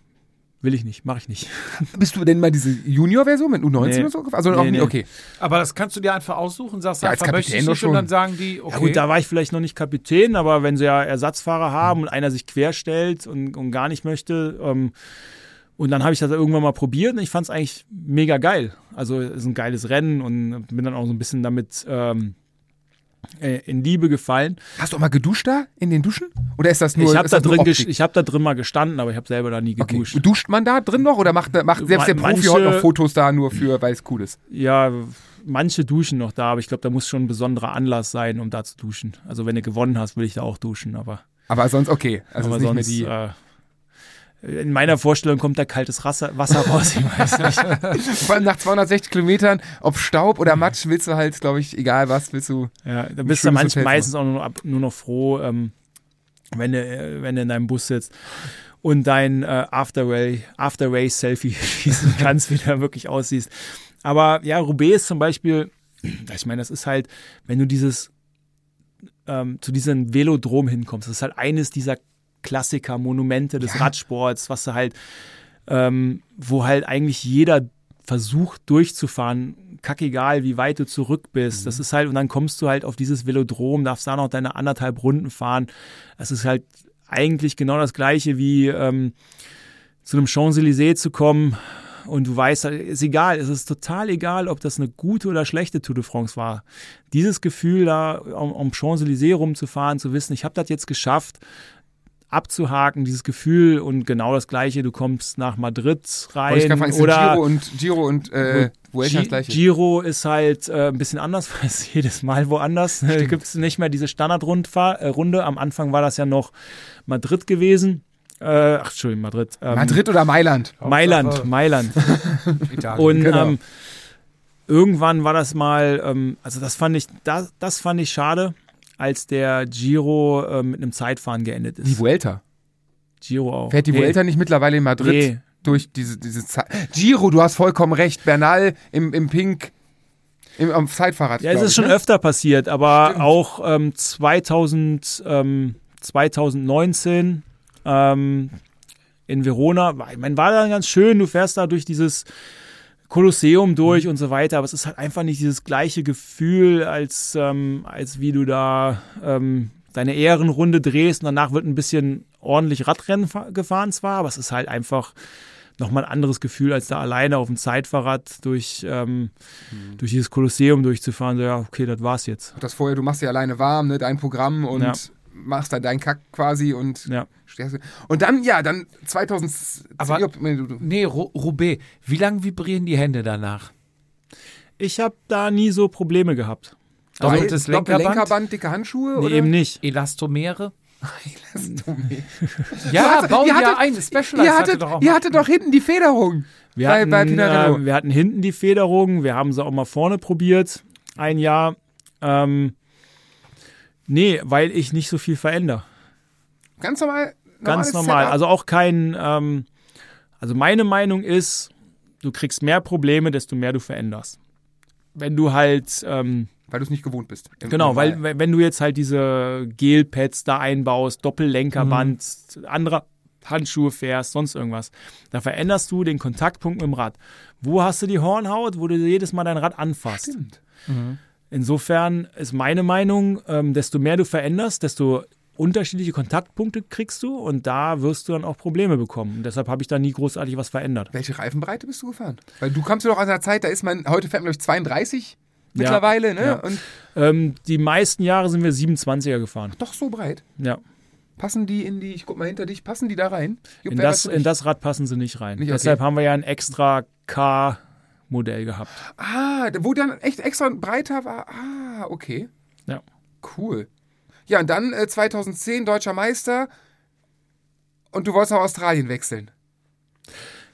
will ich nicht, mache ich nicht. Bist du denn mal diese Junior-Version mit U19 Nee. oder so gefahren? Also auch Nee, nie, nee. okay. Aber das kannst du dir einfach aussuchen, sagst Ja, einfach, möchte ich nicht und schon. dann sagen die, okay. Ja gut, da war ich vielleicht noch nicht Kapitän, aber wenn sie ja Ersatzfahrer haben und einer sich querstellt und, und gar nicht möchte, ähm, und dann habe ich das irgendwann mal probiert und ich fand es eigentlich mega geil. Also es ist ein geiles Rennen und bin dann auch so ein bisschen damit ähm, äh, in Liebe gefallen. Hast du auch mal geduscht da in den Duschen? Oder ist das nur, ich habe da, drin ich hab da drin mal gestanden, aber ich habe selber da nie Okay. geduscht. Duscht man da drin noch oder macht, macht selbst der Profi heute noch Fotos da nur für, weil es cool ist? Ja, manche duschen noch da, aber ich glaube, da muss schon ein besonderer Anlass sein, um da zu duschen. Also wenn du gewonnen hast, will ich da auch duschen, aber, Aber sonst okay. Also aber sonst die. In meiner Vorstellung kommt da kaltes Wasser, raus, ich weiß nicht. Vor allem nach 260 Kilometern, ob Staub oder Matsch, willst du halt, glaube ich, egal was, willst du. Ja, da bist du manch, meistens auch nur nur noch froh, ähm, wenn, du, äh, wenn du in deinem Bus sitzt und dein äh, After-Race- After-Race-Selfie schießen kannst, wie du wirklich aussiehst. Aber ja, Roubaix ist zum Beispiel, ich meine, das ist halt, wenn du dieses ähm, zu diesem Velodrom hinkommst, das ist halt eines dieser Klassiker, Monumente des Ja. Radsports, was du halt, ähm, wo halt eigentlich jeder versucht durchzufahren, kackegal, wie weit du zurück bist. Das ist halt, und dann kommst du halt auf dieses Velodrom, darfst da noch deine anderthalb Runden fahren. Das ist halt eigentlich genau das Gleiche wie ähm, zu einem Champs-Élysées zu kommen und du weißt, ist egal, es ist total egal, ob das eine gute oder schlechte Tour de France war. Dieses Gefühl da, um, um Champs-Élysées rumzufahren, zu wissen, ich habe das jetzt geschafft, abzuhaken, dieses Gefühl und genau das Gleiche, du kommst nach Madrid rein ich fragen, ist oder Giro und Giro und äh, Vuelta das gleiche. Giro ist halt äh, ein bisschen anders, weil es jedes Mal woanders. Da gibt es nicht mehr diese Standardrunde. Äh, Runde. Am Anfang war das ja noch Madrid gewesen. Äh, ach, Entschuldigung, Madrid. Ähm, Madrid oder Mailand? Mailand, Hauptsache- Mailand. Italien. Und Genau. ähm, irgendwann war das mal, ähm, also das fand ich, das, das fand ich schade, als der Giro äh, mit einem Zeitfahren geendet ist. Die Vuelta. Giro auch. Fährt die Nee. Vuelta nicht mittlerweile in Madrid Nee. durch diese, diese Zeit? Giro, du hast vollkommen recht. Bernal im, im Pink, im, am Zeitfahrrad. Ja, es ist ich, schon ne? öfter passiert, aber Stimmt. auch ähm, 2000, ähm, 2019 ähm, in Verona, ich meine, war dann ganz schön, du fährst da durch dieses Kolosseum durch Mhm. und so weiter, aber es ist halt einfach nicht dieses gleiche Gefühl, als, ähm, als wie du da ähm, deine Ehrenrunde drehst und danach wird ein bisschen ordentlich Radrennen fa- gefahren zwar, aber es ist halt einfach nochmal ein anderes Gefühl, als da alleine auf dem Zeitfahrrad durch, ähm, Mhm. durch dieses Kolosseum durchzufahren. So, ja, okay, das war's jetzt. Das vorher, du machst dir alleine warm, ne, dein Programm und Ja. machst dann deinen Kack quasi und Ja. Und dann, ja, dann 2000. Aber- Job, nee, Roubaix. Wie lange vibrieren die Hände danach? Ich habe da nie so Probleme gehabt. Doppeltes Doppel- Lenkerband? Lenkerband, dicke Handschuhe? Nee, oder? eben nicht. Elastomere? Elastomere. Ja, hast- bauen ihr ja hattet- ein. Specialized Ihr hatte hattet, doch auch ihr hattet doch hinten die Federung. Wir, Bei- hatten, bei äh, wir hatten hinten die Federung, wir haben sie auch mal vorne probiert, ein Jahr. Ähm, nee, weil ich nicht so viel verändere. Ganz normal. Ganz normal. Setup. Also auch kein, ähm, also meine Meinung ist, du kriegst mehr Probleme, desto mehr du veränderst. Wenn du halt, ähm, Weil du es nicht gewohnt bist. Genau, weil wenn du jetzt halt diese Gelpads da einbaust, Doppellenkerband, andere Handschuhe fährst, sonst irgendwas, da veränderst du den Kontaktpunkt mit dem Rad. Wo hast du die Hornhaut, wo du jedes Mal dein Rad anfasst? Stimmt. Insofern ist meine Meinung, ähm, desto mehr du veränderst, desto unterschiedliche Kontaktpunkte kriegst du und da wirst du dann auch Probleme bekommen. Und deshalb habe ich da nie großartig was verändert. Welche Reifenbreite bist du gefahren? Weil du kamst ja doch aus einer Zeit, da ist man, heute fährt man durch 32 mittlerweile, ne? ja. Und Ähm, die meisten Jahre sind wir 27er gefahren. doch so breit. Ja. Passen die in die, ich guck mal hinter dich, passen die da rein? Jupp, In das, in das Rad passen sie nicht rein. Nicht, okay. Deshalb haben wir ja ein extra K-Modell gehabt. Ah, wo dann echt extra breiter war. Ah, okay. Ja. Cool. Ja, und dann äh, 2010 deutscher Meister und du wolltest nach Australien wechseln.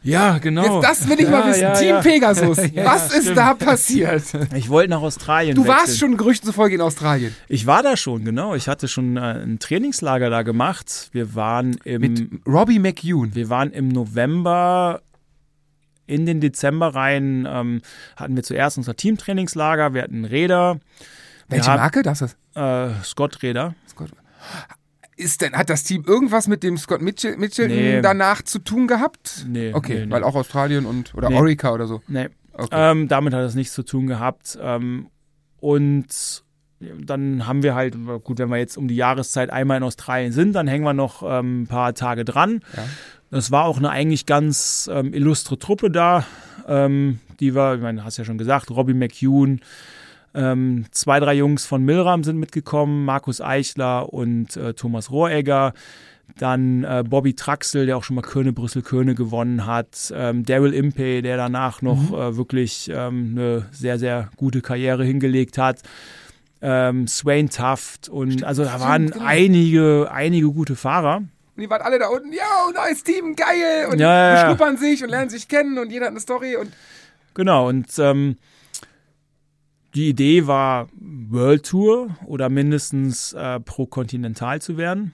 Ja, genau. Jetzt, das will ich mal Ja, wissen. ja, Team ja. Pegasus. Ja, Was ist da passiert? Ich wollte nach Australien Du wechseln. warst schon Gerüchten zufolge in Australien. Ich war da schon, genau. Ich hatte schon äh, ein Trainingslager da gemacht. Wir waren im, Mit Robbie McEwen. wir waren im November in den Dezember rein. Ähm, hatten wir zuerst unser Teamtrainingslager. Wir hatten Räder. Welche haben- Marke? Das ist Äh, Scott-Räder. Scott. Ist denn, hat das Team irgendwas mit dem Scott Mitchell, Mitchell Nee. danach zu tun gehabt? Nee, Okay, nee, nee. weil auch Australien und oder Nee. Orica oder so. Nee. Okay. Ähm, damit hat es nichts zu tun gehabt. Ähm, und dann haben wir halt, gut, wenn wir jetzt um die Jahreszeit einmal in Australien sind, dann hängen wir noch ähm, ein paar Tage dran. Ja. Das war auch eine eigentlich ganz ähm, illustre Truppe da. Ähm, die war, ich meine, hast ja schon gesagt, Robbie McEwen, ähm, zwei, drei Jungs von Milram sind mitgekommen, Markus Eichler und äh, Thomas Rohregger. Dann äh, Bobby Traxel, der auch schon mal Köne, Brüssel, Köne gewonnen hat. Ähm, Daryl Impey, der danach noch äh, wirklich ähm, eine sehr, sehr gute Karriere hingelegt hat. Ähm, Swain Taft und also da waren genau. einige, einige gute Fahrer. Und die waren alle da unten, yo, neues Team, geil. Und Ja, ja, ja. beschnuppern sich und lernen sich kennen und jeder hat eine Story. Und Genau, und ähm, die Idee war, World Tour oder mindestens äh, pro Kontinental zu werden.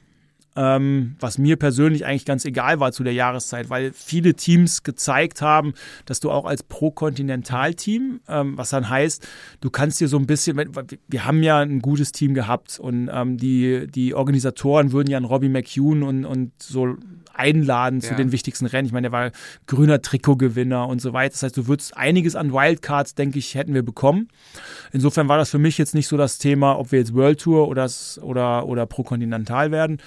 Ähm, was mir persönlich eigentlich ganz egal war zu der Jahreszeit, weil viele Teams gezeigt haben, dass du auch als Pro-Kontinental-Team, ähm, was dann heißt, du kannst dir so ein bisschen, wir haben ja ein gutes Team gehabt und ähm, die, die Organisatoren würden ja einen Robbie McEwen und, und so einladen zu Ja. den wichtigsten Rennen. Ich meine, der war grüner Trikotgewinner und so weiter. Das heißt, du würdest einiges an Wildcards, denke ich, hätten wir bekommen. Insofern war das für mich jetzt nicht so das Thema, ob wir jetzt World Tour oder, oder, oder Pro Continental werden.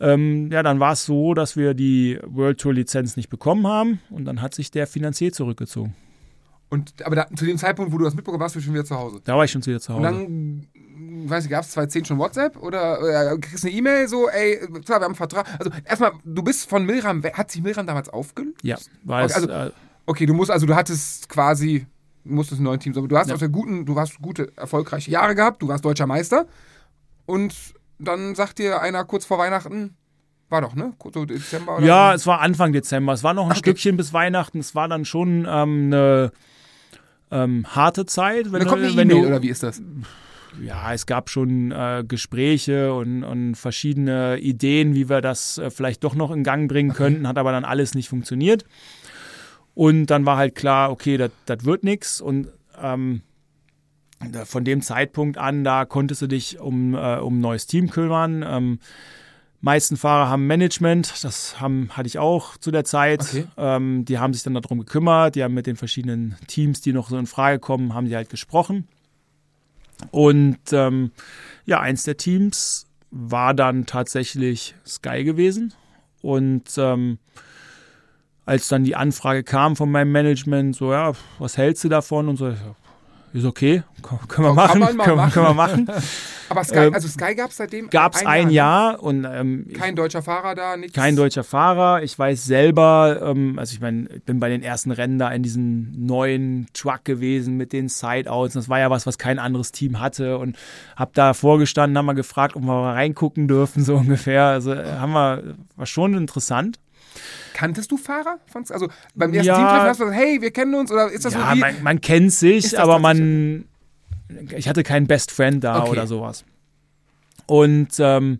Ähm, ja, dann war es so, dass wir die World Tour Lizenz nicht bekommen haben und dann hat sich der Finanzier zurückgezogen. Und, aber da, zu dem Zeitpunkt, wo du das mitbekommen hast, warst du schon wieder zu Hause. Da war ich schon wieder zu Und Hause. dann, weiß ich, gab es 2010 schon WhatsApp oder äh, kriegst eine E-Mail so, ey, klar, wir haben einen Vertrag. Also erstmal, du bist von Milram, hat sich Milram damals aufgelöst? ja, war Okay, es, also- äh, Okay, du musst, also du hattest quasi, du musstest ein neues Team, aber du hast Ja. aus der guten, du hast gute, erfolgreiche Jahre gehabt, du warst deutscher Meister und dann sagt dir einer kurz vor Weihnachten, war doch, ne? So Dezember oder Ja, so. es war Anfang Dezember. Es war noch ein Okay. Stückchen bis Weihnachten. Es war dann schon ähm, eine ähm, harte Zeit. Wenn Da kommt eine wenn E-Mail du, oder wie ist das? Ja, es gab schon äh, Gespräche und, und verschiedene Ideen, wie wir das äh, vielleicht doch noch in Gang bringen könnten, hat aber dann alles nicht funktioniert. Und dann war halt klar, okay, das wird nichts. Und ähm, von dem Zeitpunkt an, da konntest du dich um, äh, um ein neues Team kümmern. Ähm, meisten Fahrer haben Management, das haben, hatte ich auch zu der Zeit. Okay. Ähm, die haben sich dann darum gekümmert, die haben mit den verschiedenen Teams, die noch so in Frage kommen, haben die halt gesprochen. Und ähm, ja, eins der Teams war dann tatsächlich Sky gewesen. Und ähm, als dann die Anfrage kam von meinem Management, so ja, was hältst du davon? Und so, ist okay, können wir Kann machen, man mal können, machen. können wir machen. Aber Sky, Ähm, also Sky gab es seitdem Gab es ein ne? Jahr und ähm, Kein deutscher Fahrer da, nichts. kein deutscher Fahrer. Ich weiß selber, ähm, also ich meine, ich bin bei den ersten Rennen da in diesem neuen Truck gewesen mit den Sideouts. Das war ja was, was kein anderes Team hatte und hab da vorgestanden, haben wir gefragt, ob wir mal reingucken dürfen, so ungefähr. Also äh, haben wir, war schon interessant. Kanntest du Fahrer? Also beim ersten Ja. Teamtreffen hast du gesagt, hey, wir kennen uns oder ist das ja, so wie... man, man kennt sich, aber man, ich hatte keinen Best Friend da Okay. oder sowas. Und ähm,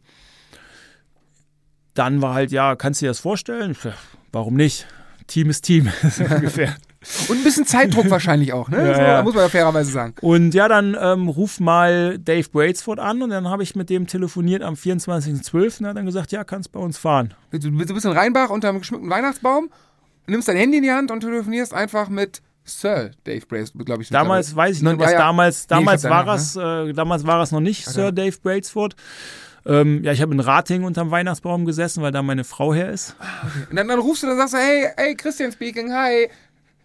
dann war halt, ja, kannst du dir das vorstellen? Warum nicht? Team ist Team, ungefähr. Und ein bisschen Zeitdruck wahrscheinlich auch, ne? Ja, so, ja. Muss man ja fairerweise sagen. Und ja, dann ähm, ruf mal Dave Brailsford an und dann habe ich mit dem telefoniert am 24.12. und er hat dann gesagt, ja, kannst bei uns fahren. Du bist in Rheinbach unter einem geschmückten Weihnachtsbaum, nimmst dein Handy in die Hand und telefonierst einfach mit Sir Dave Brace, glaube ich. Damals weiß ich nicht, was ja, ja. damals, Nee, damals hab war danach, es, äh, damals war es noch nicht Sir ja. Dave Brailsford. Ähm, ja, ich habe in Rating unterm Weihnachtsbaum gesessen, weil da meine Frau her ist. Und dann, dann rufst du, dann sagst du, hey, hey, Christian speaking, hi.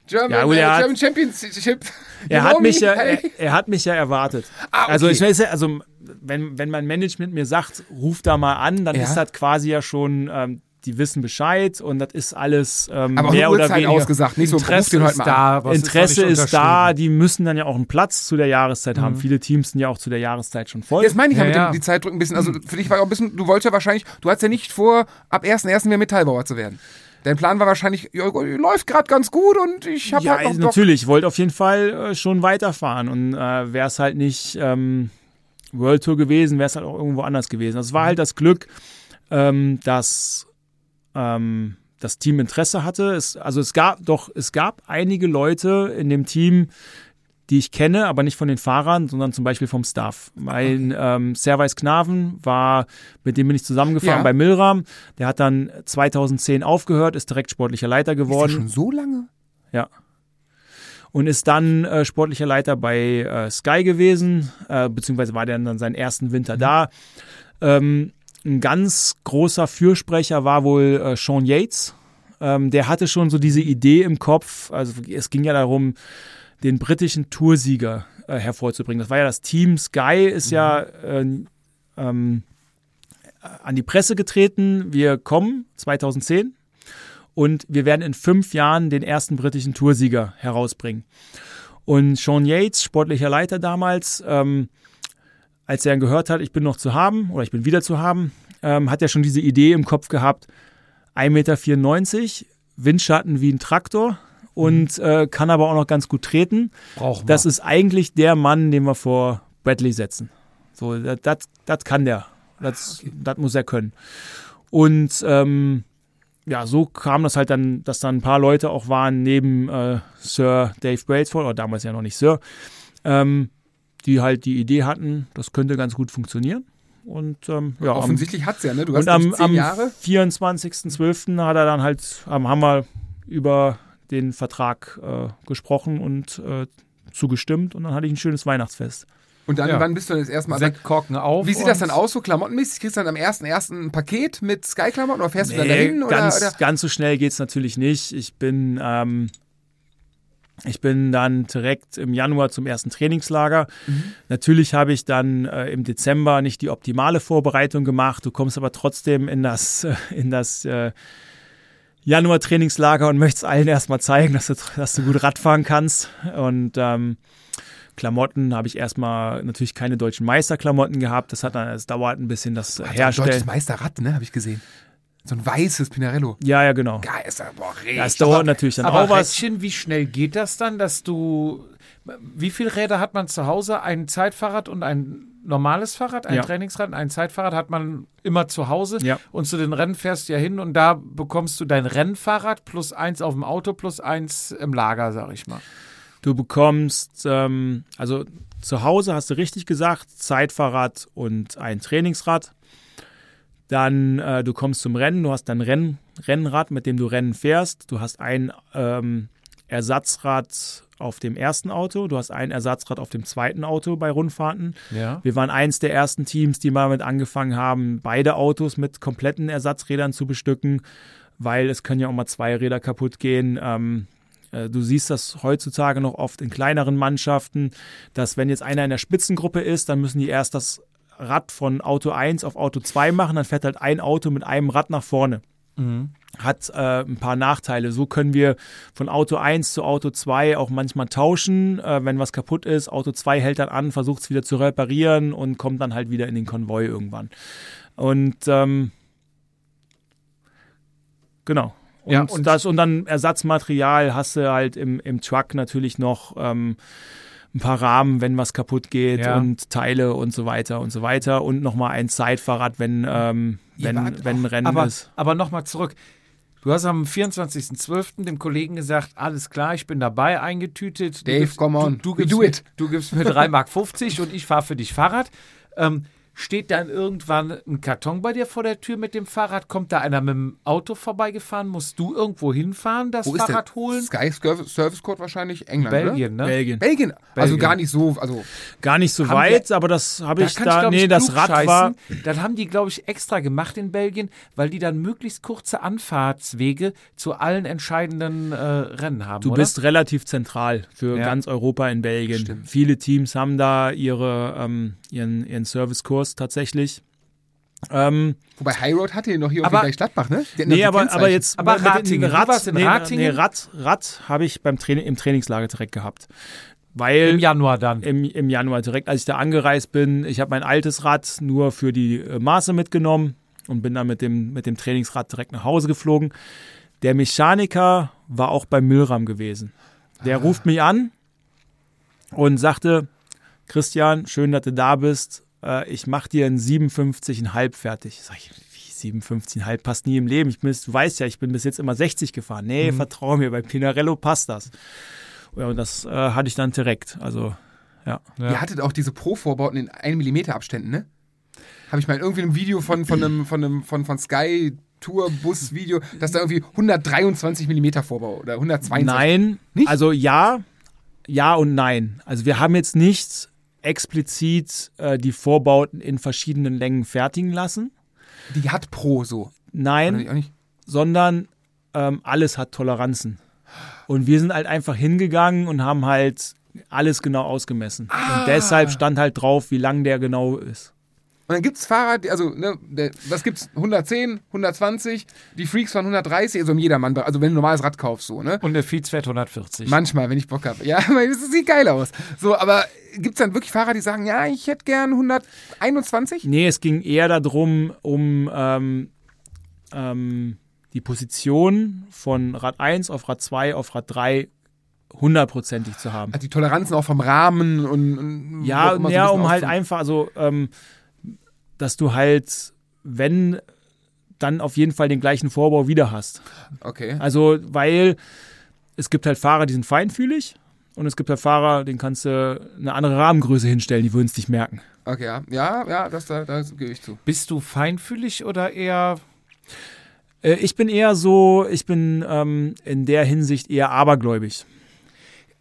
German, Ja, gut, äh, er hat- German Championship. Er You hat mich me? ja, Hey. er, er hat mich ja erwartet. Ah, okay. Also ich weiß ja, also wenn, wenn mein Management mir sagt, ruf da mal an, dann Ja. ist das quasi ja schon, ähm, die wissen Bescheid und das ist alles ähm, Aber auch mehr oder Uhrzeit weniger. ausgesagt, nicht so, Interesse ist mal da, Interesse nicht ist da, die müssen dann ja auch einen Platz zu der Jahreszeit Mhm. haben. Viele Teams sind ja auch zu der Jahreszeit schon voll. Jetzt meine ich ja, Ja, mit ja. dem die Zeitdruck ein bisschen, also für dich war auch ein bisschen, du wolltest ja wahrscheinlich, du hattest ja nicht vor, ab 1.1. mehr Metallbauer zu werden. Dein Plan war wahrscheinlich, ja, läuft gerade ganz gut und ich habe ja, halt noch Bock. natürlich. Ich wollte auf jeden Fall äh, schon weiterfahren und äh, wäre es halt nicht ähm, World Tour gewesen, wäre es halt auch irgendwo anders gewesen. Das war halt das Glück, ähm, dass ähm, das Team Interesse hatte. Es, also es gab doch, es gab einige Leute in dem Team, die ich kenne, aber nicht von den Fahrern, sondern zum Beispiel vom Staff. Mein ähm, Servais Knaven war, mit dem bin ich zusammengefahren Ja. bei Milram. Der hat dann 2010 aufgehört, ist direkt sportlicher Leiter Ist geworden. schon so lange? Ja. Und ist dann äh, sportlicher Leiter bei äh, Sky gewesen, äh, beziehungsweise war der dann seinen ersten Winter da. Ähm, ein ganz großer Fürsprecher war wohl äh, Sean Yates. Ähm, der hatte schon so diese Idee im Kopf. Also es ging ja darum, den britischen Toursieger äh, hervorzubringen. Das war ja das Team Sky, ist ja äh, ähm, an die Presse getreten. Wir kommen 2010 und wir werden in fünf Jahren den ersten britischen Toursieger herausbringen. Und Sean Yates, sportlicher Leiter damals, ähm, als er gehört hat, ich bin noch zu haben oder ich bin wieder zu haben, ähm, hat ja schon diese Idee im Kopf gehabt, 1,94 Meter, Windschatten wie ein Traktor und äh, kann aber auch noch ganz gut treten. Brauchen Das ist eigentlich der Mann, den wir vor Bradley setzen. So, das, kann der. Das, das muss er können. Und ähm, ja, so kam das halt dann, dass dann ein paar Leute auch waren, neben äh, Sir Dave Brailsford, oder damals ja noch nicht Sir, ähm, die halt die Idee hatten, das könnte ganz gut funktionieren. Und ähm, ja, am, Offensichtlich hat's ja, ne? Du hast und am, zehn am Jahre. 24.12. hat er dann halt, haben wir über den Vertrag äh, gesprochen und äh, zugestimmt und dann hatte ich ein schönes Weihnachtsfest. Und dann, Ja. wann bist du das erste Mal? Sektkorken auf. Wie sieht das dann aus, so klamottenmäßig? Kriegst du dann am 1.1. ein Paket mit Sky-Klamotten oder fährst du dann dahin? Nee, Oder, ganz, oder? ganz so schnell geht's natürlich nicht. Ich bin, ähm, ich bin dann direkt im Januar zum ersten Trainingslager. Mhm. Natürlich habe ich dann äh, im Dezember nicht die optimale Vorbereitung gemacht. Du kommst aber trotzdem in das, in das äh, Januar-Trainingslager und möchtest allen erstmal zeigen, dass du, dass du gut Radfahren kannst. Und ähm, Klamotten habe ich erstmal natürlich keine deutschen Meisterklamotten gehabt. Das hat dann, es dauert ein bisschen das Ein Herstellen. deutsches Meisterrad, ne? Habe ich gesehen. So ein weißes Pinarello. Ja, ja, genau. Geil, ist ja, boah, richtig. Ja, es dauert natürlich dann Aber auch was. Rädchen, wie schnell geht das dann, dass du. Wie viele Räder hat man zu Hause? Ein Zeitfahrrad und ein normales Fahrrad, ein Ja. Trainingsrad, ein Zeitfahrrad hat man immer zu Hause. Ja. Und zu den Rennen fährst du ja hin und da bekommst du dein Rennfahrrad plus eins auf dem Auto plus eins im Lager, sag ich mal. Du bekommst, ähm, also zu Hause hast du richtig gesagt, Zeitfahrrad und ein Trainingsrad. Dann, äh, du kommst zum Rennen, du hast dein Renn, Rennrad, mit dem du Rennen fährst. Du hast ein ähm, Ersatzrad auf dem ersten Auto, du hast ein Ersatzrad auf dem zweiten Auto bei Rundfahrten. Ja. Wir waren eins der ersten Teams, die mal mit angefangen haben, beide Autos mit kompletten Ersatzrädern zu bestücken, weil es können ja auch mal zwei Räder kaputt gehen. Ähm, äh, du siehst das heutzutage noch oft in kleineren Mannschaften, dass wenn jetzt einer in der Spitzengruppe ist, dann müssen die erst das Rad von Auto 1 auf Auto 2 machen, dann fährt halt ein Auto mit einem Rad nach vorne hat äh, ein paar Nachteile. So können wir von Auto 1 zu Auto 2 auch manchmal tauschen. Äh, wenn was kaputt ist, Auto 2 hält dann an, versucht es wieder zu reparieren und kommt dann halt wieder in den Konvoi irgendwann. Und ähm, genau. Und, Ja, und- das und dann Ersatzmaterial hast du halt im, im Truck natürlich noch ähm, ein paar Rahmen, wenn was kaputt geht Ja. und Teile und so weiter und so weiter und nochmal ein Zeitfahrrad, wenn, ähm, wenn, wenn ein Rennen Aber, ist. aber nochmal zurück. Du hast am 24.12. dem Kollegen gesagt, alles klar, ich bin dabei, eingetütet. Dave, gibst- come on. Du, du, We gibst do mir, it. du gibst mir 3,50 Mark und ich fahre für dich Fahrrad. Ähm, steht dann irgendwann ein Karton bei dir vor der Tür mit dem Fahrrad? Kommt da einer mit dem Auto vorbeigefahren? Musst du irgendwo hinfahren, das Wo ist Fahrrad der? holen? Sky Service Service Code wahrscheinlich England, Belgien, ne? Belgien. oder? Belgien. Also Belgien. gar nicht so, also Gar nicht so weit, aber das habe ich da. glaub nee, ich, das Rad war. klugscheißen. Das haben die, glaube ich, extra gemacht in Belgien, weil die dann möglichst kurze Anfahrtswege zu allen entscheidenden äh, Rennen haben. Du oder? bist relativ zentral für Ja. ganz Europa in Belgien. Stimmt. Viele Teams haben da ihre, ähm, ihren, ihren Servicekurs tatsächlich. Ähm, wobei High Road hatte ja noch hier Aber- auf Gladbach, ne? Nee, aber, aber jetzt Aber Ratingen, in nee, Ratingen? Nee, Rad, Rad habe ich beim Training, im Trainingslager direkt gehabt. Weil Im Januar dann. im, im Januar direkt, als ich da angereist bin. Ich habe mein altes Rad nur für die äh, Maße mitgenommen und bin dann mit dem, mit dem Trainingsrad direkt nach Hause geflogen. Der Mechaniker war auch beim Müllram gewesen. Der ruft mich an und sagte, Christian, schön, dass du da bist. Äh, ich mache dir einen 57,5 fertig. Sag ich, wie 57,5 passt nie im Leben. Ich bin, du weißt ja, ich bin bis jetzt immer 60 gefahren. Nee, vertrau mir, bei Pinarello passt das. Ja, und das äh, hatte ich dann direkt. Also, ja. Ihr hattet auch diese Pro-Vorbauten in 1 mm Abständen, ne? Habe ich mal irgendwie in einem Video von, von, einem, von, einem, von, von Sky Tour Bus Video, dass da irgendwie 123 mm Vorbau oder 122. Nein, Nicht? also ja, ja und nein. Also wir haben jetzt nicht explizit äh, die Vorbauten in verschiedenen Längen fertigen lassen. Die hat Pro so. Nein, sondern ähm, alles hat Toleranzen. Und wir sind halt einfach hingegangen und haben halt alles genau ausgemessen. Und deshalb stand halt drauf, wie lang der genau ist. Und dann gibt es Fahrer, die, also, ne, der, was gibt's? 110, 120, die Freaks fahren 130, also im Jedermann, also wenn du ein normales Rad kaufst, so, ne? Und der Feeds fährt 140. Manchmal, wenn ich Bock habe. Ja, das sieht geil aus. So, aber gibt es dann wirklich Fahrer, die sagen, ja, ich hätte gern 121? Nee, es ging eher darum, um ähm, ähm, die Position von Rad 1 auf Rad 2 auf Rad 3 hundertprozentig zu haben. Also die Toleranzen auch vom Rahmen und, und Ja, so ja um halt einfach, also, ähm, dass du halt, wenn, dann auf jeden Fall den gleichen Vorbau wieder hast. Okay. Also, weil es gibt halt Fahrer, die sind feinfühlig und es gibt halt Fahrer, denen kannst du eine andere Rahmengröße hinstellen, die würden es nicht merken. Okay, ja. Ja, ja, das, da, da gebe ich zu. Bist du feinfühlig oder eher. Äh, ich bin eher so, ich bin ähm, in der Hinsicht eher abergläubig.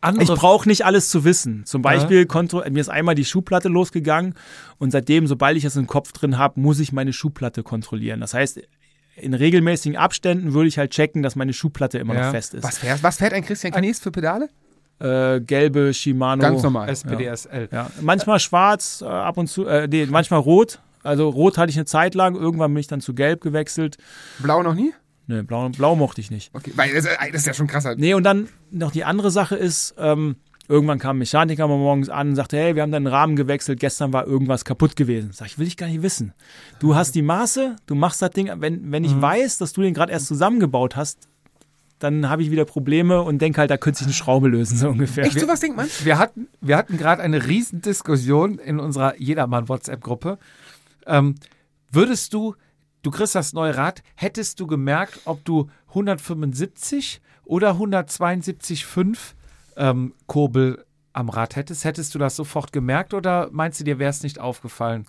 Andere Ich brauche nicht alles zu wissen. Zum Beispiel, kontro- mir ist einmal die Schuhplatte losgegangen und seitdem, sobald ich es im Kopf drin habe, muss ich meine Schuhplatte kontrollieren. Das heißt, in regelmäßigen Abständen würde ich halt checken, dass meine Schuhplatte immer Ja. noch fest ist. Was fährt, was fährt ein Christian Knies für Pedale? Äh, gelbe Shimano. Ganz normal. SPDSL. Ja. Manchmal schwarz, äh, ab und zu, äh, nee, manchmal rot. Also rot hatte ich eine Zeit lang, irgendwann bin ich dann zu gelb gewechselt. Blau noch nie? Ne, blau, blau mochte ich nicht. Okay, weil das, das ist ja schon krasser. Nee, und dann noch die andere Sache ist, ähm, irgendwann kam ein Mechaniker mal morgens an und sagte, hey, wir haben deinen Rahmen gewechselt, gestern war irgendwas kaputt gewesen. Sag ich, will ich gar nicht wissen. Du hast die Maße, du machst das Ding, wenn, wenn ich weiß, dass du den gerade erst zusammengebaut hast, dann habe ich wieder Probleme und denke halt, da könnte sich eine Schraube lösen, so ungefähr. Echt sowas denkt man? Wir hatten, wir hatten gerade eine Riesendiskussion in unserer Jedermann-WhatsApp-Gruppe. Ähm, würdest du, du kriegst das neue Rad, hättest du gemerkt, ob du 175 oder 172,5 ähm, Kurbel am Rad hättest? Hättest du das sofort gemerkt oder meinst du, dir wäre es nicht aufgefallen?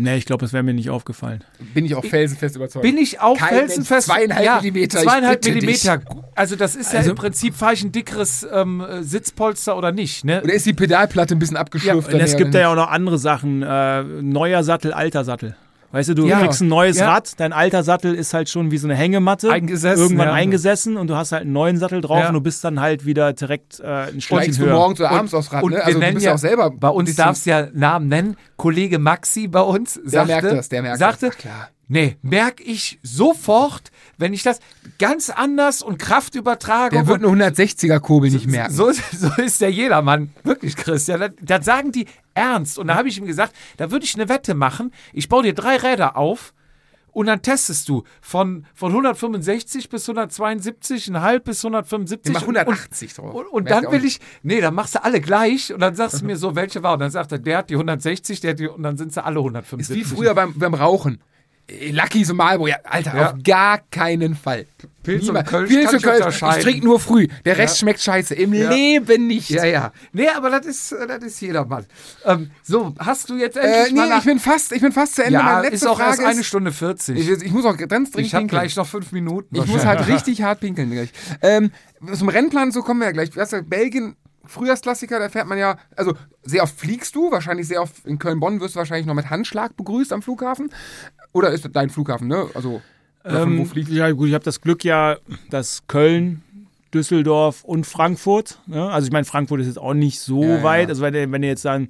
Nee, ich glaube, das wäre mir nicht aufgefallen. Bin ich auch felsenfest überzeugt. Bin ich auch Kein felsenfest. Zweieinhalb Millimeter, ich Zweieinhalb Millimeter. Also das ist ja Also- im Prinzip, fahre ich ein dickeres ähm, Sitzpolster oder nicht, ne? Oder ist die Pedalplatte ein bisschen abgeschürft? Und es gibt ja auch noch andere Sachen. Äh, neuer Sattel, alter Sattel. Weißt du, du Ja. kriegst ein neues Ja. Rad, dein alter Sattel ist halt schon wie so eine Hängematte. Eingesessen, Irgendwann ja. eingesessen und du hast halt einen neuen Sattel drauf Ja. und du bist dann halt wieder direkt äh, ein Stückchen Steigst du höher. morgens oder abends aufs Rad, und ne? wir Also du nennen bist ja- auch selber Bei uns darfst du ja Namen nennen. Kollege Maxi bei uns Der sagte, merkt das, der merkt sagte, das. Ach, klar. Nee, merk ich sofort, wenn ich das ganz anders und Kraftübertragung Der wird eine 160er Kurbel nicht merken. so, so ist ja jedermann. Wirklich, Christian. Das, das sagen die ernst. Und da habe ich ihm gesagt, da würde ich eine Wette machen. Ich baue dir drei Räder auf und dann testest du von, von 165 bis 172,5 bis 175. Ich mach und- 180 drauf. Und, und dann will ich, nee, dann machst du alle gleich und dann sagst du mir so, welche war. Und dann sagt er, der hat die 160, der hat die, und dann sind sie alle Ist 175. wie früher beim, beim Rauchen. Äh, Lucky so Marlboro, ja, Alter, Ja. auf gar keinen Fall. Pilz und Niemals. Kölsch Pilz und ich Kölsch. unterscheiden. Ich trinke nur früh. Der Rest Ja. schmeckt scheiße. Im Ja. Leben nicht. Ja, ja. Nee, aber das ist, das ist jedermann. Ähm, so, hast du jetzt Äh, endlich nee, mal nach... ich bin fast, ich bin fast zu Ende. ja, Meine letzte ist auch Frage erst eine ist, Stunde 40. ich, ich muss auch ganz dringend Ich habe gleich noch fünf Minuten. Ich muss halt richtig hart pinkeln gleich. Ähm, zum Rennplan, so kommen wir ja gleich. Du hast ja Belgien, Frühjahrsklassiker, da fährt man ja, also sehr oft fliegst du, wahrscheinlich sehr oft in Köln-Bonn wirst du wahrscheinlich noch mit Handschlag begrüßt am Flughafen. Oder ist das dein Flughafen, ne? Also, von wo Ähm, fliegt ja, gut, ich habe das Glück ja, dass Köln, Düsseldorf und Frankfurt, ne? also ich meine, Frankfurt ist jetzt auch nicht so Ja, ja. weit, also wenn, du- wenn du jetzt dann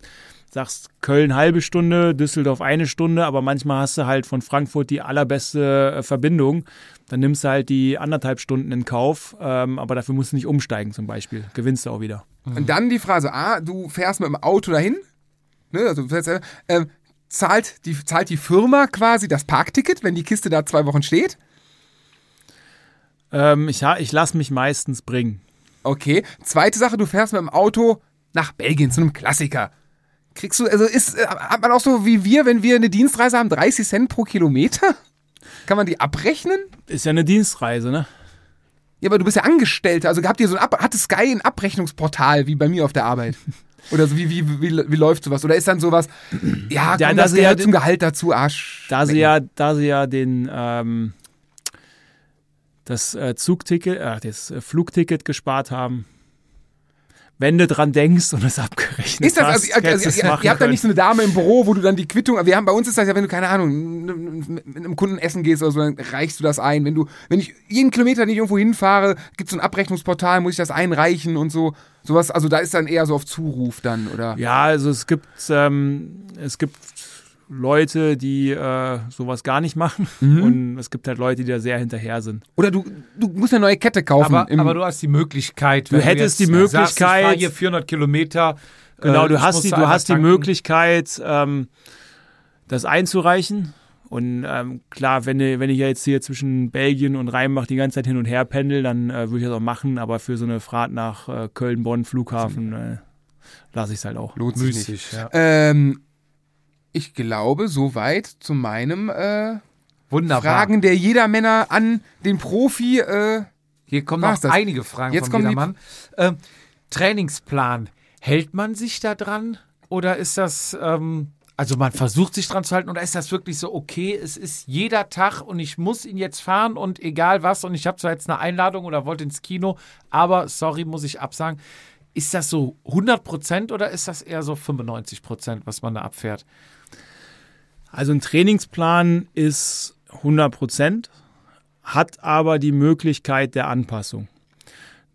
sagst, Köln halbe Stunde, Düsseldorf eine Stunde, aber manchmal hast du halt von Frankfurt die allerbeste äh, Verbindung, dann nimmst du halt die anderthalb Stunden in Kauf, ähm, aber dafür musst du nicht umsteigen zum Beispiel, gewinnst du auch wieder. Und dann die Phrase A, du fährst mit dem Auto dahin, ne, also du fährst, äh, zahlt, die, zahlt die Firma quasi das Parkticket, wenn die Kiste da zwei Wochen steht. Ähm, ich ich lasse mich meistens bringen. Okay. Zweite Sache, du fährst mit dem Auto nach Belgien zu einem Klassiker. Kriegst du, also ist, äh, hat man auch so wie wir, wenn wir eine Dienstreise haben, 30 Cent pro Kilometer? Kann man die abrechnen? Ist ja eine Dienstreise, ne? Ja, aber du bist ja Angestellter, also habt ihr so ein Ab hatte Sky ein Abrechnungsportal wie bei mir auf der Arbeit? Oder so, wie, wie, wie, wie läuft sowas? Oder ist dann sowas, ja, komm, Ja, das das ist ja gehört die- zum Gehalt dazu, Arsch. Da sie ja, da sie ja den ähm, das äh, Zugticket, äh, das äh, Flugticket gespart haben. Wenn du dran denkst und es abgerechnet Ist das, hast, also, also, also ihr, ihr habt da nicht so eine Dame im Büro, wo du dann die Quittung, wir haben, bei uns ist das ja, wenn du, keine Ahnung, mit mit einem Kunden essen gehst oder so, dann reichst du das ein. Wenn du, wenn ich jeden Kilometer nicht irgendwo hinfahre, gibt es so ein Abrechnungsportal, muss ich das einreichen und so. Sowas, also da ist dann eher so auf Zuruf dann, oder? Ja, also es gibt, ähm, es gibt Leute, die äh, sowas gar nicht machen Mhm. und es gibt halt Leute, die da sehr hinterher sind. Oder du, du musst eine neue Kette kaufen. Aber, aber du hast die Möglichkeit. Du wenn hättest jetzt die Sagst, ich Möglichkeit- fahr hier 400 Kilometer. Genau, äh, du hast die, du hast die. Möglichkeit, ähm, das einzureichen. Und ähm, klar, wenn du, wenn ich ja jetzt hier zwischen Belgien und Rheinbach die ganze Zeit hin und her pendel, dann äh, würde ich das auch machen. Aber für so eine Fahrt nach äh, Köln, Bonn, Flughafen äh, lasse ich es halt auch. lohnt sich nicht. Müßig, ja. Ähm, ich glaube, soweit zu meinem äh, Wunderbar. Fragen der Jedermänner an den Profi. Äh, Hier kommen noch das? einige Fragen Jetzt von Jedermann. Ähm, Trainingsplan. Hält man sich da dran? Oder ist das, ähm, also man versucht sich dran zu halten, oder ist das wirklich so, okay, es ist jeder Tag und ich muss ihn jetzt fahren und egal was und ich habe zwar jetzt eine Einladung oder wollte ins Kino, aber sorry, muss ich absagen. Ist das so 100 Prozent oder ist das eher so 95 Prozent, was man da abfährt? Also ein Trainingsplan ist 100 Prozent, hat aber die Möglichkeit der Anpassung.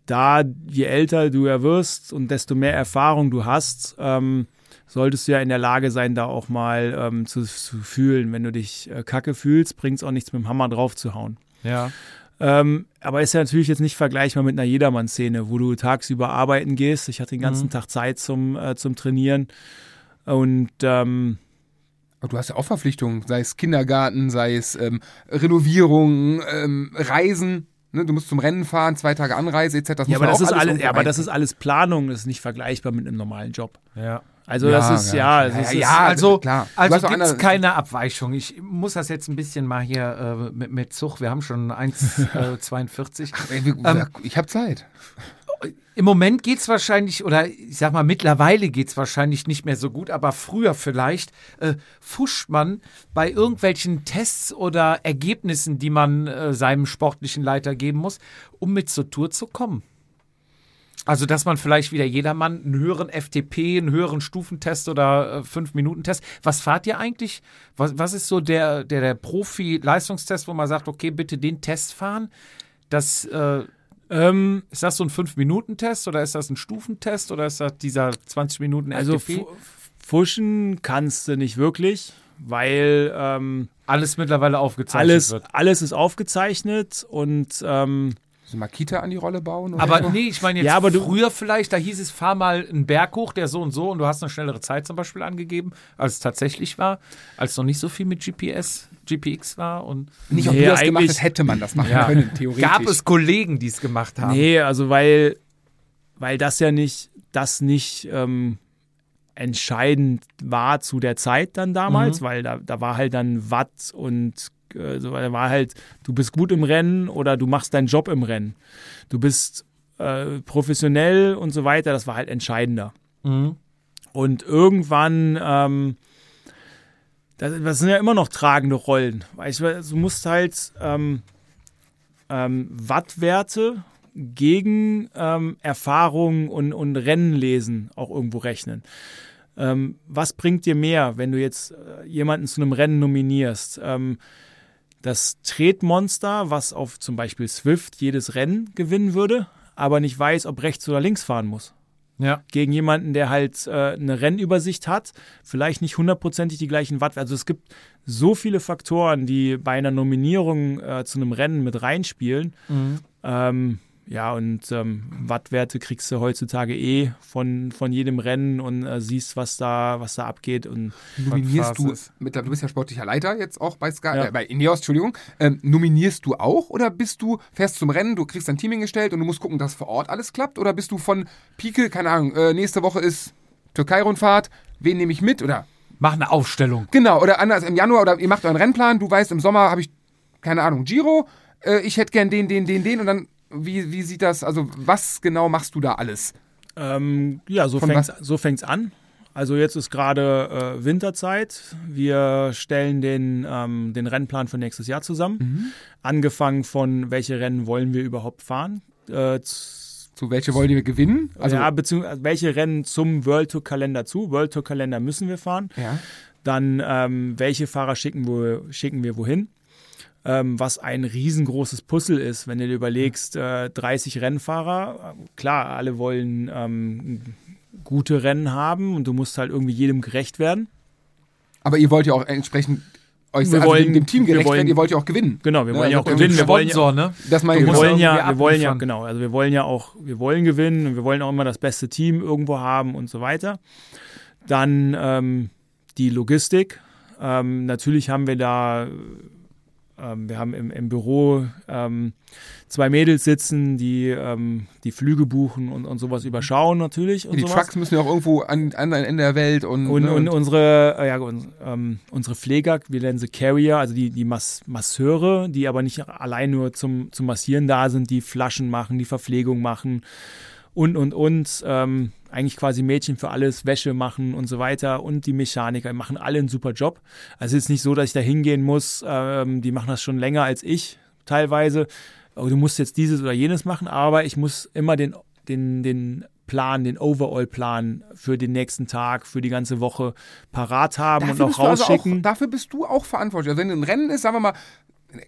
Da je älter du ja wirst und desto mehr Erfahrung du hast, ähm, solltest du ja in der Lage sein, da auch mal ähm, zu, zu fühlen. Wenn du dich äh, kacke fühlst, bringt es auch nichts mit dem Hammer drauf zu hauen. Ja. Ähm, aber ist ja natürlich jetzt nicht vergleichbar mit einer Jedermann-Szene, wo du tagsüber arbeiten gehst. Ich hatte den ganzen Tag Zeit zum, äh, zum Trainieren. Und ähm, aber du hast ja auch Verpflichtungen, sei es Kindergarten, sei es ähm, Renovierung, ähm, Reisen. Ne? Du musst zum Rennen fahren, zwei Tage Anreise etc. Das ja, aber das, ist alles, irgendwo ja, aber das ist alles Planung, das ist nicht vergleichbar mit einem normalen Job. Ja. Also Ja, das ist, ja. ja, das ja, ist, ja. also, klar. Also hast auch gibt es keine Abweichung. Ich muss das jetzt ein bisschen mal hier äh, mit, mit Zug. Wir haben schon 1,42. Ey, wir- Ähm, ich habe Zeit. Im Moment geht es wahrscheinlich, oder ich sag mal, mittlerweile geht es wahrscheinlich nicht mehr so gut, aber früher vielleicht äh, fuscht man bei irgendwelchen Tests oder Ergebnissen, die man äh, seinem sportlichen Leiter geben muss, um mit zur Tour zu kommen. Also, dass man vielleicht wieder jedermann einen höheren FTP, einen höheren Stufentest oder äh, 5-Minuten-Test. Was fahrt ihr eigentlich? Was, was ist so der, der, der Profi-Leistungstest, wo man sagt, okay, bitte den Test fahren? Das, äh, ähm, ist das so ein 5-Minuten-Test oder ist das ein Stufentest oder ist das dieser 20 Minuten also FTP? fu- fuschen kannst du nicht wirklich, weil ähm, Alles mittlerweile aufgezeichnet alles, wird. alles ist aufgezeichnet und ähm, So Makita an die Rolle bauen? Oder Aber so? nee, ich meine jetzt Ja, aber du- früher vielleicht, da hieß es, fahr mal einen Berg hoch, der so und so und du hast eine schnellere Zeit zum Beispiel angegeben, als es tatsächlich war, als noch nicht so viel mit GPS, GPX war und Nicht, ob Nee, du das gemacht hast, hätte man das machen Ja. können, theoretisch. gab es Kollegen, die es gemacht haben. nee, also weil, weil das ja nicht, das nicht ähm, entscheidend war zu der Zeit dann damals, weil da, da war halt dann Watt und so, da war halt, du bist gut im Rennen oder du machst deinen Job im Rennen. Du bist äh, professionell und so weiter, das war halt entscheidender. Mhm. Und irgendwann, ähm, das, das sind ja immer noch tragende Rollen. Weißt du, du musst halt ähm, ähm, Wattwerte gegen ähm, Erfahrung und, und Rennen lesen auch irgendwo rechnen. Ähm, was bringt dir mehr, wenn du jetzt äh, jemanden zu einem Rennen nominierst? Ähm, das Tretmonster, was auf zum Beispiel Swift jedes Rennen gewinnen würde, aber nicht weiß, ob rechts oder links fahren muss Ja. gegen jemanden, der halt äh, eine Rennübersicht hat, vielleicht nicht hundertprozentig die gleichen Watt. Also es gibt so viele Faktoren, die bei einer Nominierung äh, zu einem Rennen mit reinspielen. Ähm, ja, und ähm, Wattwerte kriegst du heutzutage eh von, von jedem Rennen und äh, siehst, was da, was da abgeht. Und Nominierst du, mit, du bist ja sportlicher Leiter jetzt auch bei Sky, Ja. äh, bei Ineos, Entschuldigung. Ähm, nominierst du auch oder bist du, fährst zum Rennen, du kriegst dein Team hingestellt und du musst gucken, dass vor Ort alles klappt? Oder bist du von Pike, keine Ahnung, äh, nächste Woche ist Türkei-Rundfahrt, wen nehme ich mit? Oder Mach eine Aufstellung. genau, oder anders im Januar oder ihr macht euren Rennplan, du weißt, im Sommer habe ich, keine Ahnung, Giro, äh, ich hätte gern den, den, den, den und dann, wie, wie sieht das, also was genau machst du da alles? Ähm, ja, so Von fängt's, so fängt's an. Also jetzt ist gerade äh, Winterzeit. Wir stellen den, ähm, den Rennplan für nächstes Jahr zusammen. Angefangen von, welche Rennen wollen wir überhaupt fahren? Äh, z- So, welche wollen wir gewinnen? Also, ja, beziehungsweise welche Rennen zum World Tour Kalender zu? World Tour Kalender müssen wir fahren. ja. Dann, ähm, welche Fahrer schicken wir, schicken wir wohin? Ähm, was ein riesengroßes Puzzle ist, wenn du dir überlegst, äh, 30 Rennfahrer, äh, klar, alle wollen ähm, gute Rennen haben und du musst halt irgendwie jedem gerecht werden. Aber ihr wollt ja auch entsprechend euch Wir also wollen- dem, Team wir gerecht wollen- werden, ihr wollt ja auch gewinnen. Genau, wir wollen ja auch also gewinnen. Wir wollen ja, Sponsor, ne? Das meine Du ich. wir wollen auch ja, wir wollen ja, genau, also wir wollen ja auch, wir wollen gewinnen und wir wollen auch immer das beste Team irgendwo haben und so weiter. Dann ähm, die Logistik. Ähm, natürlich haben wir da, ähm, wir haben im, im Büro ähm, zwei Mädels sitzen, die ähm, die Flüge buchen und, und sowas überschauen natürlich. Und die sowas. Trucks müssen ja auch irgendwo an, an ein Ende der Welt und, Und, ne, und unsere, äh, ja, uns, ähm, unsere Pfleger, wir nennen sie Carrier, also die, die Mas Masseure, die aber nicht allein nur zum, zum Massieren da sind, die Flaschen machen, die Verpflegung machen und, und, und. Ähm, eigentlich quasi Mädchen für alles, Wäsche machen und so weiter. Und die Mechaniker machen alle einen super Job. Also es ist nicht so, dass ich da hingehen muss. Ähm, die machen das schon länger als ich teilweise. Oh, du musst jetzt dieses oder jenes machen, aber ich muss immer den, den, den Plan, den Overall-Plan für den nächsten Tag, für die ganze Woche parat haben und noch bist du also rausschicken. auch, dafür bist du auch verantwortlich. Also wenn ein Rennen ist, sagen wir mal,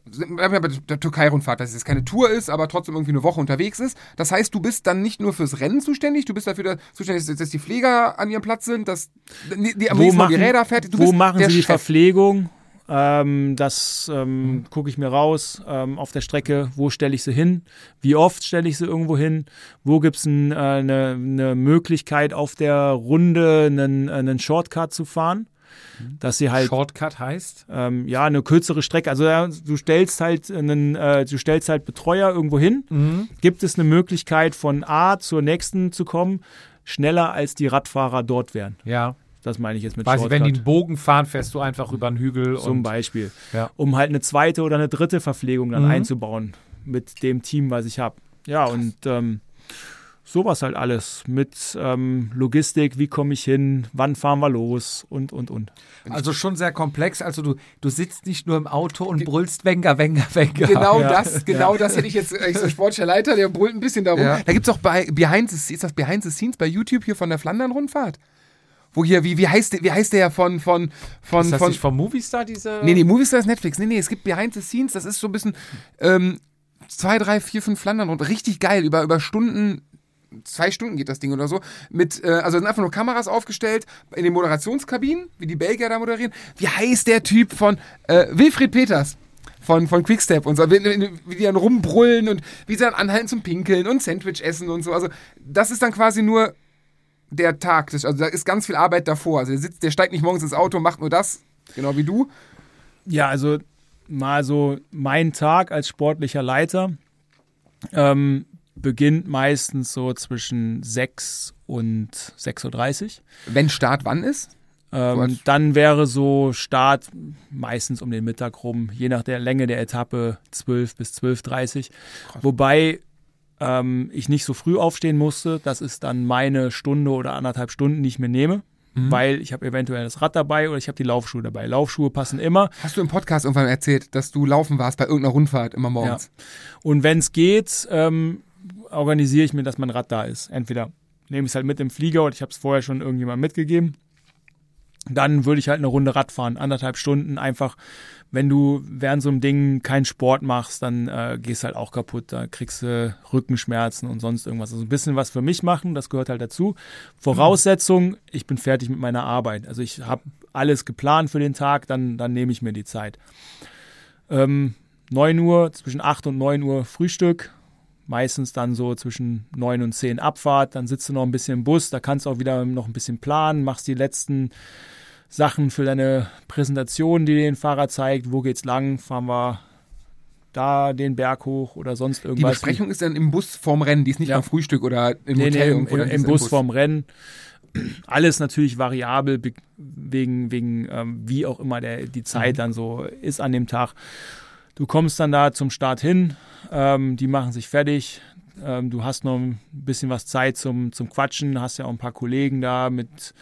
wir haben ja bei der Türkei-Rundfahrt, dass es jetzt keine Tour ist, aber trotzdem irgendwie eine Woche unterwegs ist. Das heißt, du bist dann nicht nur fürs Rennen zuständig, du bist dafür da- zuständig, dass, die Pfleger an ihrem Platz sind, dass die, die am wo machen, die Räder fertig du wo machen sie die Chef. Verpflegung? Ähm, das ähm, gucke ich mir raus ähm, auf der Strecke. Wo stelle ich sie hin? Wie oft stelle ich sie irgendwo hin? Wo gibt es äh, eine, eine Möglichkeit, auf der Runde einen, einen Shortcut zu fahren? Dass sie halt Shortcut heißt? ähm, ja eine kürzere Strecke. Also ja, du stellst halt einen, äh, du stellst halt Betreuer irgendwo hin. Mhm. Gibt es eine Möglichkeit von A zur nächsten zu kommen, schneller als die Radfahrer dort wären? Ja. Das meine ich jetzt mit Quasi, Shortcut. wenn die einen Bogen fahren, fährst du einfach über einen Hügel zum Beispiel, Ja. um halt eine zweite oder eine dritte Verpflegung dann Mhm. einzubauen mit dem Team, was ich habe. Ja, und ähm, sowas halt alles mit ähm, Logistik, wie komme ich hin, wann fahren wir los und, und, und. Also schon sehr komplex. Also du, du sitzt nicht nur im Auto und brüllst Wenger, Wenger, Wenger. Genau Ja. das, genau das hätte ich jetzt, äh, ich so sportlicher Leiter, der brüllt ein bisschen darum. Ja. Da gibt es auch bei Behind the, ist das Behind the Scenes bei YouTube hier von der Flandern-Rundfahrt? Wo hier, wie, wie heißt der, wie heißt der von, von, von, Ist das von, nicht vom Movistar, diese? Nee, nee, Movistar ist Netflix. Nee, nee, es gibt Behind the Scenes, das ist so ein bisschen ähm, zwei, drei, vier, fünf Flandern und richtig geil, über, über Stunden, zwei Stunden geht das Ding oder so. Mit, äh, also sind einfach nur Kameras aufgestellt in den Moderationskabinen, wie die Belgier da moderieren. Wie heißt der Typ von äh, Wilfried Peters? Von, von Quickstep und so, wie, wie die dann rumbrüllen und wie sie dann anhalten zum Pinkeln und Sandwich essen und so. Also, das ist dann quasi nur der Tag. Also, da ist ganz viel Arbeit davor. Also, der sitzt, der steigt nicht morgens ins Auto, macht nur das, genau wie du. Ja, also mal so mein Tag als sportlicher Leiter ähm, beginnt meistens so zwischen 6 und 6.30 Uhr. Wenn Start wann ist? Ähm, dann wäre so Start meistens um den Mittag rum, je nach der Länge der Etappe 12 bis 12.30 Wobei ähm, ich nicht so früh aufstehen musste. Das ist dann meine Stunde oder anderthalb Stunden, die ich mir nehme. Weil ich habe eventuell das Rad dabei oder ich habe die Laufschuhe dabei. Laufschuhe passen immer. Hast du im Podcast irgendwann erzählt, dass du laufen warst bei irgendeiner Rundfahrt immer morgens? Und wenn es geht, ähm, organisiere ich mir, dass mein Rad da ist. Entweder nehme ich es halt mit im Flieger oder ich habe es vorher schon irgendjemandem mitgegeben. Dann würde ich halt eine Runde Rad fahren, anderthalb Stunden. Einfach, wenn du während so einem Ding keinen Sport machst, dann äh, gehst halt auch kaputt. Da kriegst du Rückenschmerzen und sonst irgendwas. Also ein bisschen was für mich machen, das gehört halt dazu. Voraussetzung, ich bin fertig mit meiner Arbeit. Also ich habe alles geplant für den Tag, dann, dann nehme ich mir die Zeit. Ähm, 9 Uhr, zwischen 8 und 9 Uhr Frühstück. Meistens dann so zwischen 9 und 10 Abfahrt. Dann sitzt du noch ein bisschen im Bus. Da kannst du auch wieder noch ein bisschen planen. Machst die letzten Sachen für deine Präsentation, die dir den Fahrer zeigt. Wo geht's lang? Fahren wir da den Berg hoch oder sonst Die irgendwas. Besprechung ist dann im Bus vorm Rennen, die ist nicht Ja. beim Frühstück oder im Nee, Hotel. nee, im, irgendwo, im, im ist Bus vorm Rennen. Alles natürlich variabel, be- wegen, wegen ähm, wie auch immer der, die Zeit Mhm. dann so ist an dem Tag. Du kommst dann da zum Start hin, ähm, die machen sich fertig. Ähm, du hast noch ein bisschen was Zeit zum, zum Quatschen, hast ja auch ein paar Kollegen da mit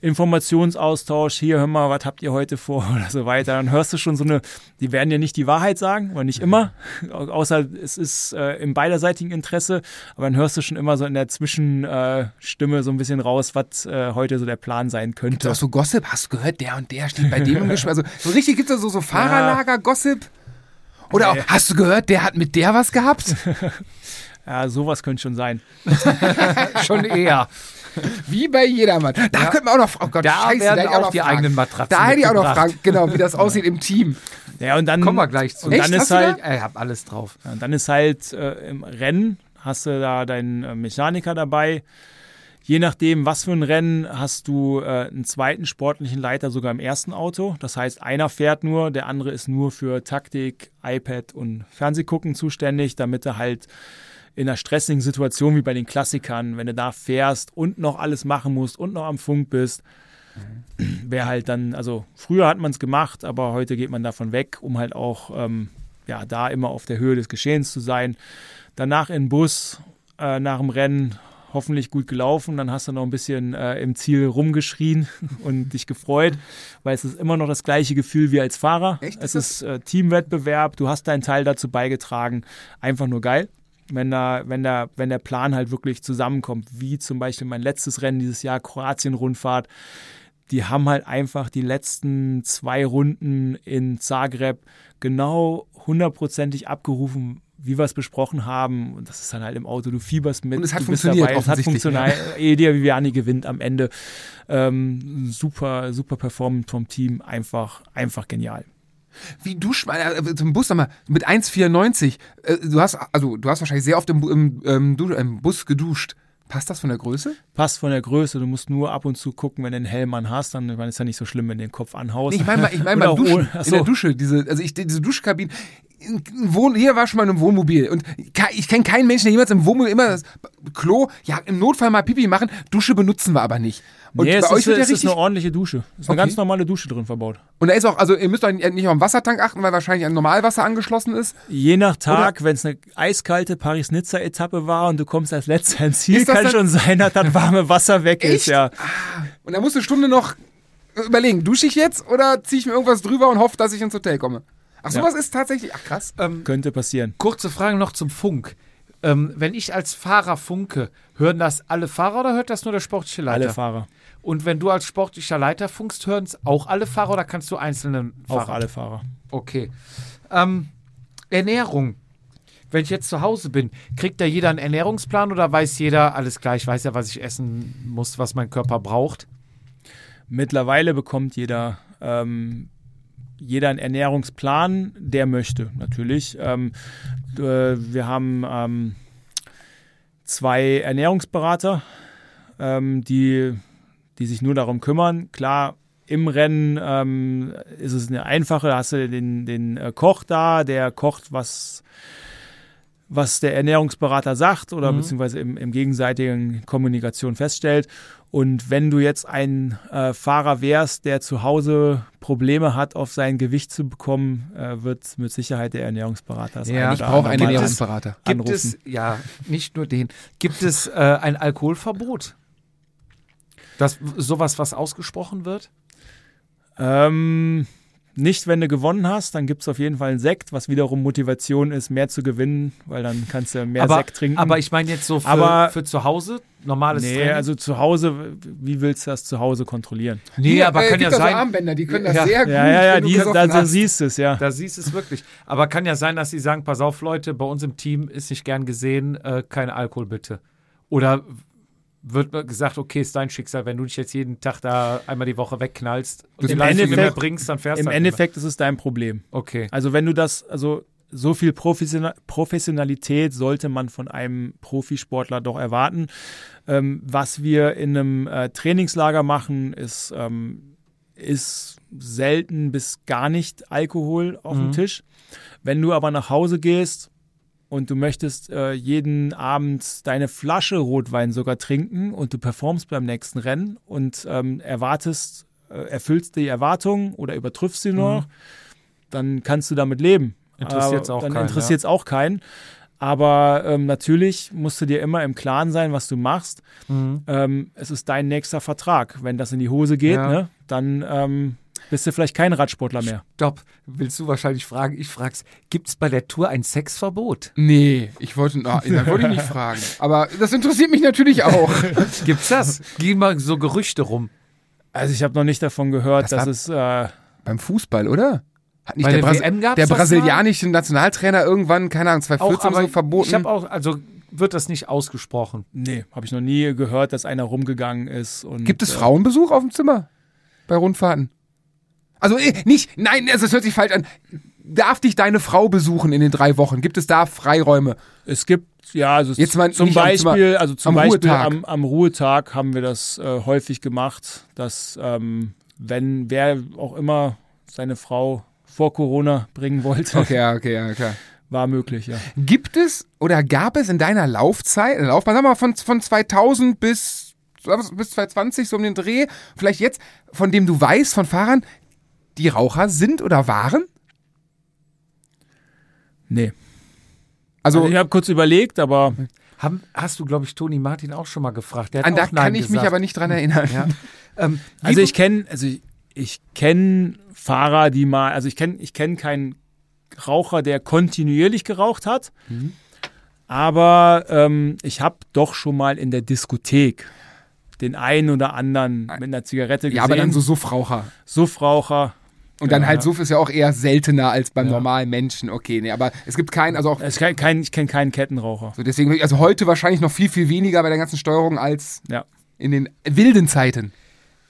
Informationsaustausch. Hier, hör mal, was habt ihr heute vor oder so weiter. Dann hörst du schon so eine, die werden ja nicht die Wahrheit sagen, oder nicht immer, au- außer es ist äh, im beiderseitigen Interesse, aber dann hörst du schon immer so in der Zwischenstimme äh, so ein bisschen raus, was äh, heute so der Plan sein Gibt's könnte. auch so Gossip? Hast du gehört, der und der steht bei dem im Gespräch? Also so richtig gibt es so, so Fahrerlager-Gossip? Oder auch, hast du gehört, der hat mit der was gehabt? Ja, sowas könnte schon sein. Schon eher. Wie bei jedermann. Da Ja. könnte man auch noch, oh Gott, Da scheiße, werden hätte ich auch noch die Fragen. eigenen Matratzen Da hätte ich auch noch. Fragen, genau, wie das aussieht im Team. Ja, und dann, Kommen wir gleich zu. Und Echt? dann ist halt, Ich hab alles drauf. Ja, und dann ist halt äh, im Rennen, hast du da deinen äh, Mechaniker dabei. Je nachdem, was für ein Rennen, hast du äh, einen zweiten sportlichen Leiter sogar im ersten Auto. Das heißt, einer fährt nur, der andere ist nur für Taktik, iPad und Fernsehgucken zuständig, damit er halt in einer stressigen Situation wie bei den Klassikern, wenn du da fährst und noch alles machen musst und noch am Funk bist, wäre halt dann, also früher hat man es gemacht, aber heute geht man davon weg, um halt auch ähm, ja, da immer auf der Höhe des Geschehens zu sein. Danach in den Bus, äh, nach dem Rennen hoffentlich gut gelaufen, dann hast du noch ein bisschen äh, im Ziel rumgeschrien und dich gefreut, weil es ist immer noch das gleiche Gefühl wie als Fahrer. Echt? Es Ist äh, Teamwettbewerb, du hast deinen Teil dazu beigetragen, einfach nur geil. Wenn, da, wenn, da, wenn der Plan halt wirklich zusammenkommt, wie zum Beispiel mein letztes Rennen dieses Jahr, Kroatien-Rundfahrt, die haben halt einfach die letzten zwei Runden in Zagreb genau hundertprozentig abgerufen, wie wir es besprochen haben. Und das ist dann halt im Auto, du fieberst mit. Und es hat du funktioniert dabei, es hat funktioniert. Elia Viviani gewinnt am Ende. Ähm, super, super Performance vom Team. Einfach, einfach genial. Wie duscht man, äh, zum Bus nochmal, mit 1,94, äh, du hast, also du hast wahrscheinlich sehr oft im, im, ähm, Du- im Bus geduscht. Passt das von der Größe? Passt von der Größe, du musst nur ab und zu gucken, wenn du einen Helm an hast, dann ich ist ja nicht so schlimm, wenn du den Kopf anhaust. Nee, ich meine mal, ich mein beim Duschen, in der Dusche, diese, also ich, diese Duschkabine, in- in Wohn, hier war schon mal in einem Wohnmobil und ich kenne keinen Menschen, der jemals im Wohnmobil immer das Klo, ja, im Notfall mal Pipi machen, Dusche benutzen wir aber nicht. Und nee, bei es euch ist, wird ja ist eine ordentliche Dusche. Es ist eine Okay. ganz normale Dusche drin verbaut. und da ist auch, also ihr müsst euch nicht auf den Wassertank achten, weil wahrscheinlich ein Normalwasser angeschlossen ist. Je nach Tag, wenn es eine eiskalte Paris-Nizza-Etappe war und du kommst als letzter ins Ziel, kann schon sein, dass das warme Wasser weg Echt? ist. Ja. Und da musst du eine Stunde noch überlegen, dusche ich jetzt oder ziehe ich mir irgendwas drüber und hoffe, dass ich ins Hotel komme? Ach, Ja. sowas ist tatsächlich, ach krass. Ähm, Könnte passieren. kurze Frage noch zum Funk. Ähm, wenn ich als Fahrer funke, hören das alle Fahrer oder hört das nur der sportliche Leiter? Alle Fahrer. Und wenn du als sportlicher Leiter funkst, hören es auch alle Fahrer oder kannst du einzelne Fahrer? Auch alle Fahrer. Okay. Ähm, Ernährung. Wenn ich jetzt zu Hause bin, kriegt da jeder einen Ernährungsplan oder weiß jeder, alles gleich, weiß ja, was ich essen muss, was mein Körper braucht? Mittlerweile bekommt jeder, ähm, jeder einen Ernährungsplan, der möchte, natürlich. Ähm, äh, wir haben ähm, zwei Ernährungsberater, ähm, die, die sich nur darum kümmern. Klar, im Rennen ähm, ist es eine einfache, da hast du den, den äh, Koch da, der kocht, was, was der Ernährungsberater sagt oder Mhm. beziehungsweise im, im gegenseitigen Kommunikation feststellt. Und wenn du jetzt ein äh, Fahrer wärst, der zu Hause Probleme hat, auf sein Gewicht zu bekommen, äh, wird mit Sicherheit der Ernährungsberater das Ja, ich brauche einen Ernährungsberater. Gibt anrufen. es, ja, nicht nur den, gibt es äh, ein Alkoholverbot? Das, sowas, was ausgesprochen wird? Ähm, nicht, wenn du gewonnen hast, dann gibt es auf jeden Fall einen Sekt, was wiederum Motivation ist, mehr zu gewinnen, weil dann kannst du mehr aber, Sekt trinken. aber ich meine jetzt so für, Aber- für zu Hause, normales nee, Training? also zu Hause, wie willst du das zu Hause kontrollieren? nee, Hier, aber äh, kann ja da so sein, Armbänder, die können das Ja. sehr gut, Ja, ja, ja, die, da, da siehst du es, ja. Da siehst du es wirklich. Aber kann ja sein, dass sie sagen, pass auf, Leute, bei uns im Team ist nicht gern gesehen, äh, kein Alkohol bitte. Oder wird gesagt, okay, ist dein Schicksal, wenn du dich jetzt jeden Tag da einmal die Woche wegknallst und Im mehr Endeffekt- bringst, dann fährst Im du halt Endeffekt ist es dein Problem. Okay. Also wenn du das, also so viel Professiona- Professionalität sollte man von einem Profisportler doch erwarten. Ähm, was wir in einem äh, Trainingslager machen, ist, ähm, ist selten bis gar nicht Alkohol auf dem Mhm. Tisch. Wenn du aber nach Hause gehst und du möchtest äh, jeden Abend deine Flasche Rotwein sogar trinken und du performst beim nächsten Rennen und ähm, erwartest, äh, erfüllst die Erwartungen oder übertriffst sie noch, dann kannst du damit leben. Interessiert's Aber auch keinen, interessiert es auch keinen. Aber ähm, natürlich musst du dir immer im Klaren sein, was du machst. Mhm. Ähm, es ist dein nächster Vertrag. Wenn das in die Hose geht, Ja. ne, dann ähm, bist du vielleicht kein Radsportler mehr. Stopp. Willst du wahrscheinlich fragen? Ich frag's. Gibt es bei der Tour ein Sexverbot? Nee, ich wollte, na, da wollte ich nicht fragen. Aber das interessiert mich natürlich auch. Gibt's das? Gehen mal so Gerüchte rum. Also ich habe noch nicht davon gehört, Das dass es äh, Beim Fußball, oder? Hat nicht Bei der, der gab's der das brasilianische Nationaltrainer irgendwann, keine Ahnung, 2014 oder so verboten? Ich habe auch, also wird das nicht ausgesprochen. Nee, habe ich noch nie gehört, dass einer rumgegangen ist. Und, Gibt es äh, Frauenbesuch auf dem Zimmer bei Rundfahrten? Also äh, nicht, nein, es hört sich falsch an. Darf dich deine Frau besuchen in den drei Wochen? Gibt es da Freiräume? Es gibt, ja, also Jetzt mal zum am Beispiel, Zimmer, also zum am Beispiel Ruhetag. am, am Ruhetag haben wir das äh, häufig gemacht, dass ähm, wenn wer auch immer seine Frau vor Corona bringen wollte, Okay, ja, okay, ja, klar. war möglich, ja. Gibt es oder gab es in deiner Laufzeit, Laufbahn, sagen wir mal von, von 2000 bis, bis 2020, so um den Dreh, vielleicht jetzt, von dem du weißt, von Fahrern, die Raucher sind oder waren? Nee. Also, Also ich habe kurz überlegt, aber Haben, hast du, glaube ich, Toni Martin auch schon mal gefragt. Der hat an da auch Nein kann ich mich gesagt. aber nicht dran erinnern. Ja. Ähm, also be- ich kenne, also ich, ich kenne Fahrer, die mal, also ich kenne, ich kenne keinen Raucher, der kontinuierlich geraucht hat, Mhm. aber ähm, ich habe doch schon mal in der Diskothek den einen oder anderen mit einer Zigarette gesehen. Ja, aber dann so Suffraucher. Suffraucher. Und dann Ja. halt Suff ist ja auch eher seltener als beim Ja. normalen Menschen. Okay, nee, aber es gibt keinen, also auch Es kein, kein, ich kenne keinen Kettenraucher. so deswegen, also heute wahrscheinlich noch viel, viel weniger bei der ganzen Steuerung als Ja. in den wilden Zeiten.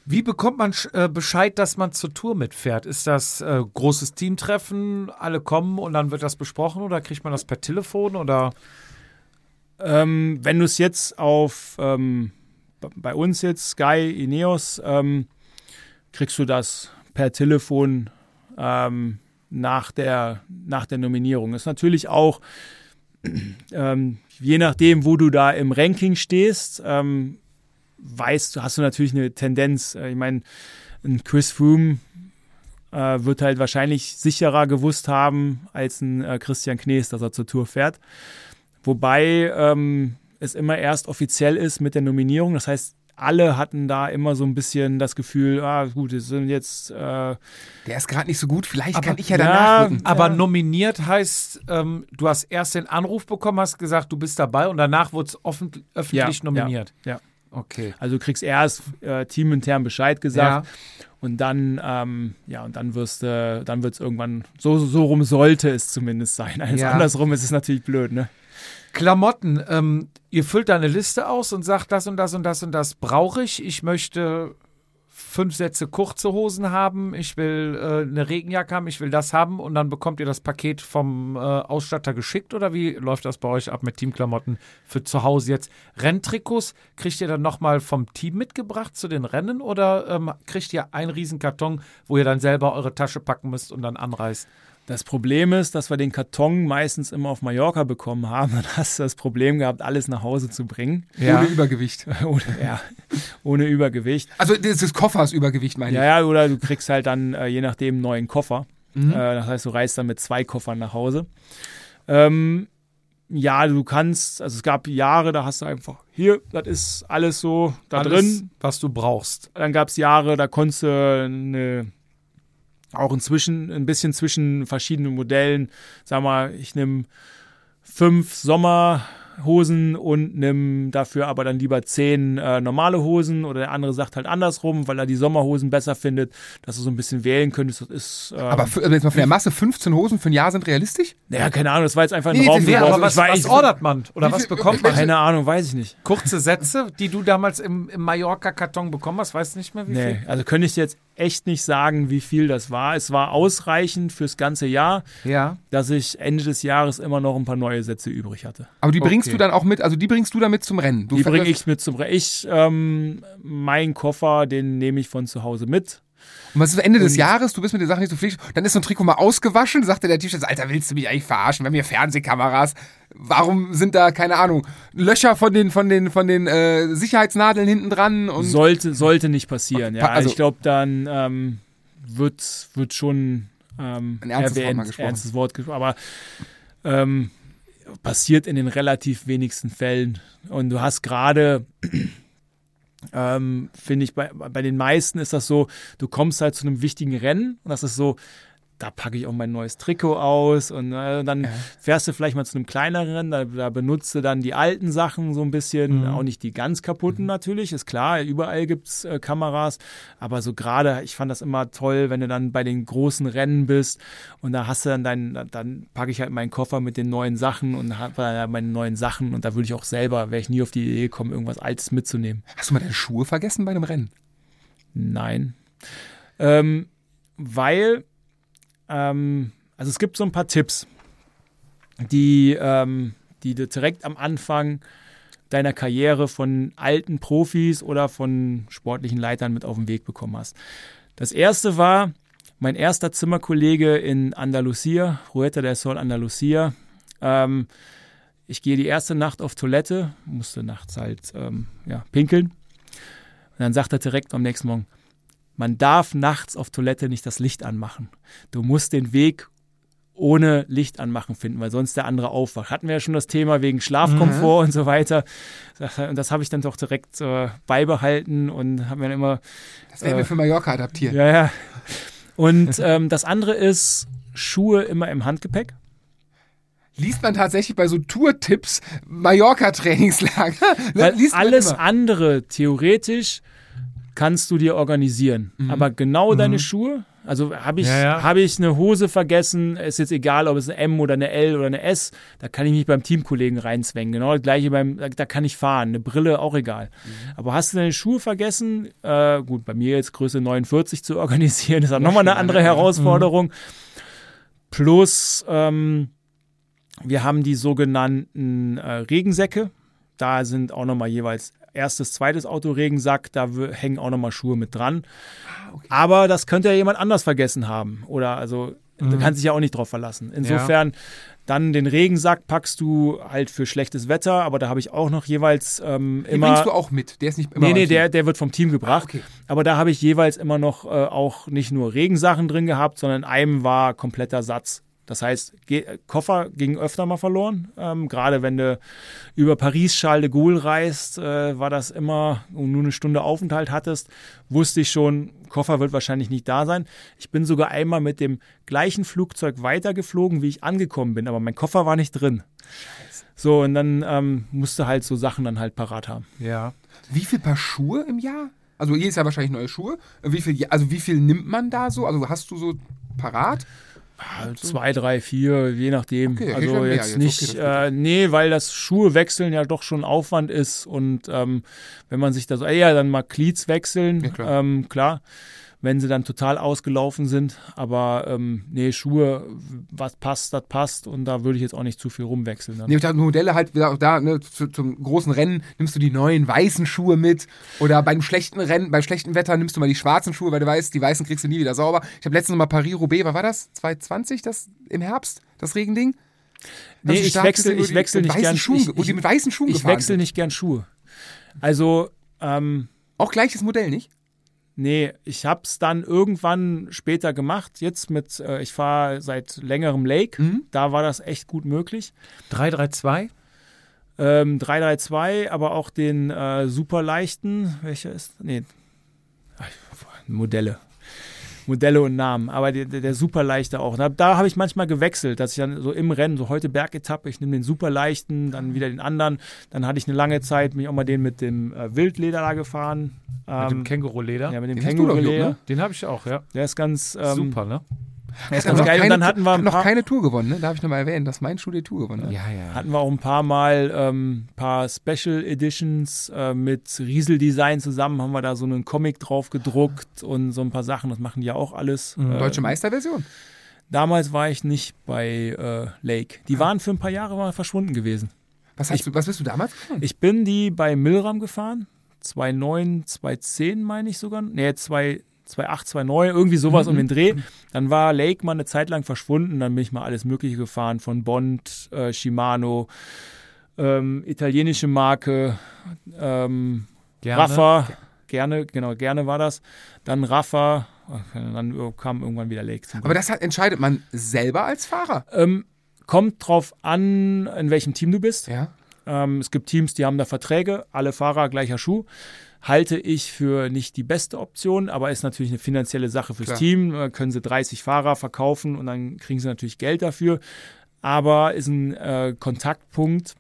Wie bekommt man äh, Bescheid, dass man zur Tour mitfährt? Ist das äh, großes Teamtreffen, alle kommen und dann wird das besprochen oder kriegt man das per Telefon oder? Ähm, wenn du es jetzt auf ähm, bei uns jetzt Sky Ineos ähm, kriegst du das per Telefon ähm, nach der nach der Nominierung. Ist natürlich auch ähm, je nachdem, wo du da im Ranking stehst, ähm, weißt hast du natürlich eine Tendenz. Äh, Ich meine, ein Chris Froome äh, wird halt wahrscheinlich sicherer gewusst haben als ein äh, Christian Knees, dass er zur Tour fährt. Wobei ähm, es immer erst offiziell ist mit der Nominierung. Das heißt, alle hatten da immer so ein bisschen das Gefühl, ah gut, es sind jetzt äh, Der ist gerade nicht so gut, vielleicht Aber- kann ich ja Ja, danach rücken. Aber Ja. nominiert heißt, ähm, du hast erst den Anruf bekommen, hast gesagt, du bist dabei und danach wurde es öffentlich Ja, nominiert. ja, ja. Okay. Also du kriegst erst äh, teamintern Bescheid gesagt und dann, ähm, ja, und dann wirst du, dann wird es irgendwann, so, so rum sollte es zumindest sein. Also Ja. andersrum ist es natürlich blöd, ne? Klamotten, ähm, ihr füllt da eine Liste aus und sagt, das und das und das und das brauche ich. Ich möchte fünf Sätze kurze Hosen haben, ich will äh, eine Regenjacke haben, ich will das haben und dann bekommt ihr das Paket vom äh, Ausstatter geschickt oder wie läuft das bei euch ab mit Teamklamotten für zu Hause jetzt? Renntrikots kriegt ihr dann nochmal vom Team mitgebracht zu den Rennen oder ähm, kriegt ihr einen riesen Karton, wo ihr dann selber eure Tasche packen müsst und dann anreist? Das Problem ist, dass wir den Karton meistens immer auf Mallorca bekommen haben. Dann hast du das Problem gehabt, alles nach Hause zu bringen. Ohne Übergewicht. ohne, ja, ohne Übergewicht. Also das ist Koffers Übergewicht, meine Ja, ja, oder du kriegst halt dann äh, je nachdem einen neuen Koffer. Mhm. Äh, das heißt, du reist dann mit zwei Koffern nach Hause. Ähm, ja, du kannst, also es gab Jahre, da hast du einfach, hier, das ist alles so da Alles, drin. was du brauchst. Dann gab es Jahre, da konntest du eine, auch inzwischen ein bisschen zwischen verschiedenen Modellen, sag mal, ich nehme fünf Sommerhosen und nimm dafür aber dann lieber zehn äh, normale Hosen oder der andere sagt halt andersrum, weil er die Sommerhosen besser findet, dass du so ein bisschen wählen könntest. Das ist, äh, Aber für, also jetzt mal von der Masse 15 Hosen für ein Jahr sind realistisch? naja, keine Ahnung, das war jetzt einfach ein Nee, Raum nee, aber was, was ordert man oder was bekommt man? Keine Ahnung, weiß ich nicht. Kurze Sätze, die du damals im, im Mallorca-Karton bekommen hast, weißt du nicht mehr, wie Nee, viel? also könnte ich dir jetzt echt nicht sagen, wie viel das war. Es war ausreichend fürs ganze Jahr. Ja. dass ich Ende des Jahres immer noch ein paar neue Sätze übrig hatte. Aber die bringst Okay. du dann auch mit, also die bringst du damit zum Rennen. Du Die bringe ich mit zum Re Ich, ähm, mein Koffer, den nehme ich von zu Hause mit. Und was ist Ende des Jahres, du bist mit den Sachen nicht so pflichtig, dann ist so ein Trikot mal ausgewaschen, sagt der T-Shirt, Alter, willst du mich eigentlich verarschen? Wir haben hier Fernsehkameras. Warum sind da, keine Ahnung, Löcher von den, von den, von den äh, Sicherheitsnadeln hinten dran und Sollte, sollte nicht passieren. Ja. Also- Also ich glaube, dann ähm, wird, wird schon ähm, Ein ernstes Wort mal erwähnt, gesprochen. ernstes Wort gesprochen. Aber ähm, passiert in den relativ wenigsten Fällen. Und du hast gerade, ähm, finde ich, bei, bei den meisten ist das so, du kommst halt zu einem wichtigen Rennen und das ist so, da packe ich auch mein neues Trikot aus und äh, dann fährst du vielleicht mal zu einem kleineren, da, da benutzt du dann die alten Sachen so ein bisschen, auch nicht die ganz kaputten natürlich, ist klar, überall gibt's äh, Kameras, aber so gerade, ich fand das immer toll, wenn du dann bei den großen Rennen bist und da hast du dann deinen, dann packe ich halt meinen Koffer mit den neuen Sachen und habe da meine neuen Sachen und da würde ich auch selber, wäre ich nie auf die Idee gekommen, irgendwas Altes mitzunehmen. Hast du mal deine Schuhe vergessen bei einem Rennen? Nein. Ähm, weil, ähm, also es gibt so ein paar Tipps, die, ähm, die du direkt am Anfang deiner Karriere von alten Profis oder von sportlichen Leitern mit auf den Weg bekommen hast. Das erste war mein erster Zimmerkollege in Andalusia, Rueta del Sol Andalusia. Ähm, ich gehe die erste Nacht auf Toilette, musste nachts halt ähm, ja, pinkeln. Und dann sagt er direkt am nächsten Morgen, man darf nachts auf Toilette nicht das Licht anmachen. Du musst den Weg ohne Licht anmachen finden, weil sonst der andere aufwacht. Hatten wir ja schon das Thema wegen Schlafkomfort und so weiter. Und das habe ich dann doch direkt äh, beibehalten und habe mir immer. Das werden wir für Mallorca adaptieren. Ja, ja. Und ähm, das andere ist Schuhe immer im Handgepäck. Liest man tatsächlich bei so Tour-Tipps Mallorca-Trainingslager? Weil alles immer. andere theoretisch kannst du dir organisieren. Aber genau deine Schuhe, also habe ich, Ja, ja. hab ich eine Hose vergessen, ist jetzt egal, ob es eine M oder eine L oder eine S, da kann ich mich beim Teamkollegen reinzwängen. Genau das gleiche beim, da, kann ich fahren. Eine Brille auch egal. Aber hast du deine Schuhe vergessen, äh, gut, bei mir jetzt Größe 49 zu organisieren, ist auch nochmal eine andere Herausforderung. Plus, ähm, wir haben die sogenannten äh, Regensäcke. Da sind auch nochmal jeweils erstes, zweites Autoregensack. Da w- hängen auch nochmal Schuhe mit dran. Aber das könnte ja jemand anders vergessen haben. Oder also, du kannst dich ja auch nicht drauf verlassen. Insofern, dann den Regensack packst du halt für schlechtes Wetter. Aber da habe ich auch noch jeweils ähm, Den immer. bringst du auch mit. Der ist nicht immer Nee, nee, der, der wird vom Team gebracht. Ah, okay. Aber da habe ich jeweils immer noch äh, auch nicht nur Regensachen drin gehabt, sondern in einem war kompletter Satz. Das heißt, Koffer ging öfter mal verloren. Ähm, Gerade wenn du über Paris-Charles de Gaulle reist, äh, war das immer und nur eine Stunde Aufenthalt hattest, wusste ich schon, Koffer wird wahrscheinlich nicht da sein. Ich bin sogar einmal mit dem gleichen Flugzeug weitergeflogen, wie ich angekommen bin, aber mein Koffer war nicht drin. So, und dann ähm, musste halt so Sachen dann halt parat haben. Ja. Wie viel Paar Schuhe im Jahr? Also jedes Jahr wahrscheinlich neue Schuhe. Wie viel, also wie viel nimmt man da so? Also hast du so parat? Zwei, drei, vier, je nachdem. Okay, also jetzt jetzt. nicht, Okay, äh, nee, weil das Schuhe wechseln ja doch schon Aufwand ist und ähm, wenn man sich da so, ja, dann mal Cleats wechseln, Ja, klar. Ähm, klar, wenn sie dann total ausgelaufen sind, aber ähm, nee, Schuhe, was passt, das passt und da würde ich jetzt auch nicht zu viel rumwechseln. Dann. Nee, ich dachte, Modelle halt wieder auch da, ne, zu, zum großen Rennen nimmst du die neuen weißen Schuhe mit. Oder beim schlechten Rennen, bei schlechtem Wetter nimmst du mal die schwarzen Schuhe, weil du weißt, die weißen kriegst du nie wieder sauber. Ich habe letztens mal Paris-Roubaix, was war das? 2020, das im Herbst, das Regending? Nee, Also ich wechsle, ich mit nicht gern Schuhen, ich, die mit weißen Schuhen ich wechsle nicht gern Schuhe. Also, ähm, Auch gleiches Modell, nicht? Nee, ich habe es dann irgendwann später gemacht. Jetzt mit, äh, ich fahre seit längerem Lake. Mhm. Da war das echt gut möglich. 332? Ähm, 332, aber auch den äh, super leichten. Welcher ist? Nee. Modelle. Modelle und Namen, aber der, der, der super leichte auch. Da, da habe ich manchmal gewechselt, dass ich dann so im Rennen, so heute Bergetappe, ich nehme den super leichten, dann wieder den anderen. Dann hatte ich eine lange Zeit, mich auch mal den mit dem äh, Wildleder da gefahren. Mit dem Ähm, Känguruleder? ja, mit dem doch, Känguruleder. Jupp, Den habe ich auch, ja. Der ist ganz ähm, Super, ne? Der ist ganz noch geil. Und keine- dann hatten wir noch paar, keine Tour gewonnen, ne? Darf ich noch mal erwähnen, dass mein Schuh die Tour gewonnen hat. Ja, ja. hatten wir auch ein paar Mal ähm, paar Special Editions äh, mit Riesel-Design zusammen, haben wir da so einen Comic drauf gedruckt und so ein paar Sachen. Das machen die ja auch alles. Äh, Deutsche Meisterversion. damals war ich nicht bei äh, Lake. Die waren für ein paar Jahre mal verschwunden gewesen. Was, hast du, was bist du damals gefahren? Ich bin die bei Milram gefahren. 2,9, 2,10 meine ich sogar. Nee, 2, 2,8, 2,9, irgendwie sowas um den Dreh. Dann war Lake mal eine Zeit lang verschwunden. Dann bin ich mal alles Mögliche gefahren. Von Bond, äh, Shimano, ähm, italienische Marke, ähm, Gerne. Raffa. Gerne, genau, gerne war das. Dann Raffa. Dann kam irgendwann wieder Lake. Aber das hat, entscheidet man selber als Fahrer. ähm, kommt drauf an, in welchem Team du bist. Ja. Ähm, es gibt Teams, die haben da Verträge, alle Fahrer gleicher Schuh. Halte ich für nicht die beste Option, aber ist natürlich eine finanzielle Sache fürs Klar. Team. Da können sie 30 Fahrer verkaufen und dann kriegen sie natürlich Geld dafür. Aber ist ein äh, Kontaktpunkt.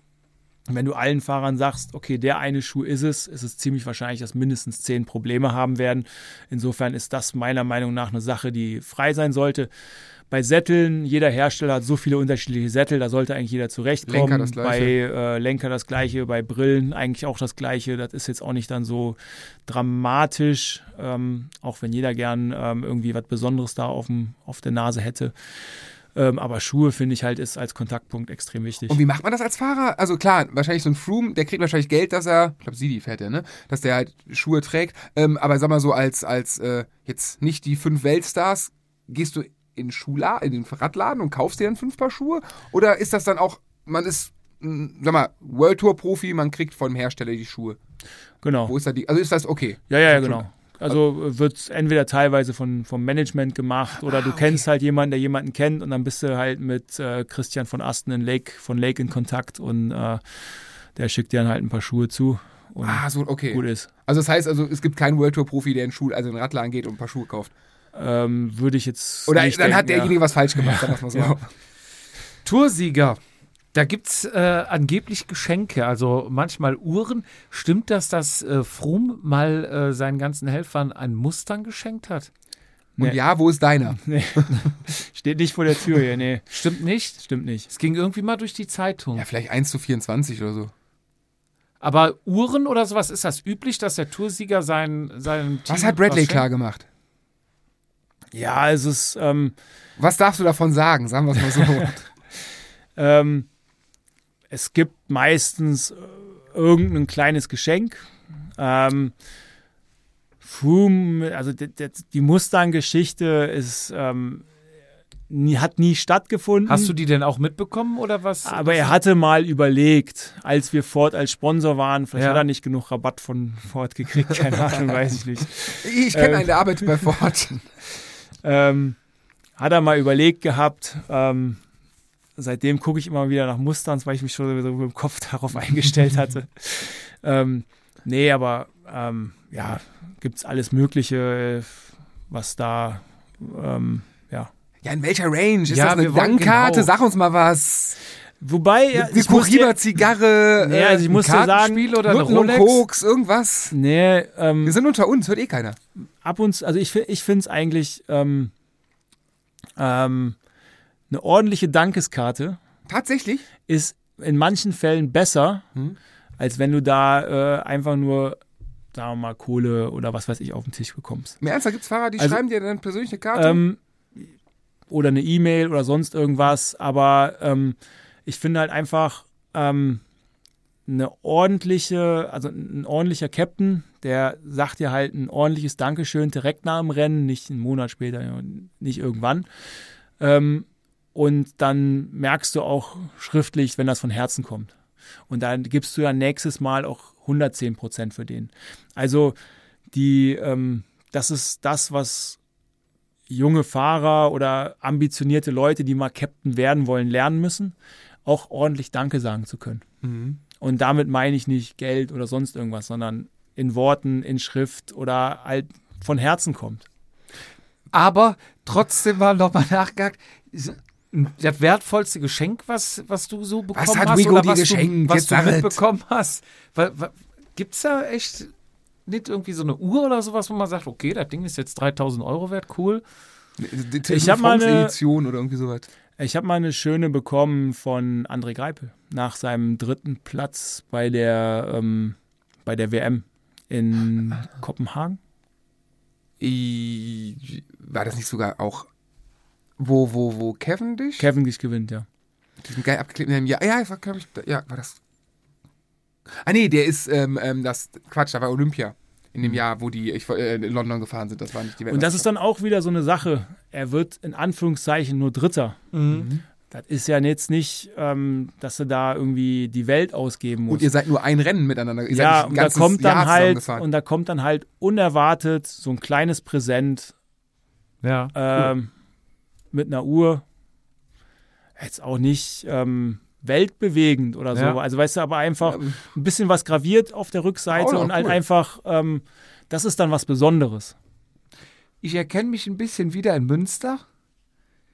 Wenn du allen Fahrern sagst, okay, der eine Schuh ist es, ist es ziemlich wahrscheinlich, dass mindestens zehn Probleme haben werden. Insofern ist das meiner Meinung nach eine Sache, die frei sein sollte. Bei Sätteln, jeder Hersteller hat so viele unterschiedliche Sättel, da sollte eigentlich jeder zurechtkommen. Lenker das Gleiche. Bei äh, Lenker das gleiche, bei Brillen eigentlich auch das gleiche. Das ist jetzt auch nicht dann so dramatisch, ähm, auch wenn jeder gern ähm, irgendwie was Besonderes da auf, dem, auf der Nase hätte. Ähm, aber Schuhe finde ich halt ist als Kontaktpunkt extrem wichtig. Und wie macht man das als Fahrer? Also klar, wahrscheinlich so ein Froome, der kriegt wahrscheinlich Geld, dass er, ich glaube Sidi fährt der, ne? Dass der halt Schuhe trägt. Ähm, aber sag mal so, als, als äh, jetzt nicht die fünf Weltstars, gehst du in den Schuhla in den Radladen und kaufst dir dann fünf Paar Schuhe? Oder ist das dann auch, man ist, mh, sag mal, World Tour Profi, man kriegt vom Hersteller die Schuhe. genau. Wo ist da die? Also ist das okay? Ja, ja, ja, genau. Also wird entweder teilweise von, vom Management gemacht oder du Ah, okay. kennst halt jemanden, der jemanden kennt und dann bist du halt mit äh, Christian von Asten in Lake, von Lake in Kontakt und äh, der schickt dir dann halt ein paar Schuhe zu und Ah, so, okay. gut ist. Also das heißt, also es gibt keinen World Tour Profi, der in Schuh, also in den Radladen geht und ein paar Schuhe kauft. Ähm, Würde ich jetzt Oder nicht dann hat denken, derjenige was falsch gemacht, sagen wir mal so. Ja. Toursieger. Da gibt es äh, angeblich Geschenke, also manchmal Uhren. Stimmt das, dass äh, Froome mal äh, seinen ganzen Helfern einen Mustang geschenkt hat? Und Nee. ja, wo ist deiner? Nee. Steht nicht vor der Tür hier, nee. Stimmt nicht? Stimmt nicht. Es ging irgendwie mal durch die Zeitung. Ja, vielleicht 1 zu 24 oder so. Aber Uhren oder sowas, ist das üblich, dass der Toursieger sein, seinem Team Was hat Bradley klar gemacht? Ja, es ist, ähm, Was darfst du davon sagen? Sagen wir es mal so. Ähm, es gibt meistens äh, irgendein kleines Geschenk. Ähm, Froome, also d- d- die Mustang-Geschichte ist, ähm, nie, hat nie stattgefunden. Hast du die denn auch mitbekommen oder was? aber er hatte mal überlegt, als wir Ford als Sponsor waren, vielleicht Ja. hat er nicht genug Rabatt von Ford gekriegt, keine Ahnung, weiß ich nicht. Ich kenne Ähm. einen, der arbeitet bei Ford. Ähm, hat er mal überlegt gehabt. Ähm, seitdem gucke ich immer wieder nach Mustangs, weil ich mich schon so im Kopf darauf eingestellt hatte. ähm, nee, aber ähm, ja, gibt es alles Mögliche, was da, ähm, ja. Ja, in welcher Range? Ist Ja, das eine Dankkarte? genau. Sag uns mal was. Wobei, ja, Eine ich muss dir- Kuriba-Zigarre, Nee, also ich ein muss dir sagen, oder eine Rolex? Koks, irgendwas. Nee, ähm, Wir sind unter uns, hört eh keiner. ab und zu, also ich, ich finde es eigentlich ähm, ähm, eine ordentliche Dankeskarte Tatsächlich? ist in manchen Fällen besser, Hm. als wenn du da äh, einfach nur, sagen wir mal, Kohle oder was weiß ich auf den Tisch bekommst. Im Ernst, da gibt es Fahrer, die Also- schreiben dir dann persönlich eine Karte? Ähm, oder eine E-Mail oder sonst irgendwas, aber ähm, ich finde halt einfach ähm, eine ordentliche, also ein ordentlicher Captain, der sagt dir halt ein ordentliches Dankeschön direkt nach dem Rennen, nicht einen Monat später, nicht irgendwann. Ähm, und dann merkst du auch schriftlich, wenn das von Herzen kommt. Und dann gibst du ja nächstes Mal auch 110 Prozent für den. Also die, ähm, das ist das, was junge Fahrer oder ambitionierte Leute, die mal Captain werden wollen, lernen müssen, auch ordentlich Danke sagen zu können. Mhm. Und damit meine ich nicht Geld oder sonst irgendwas, sondern in Worten, in Schrift oder halt von Herzen kommt. Aber trotzdem mal nochmal nachgehakt. Das wertvollste Geschenk, was, was du so bekommen hat hast Wigo oder dir was geschenkt? du, was du mitbekommen hast. Gibt es da echt nicht irgendwie so eine Uhr oder sowas, wo man sagt, okay, das Ding ist jetzt 3000 Euro wert, cool. Die Ich hab mal eine- Edition oder irgendwie sowas. Ich habe mal eine schöne bekommen von André Greipel nach seinem dritten Platz bei der, ähm, bei der WM in Kopenhagen. I- War das nicht sogar auch, wo, wo, wo Kevin dich? Kevin dich gewinnt, ja. Diesen geil abgeklebten Ja, ja, war, ich, ja, war das. Ah, nee, der ist, ähm, ähm, das, Quatsch, da war Olympia. In dem Jahr, wo die ich, äh, in London gefahren sind. Das war nicht die Und das ist dann auch wieder so eine Sache. Er wird in Anführungszeichen nur Dritter. Das ist ja jetzt nicht, ähm, dass du da irgendwie die Welt ausgeben musst. Und ihr seid nur ein Rennen miteinander. Ihr ja, seid und nicht da kommt dann halt gefahren. und da kommt dann halt unerwartet so ein kleines Präsent Ja. ähm, mit einer Uhr. Jetzt auch nicht ähm, weltbewegend oder so. Ja. Also weißt du, aber einfach ein bisschen was graviert auf der Rückseite Oh, und halt cool. einfach, ähm, das ist dann was Besonderes. Ich erkenne mich ein bisschen wieder in Münster.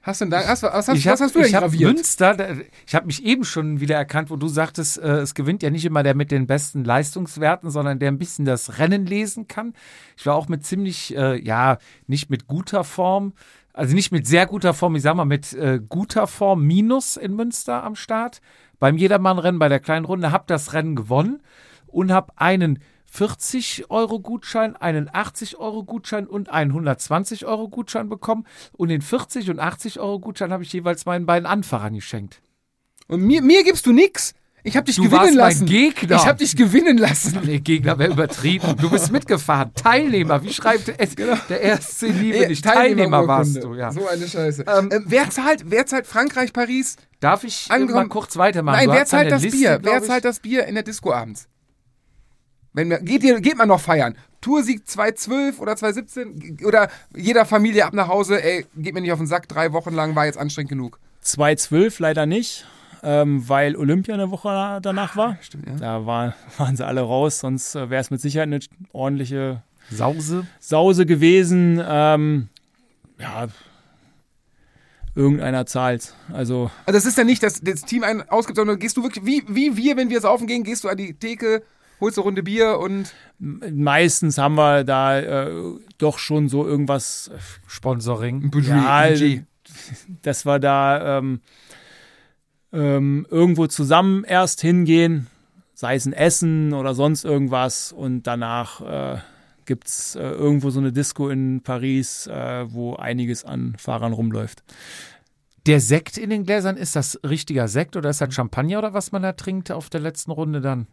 Hast du denn da, hast, was, hast, ich was hab- hast du denn ich graviert? Münster, ich habe mich eben schon wieder erkannt, wo du sagtest, äh, es gewinnt ja nicht immer der mit den besten Leistungswerten, sondern der ein bisschen das Rennen lesen kann. Ich war auch mit ziemlich, äh, ja, nicht mit guter Form, also nicht mit sehr guter Form, ich sag mal mit äh, guter Form minus in Münster am Start. Beim Jedermannrennen, bei der kleinen Runde, hab das Rennen gewonnen und hab einen 40-Euro-Gutschein, einen 80-Euro-Gutschein und einen 120-Euro-Gutschein bekommen. Und den 40- und 80-Euro-Gutschein habe ich jeweils meinen beiden Anfahrern geschenkt. Und mir, mir gibst du nix. Ich hab dich Du gewinnen warst mein lassen. Gegner. Ich hab dich gewinnen lassen. Nee, Gegner wäre übertrieben. Du bist mitgefahren. Teilnehmer. Wie schreibt es der erste Liebe nicht? Teilnehmer warst du, ja. So eine Scheiße. Ähm, Ähm, wer zahlt, wer zahlt Frankreich, Paris? Darf ich äh, Angekommen- mal kurz weitermachen? Nein, Du wer zahlt das Liste, Bier? Wer zahlt das Bier in der Disco abends? Wenn wir, geht, ihr, geht man noch feiern? Toursieg 2012 oder 2017? Oder jeder Familie ab nach Hause, ey, geht mir nicht auf den Sack, drei Wochen lang war jetzt anstrengend genug. 2-12 leider nicht, ähm, weil Olympia eine Woche danach war. Stimmt, ja. Da war, waren sie alle raus, sonst äh, wäre es mit Sicherheit eine ordentliche Sause? Sause gewesen. Ähm, ja, irgendeiner zahlt. Also Also das ist ja nicht, dass das Team einen ausgibt, sondern gehst du wirklich, wie, wie wir, wenn wir saufen gehen, gehst du an die Theke, holst eine Runde Bier und meistens haben wir da äh, doch schon so irgendwas, Sponsoring. Budget. ja, dass wir da ähm, ähm, irgendwo zusammen erst hingehen, sei es ein Essen oder sonst irgendwas und danach äh, gibt es äh, irgendwo so eine Disco in Paris, äh, wo einiges an Fahrern rumläuft. Der Sekt in den Gläsern, ist das richtiger Sekt oder ist das Champagner oder was man da trinkt auf der letzten Runde dann?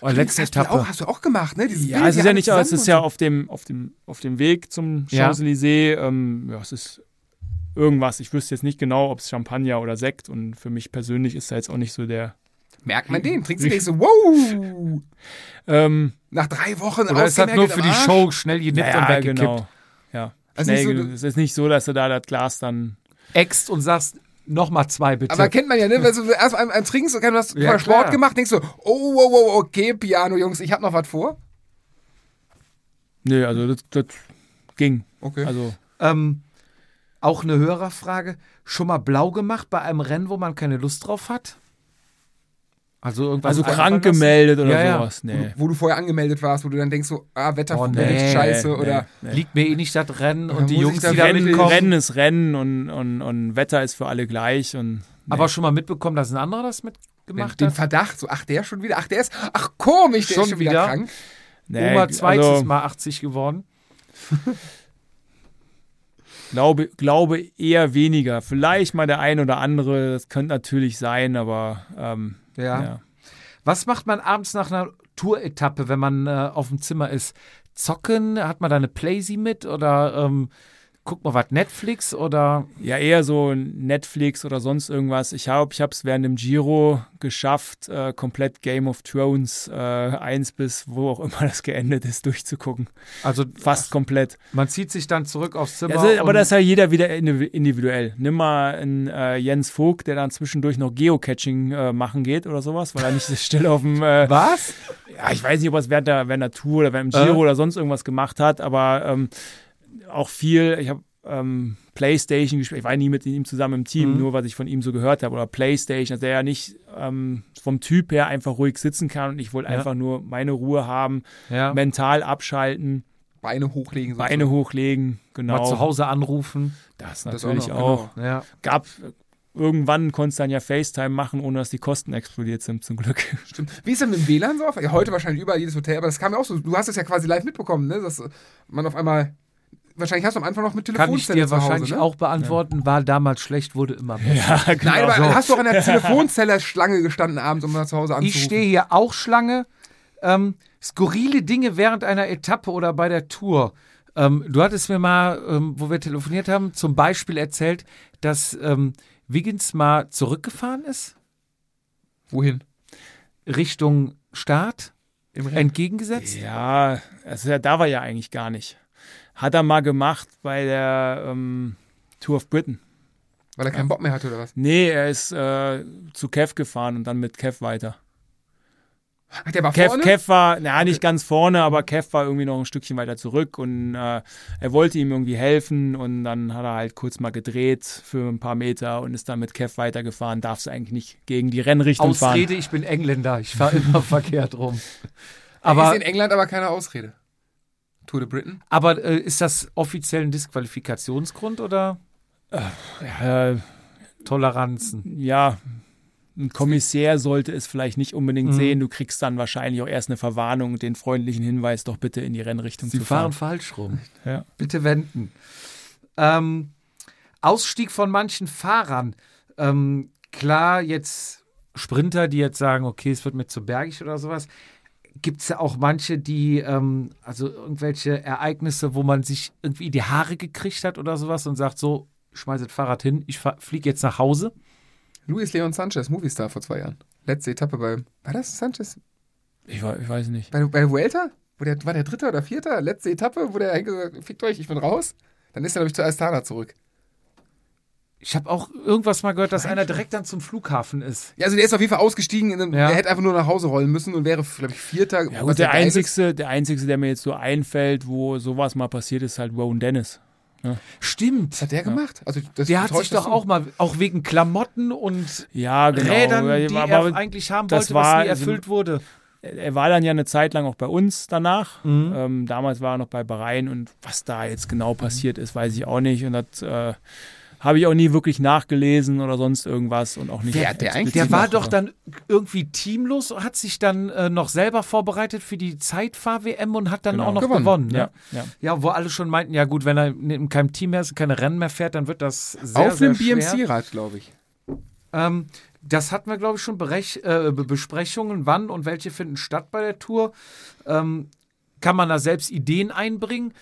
Oder Stimmt, letzte das hast, du Etappe. auch, hast du auch gemacht, ne? Dieses Ja, Bild es ist ja nicht, es ist ja auf dem, auf dem, auf dem Weg zum Ja. Champs-Élysées. Ähm, ja, es ist irgendwas. Ich wüsste jetzt nicht genau, ob es Champagner oder Sekt. Und für mich persönlich ist da jetzt auch nicht so der. Merkt man den? Trinkst du nicht so, wow! Ähm, Nach drei Wochen Oder ist das ausgemergelt nur am für die? Show schnell genippt ja, und weggekippt? genau. Ja. Also Schnell, so, es ist nicht so, dass du da das Glas dann. Äxt und sagst, nochmal zwei bitte. Aber kennt man ja, ne? Wenn du erst beim, beim Trinken so, du hast Ja, Sport klar. gemacht, denkst du, oh, wow, wow, okay, Piano, Jungs, ich hab noch was vor. Nö, also das, das ging. Okay. Also ähm, auch eine Hörerfrage. Schon mal blau gemacht bei einem Rennen, wo man keine Lust drauf hat? Also irgendwas Also krank gemeldet oder Ja, ja. sowas. wo, Nee. du, wo du vorher angemeldet warst, wo du dann denkst so, ah, Wetter Oh, nee, scheiße nee, oder nee. Liegt mir eh nicht das Rennen Ja, und die Jungs, die da Rennen, mitkommen. Rennen ist Rennen und, und, und Wetter ist für alle gleich. Und, nee. Aber schon mal mitbekommen, dass ein anderer das den, mitgemacht den hat? Verdacht, so, ach, der schon wieder, ach, der ist, ach, komisch, der Schon ist schon wieder, wieder? krank. nee, Oma zweites also, Mal 80 geworden. Glaube, glaube eher weniger. Vielleicht mal der ein oder andere, das könnte natürlich sein, aber ähm, Ja. ja. Was macht man abends nach einer Tour-Etappe, wenn man äh, auf dem Zimmer ist? Zocken? Hat man da eine Playsee mit? Oder ähm, guckt man was Netflix? Oder Ja, eher so Netflix oder sonst irgendwas. Ich habe ich es während dem Giro geschafft, äh, komplett Game of Thrones äh, 1 bis wo auch immer das geendet ist, durchzugucken. also Fast komplett. man zieht sich dann zurück aufs Zimmer. Also, aber das ist ja jeder wieder indiv- individuell. Nimm mal einen äh, Jens Vogt, der dann zwischendurch noch Geocaching äh, machen geht oder sowas, weil er nicht still auf dem äh, was? ja, ich weiß nicht, ob er es während der, während der Tour oder während dem Giro Äh. oder sonst irgendwas gemacht hat, aber ähm, auch viel, ich habe ähm, Playstation gespielt, ich war nie mit ihm zusammen im Team, Mhm. nur was ich von ihm so gehört habe, oder Playstation, dass er ja nicht ähm, vom Typ her einfach ruhig sitzen kann und ich wollte Ja. einfach nur meine Ruhe haben, Ja. mental abschalten, Beine hochlegen. Beine hochlegen, genau. Mal zu Hause anrufen. Das Das natürlich auch auch. noch, Ja. Gab irgendwann konntest du dann ja FaceTime machen, ohne dass die Kosten explodiert sind, zum Glück. Stimmt. Wie ist denn mit dem WLAN so? Ja, heute wahrscheinlich überall jedes Hotel, aber das kam ja auch so. Du hast es ja quasi live mitbekommen, ne? Dass man auf einmal. Wahrscheinlich hast du am Anfang noch mit Kann ich Telefonzelle dir zu Hause, wahrscheinlich ne? auch beantworten. War damals schlecht, wurde immer besser. Ja, genau. Nein, aber so. hast du auch an der Telefonzelle Schlange gestanden abends, um mal zu Hause anzurufen? Ich stehe hier auch Schlange. Ähm, skurrile Dinge während einer Etappe oder bei der Tour. Ähm, du hattest mir mal, ähm, wo wir telefoniert haben, zum Beispiel erzählt, dass ähm, Wiggins mal zurückgefahren ist, Wohin? Richtung Start, entgegengesetzt. Ja, also ja, da war ja eigentlich gar nicht. Hat er mal gemacht bei der ähm, Tour of Britain. Weil er keinen Bock mehr hatte oder was? Nee, er ist äh, zu Kev gefahren und dann mit Kev weiter. Ach, der war Kev, vorne? Kev war, na nicht ganz vorne, aber Kev war irgendwie noch ein Stückchen weiter zurück und äh, er wollte ihm irgendwie helfen und dann hat er halt kurz mal gedreht für ein paar Meter und ist dann mit Kev weitergefahren. Darfst du eigentlich nicht gegen die Rennrichtung fahren. Ausrede, ich bin Engländer, ich fahre immer verkehrt rum. Aber, ist in England aber keine Ausrede. Tour de Britain? aber äh, ist das offiziell ein Disqualifikationsgrund oder Äh, Toleranzen? ja, ein Kommissär sollte es vielleicht nicht unbedingt Mhm. sehen. Du kriegst dann wahrscheinlich auch erst eine Verwarnung und den freundlichen Hinweis, doch bitte in die Rennrichtung Sie zu fahren fahren. falsch rum. Ja. Bitte wenden. Ähm, Ausstieg von manchen Fahrern. Ähm, klar, jetzt Sprinter, die jetzt sagen, okay, es wird mir zu bergig oder sowas. Gibt es ja auch manche, die, ähm, also irgendwelche Ereignisse, wo man sich irgendwie in die Haare gekriegt hat oder sowas und sagt, so, ich schmeiße das Fahrrad hin, ich fliege jetzt nach Hause. Luis Leon Sanchez, Movistar vor zwei Jahren. Letzte Etappe bei. War das Sanchez? Ich, ich weiß nicht. Bei, bei Vuelta? Wo der, war der dritte oder vierte? Letzte Etappe, wo der gesagt hat, fickt euch, ich bin raus. Dann ist er, glaube ich, zu Astana zurück. Ich habe auch irgendwas mal gehört, dass einer direkt dann zum Flughafen ist. Ja, also der ist auf jeden Fall ausgestiegen. Ja. Der hätte einfach nur nach Hause rollen müssen und wäre, glaube ich, Vierter. Ja, gut, der ist. einzigste, der einzigste, der mir jetzt so einfällt, wo sowas mal passiert ist, halt Rowan Dennis. Stimmt. Was hat der gemacht? Also, das Der hat sich doch das auch mal, auch wegen Klamotten und Ja, genau. Rädern, die aber er eigentlich haben das wollte, war- was nie erfüllt wurde. er war dann ja eine Zeit lang auch bei uns danach. Mhm. Ähm, damals war er noch bei Bahrain und was da jetzt genau passiert ist, weiß ich auch nicht. Und das äh, habe ich auch nie wirklich nachgelesen oder sonst irgendwas und auch nicht. Wer- der eigentlich- Der war doch dann irgendwie teamlos, hat sich dann äh, noch selber vorbereitet für die Zeitfahr-WM und hat dann Genau. auch noch Gewonnen. gewonnen. ne? Ja, ja. ja, wo alle schon meinten, ja gut, wenn er in keinem Team mehr ist, keine Rennen mehr fährt, dann wird das sehr, Auf schwer. BMC-Rad, glaube ich. Ähm, das hatten wir, glaube ich, schon Berech äh, Be- Besprechungen, wann und welche finden statt bei der Tour. Ähm, kann man da selbst Ideen einbringen?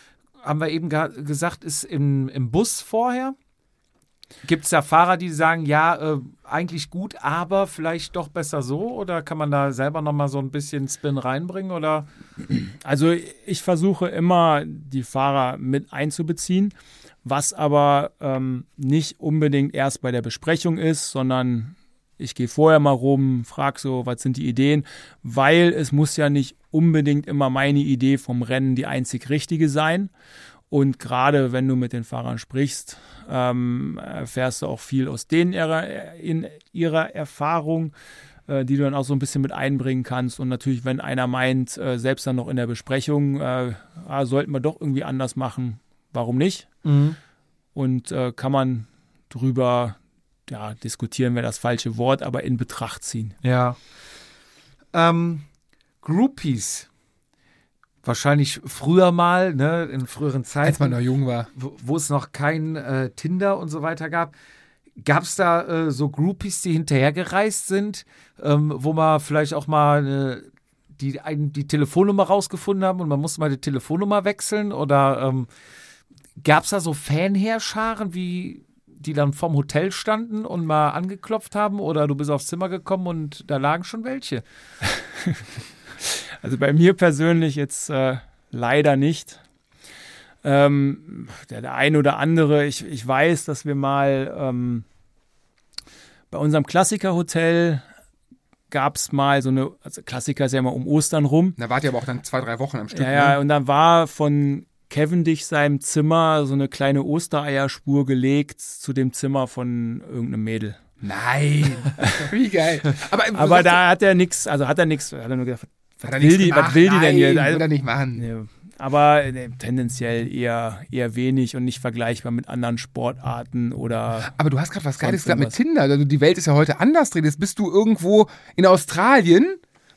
Haben wir eben ge gesagt, ist im, im Bus vorher. Gibt es da Fahrer, die sagen, ja, äh, eigentlich gut, aber vielleicht doch besser so? Oder kann man da selber nochmal so ein bisschen Spin reinbringen? Oder? Also ich versuche immer, die Fahrer mit einzubeziehen, was aber ähm, nicht unbedingt erst bei der Besprechung ist, sondern ich gehe vorher mal rum, frage so, was sind die Ideen, weil es muss ja nicht unbedingt immer meine Idee vom Rennen die einzig richtige sein. Und gerade wenn du mit den Fahrern sprichst, ähm, erfährst du auch viel aus denen ihrer, in ihrer Erfahrung, äh, die du dann auch so ein bisschen mit einbringen kannst. Und natürlich, wenn einer meint, äh, selbst dann noch in der Besprechung, äh, ah, sollten wir doch irgendwie anders machen, warum nicht? Und äh, kann man drüber ja, diskutieren, wäre das falsche Wort, aber in Betracht ziehen. Ja. Ähm, Groupies. Wahrscheinlich früher mal, ne, in früheren Zeiten. Als man noch jung war. wo, es noch kein äh, Tinder und so weiter gab. Gab es da äh, so Groupies, die hinterhergereist sind, ähm, wo man vielleicht auch mal äh, die, ein, die Telefonnummer rausgefunden haben und man musste mal die Telefonnummer wechseln? Oder ähm, gab es da so Fanheerscharen, wie die dann vorm Hotel standen und mal angeklopft haben? Oder du bist aufs Zimmer gekommen und da lagen schon welche? Also bei mir persönlich jetzt äh, leider nicht. Ähm, der, der ein oder andere, ich, ich weiß, dass wir mal ähm, bei unserem Klassikerhotel gab es mal so eine, also Klassiker ist ja immer um Ostern rum. Da wart ihr aber auch dann zwei, drei Wochen am Stück. Ja, ja, Ne? und dann war von Cavendish seinem Zimmer so eine kleine Ostereierspur gelegt zu dem Zimmer von irgendeinem Mädel. Nein. Wie geil. Aber, Aber da hat er nichts, also hat er nichts, hat er nur gedacht, was will die, was will die denn hier? Nein, Also, will er nicht machen. Ja, aber äh, tendenziell eher, eher wenig und nicht vergleichbar mit anderen Sportarten oder. Aber du hast gerade was Geiles gesagt mit. Tinder. Also die Welt ist ja heute anders drin. Jetzt bist du irgendwo in Australien,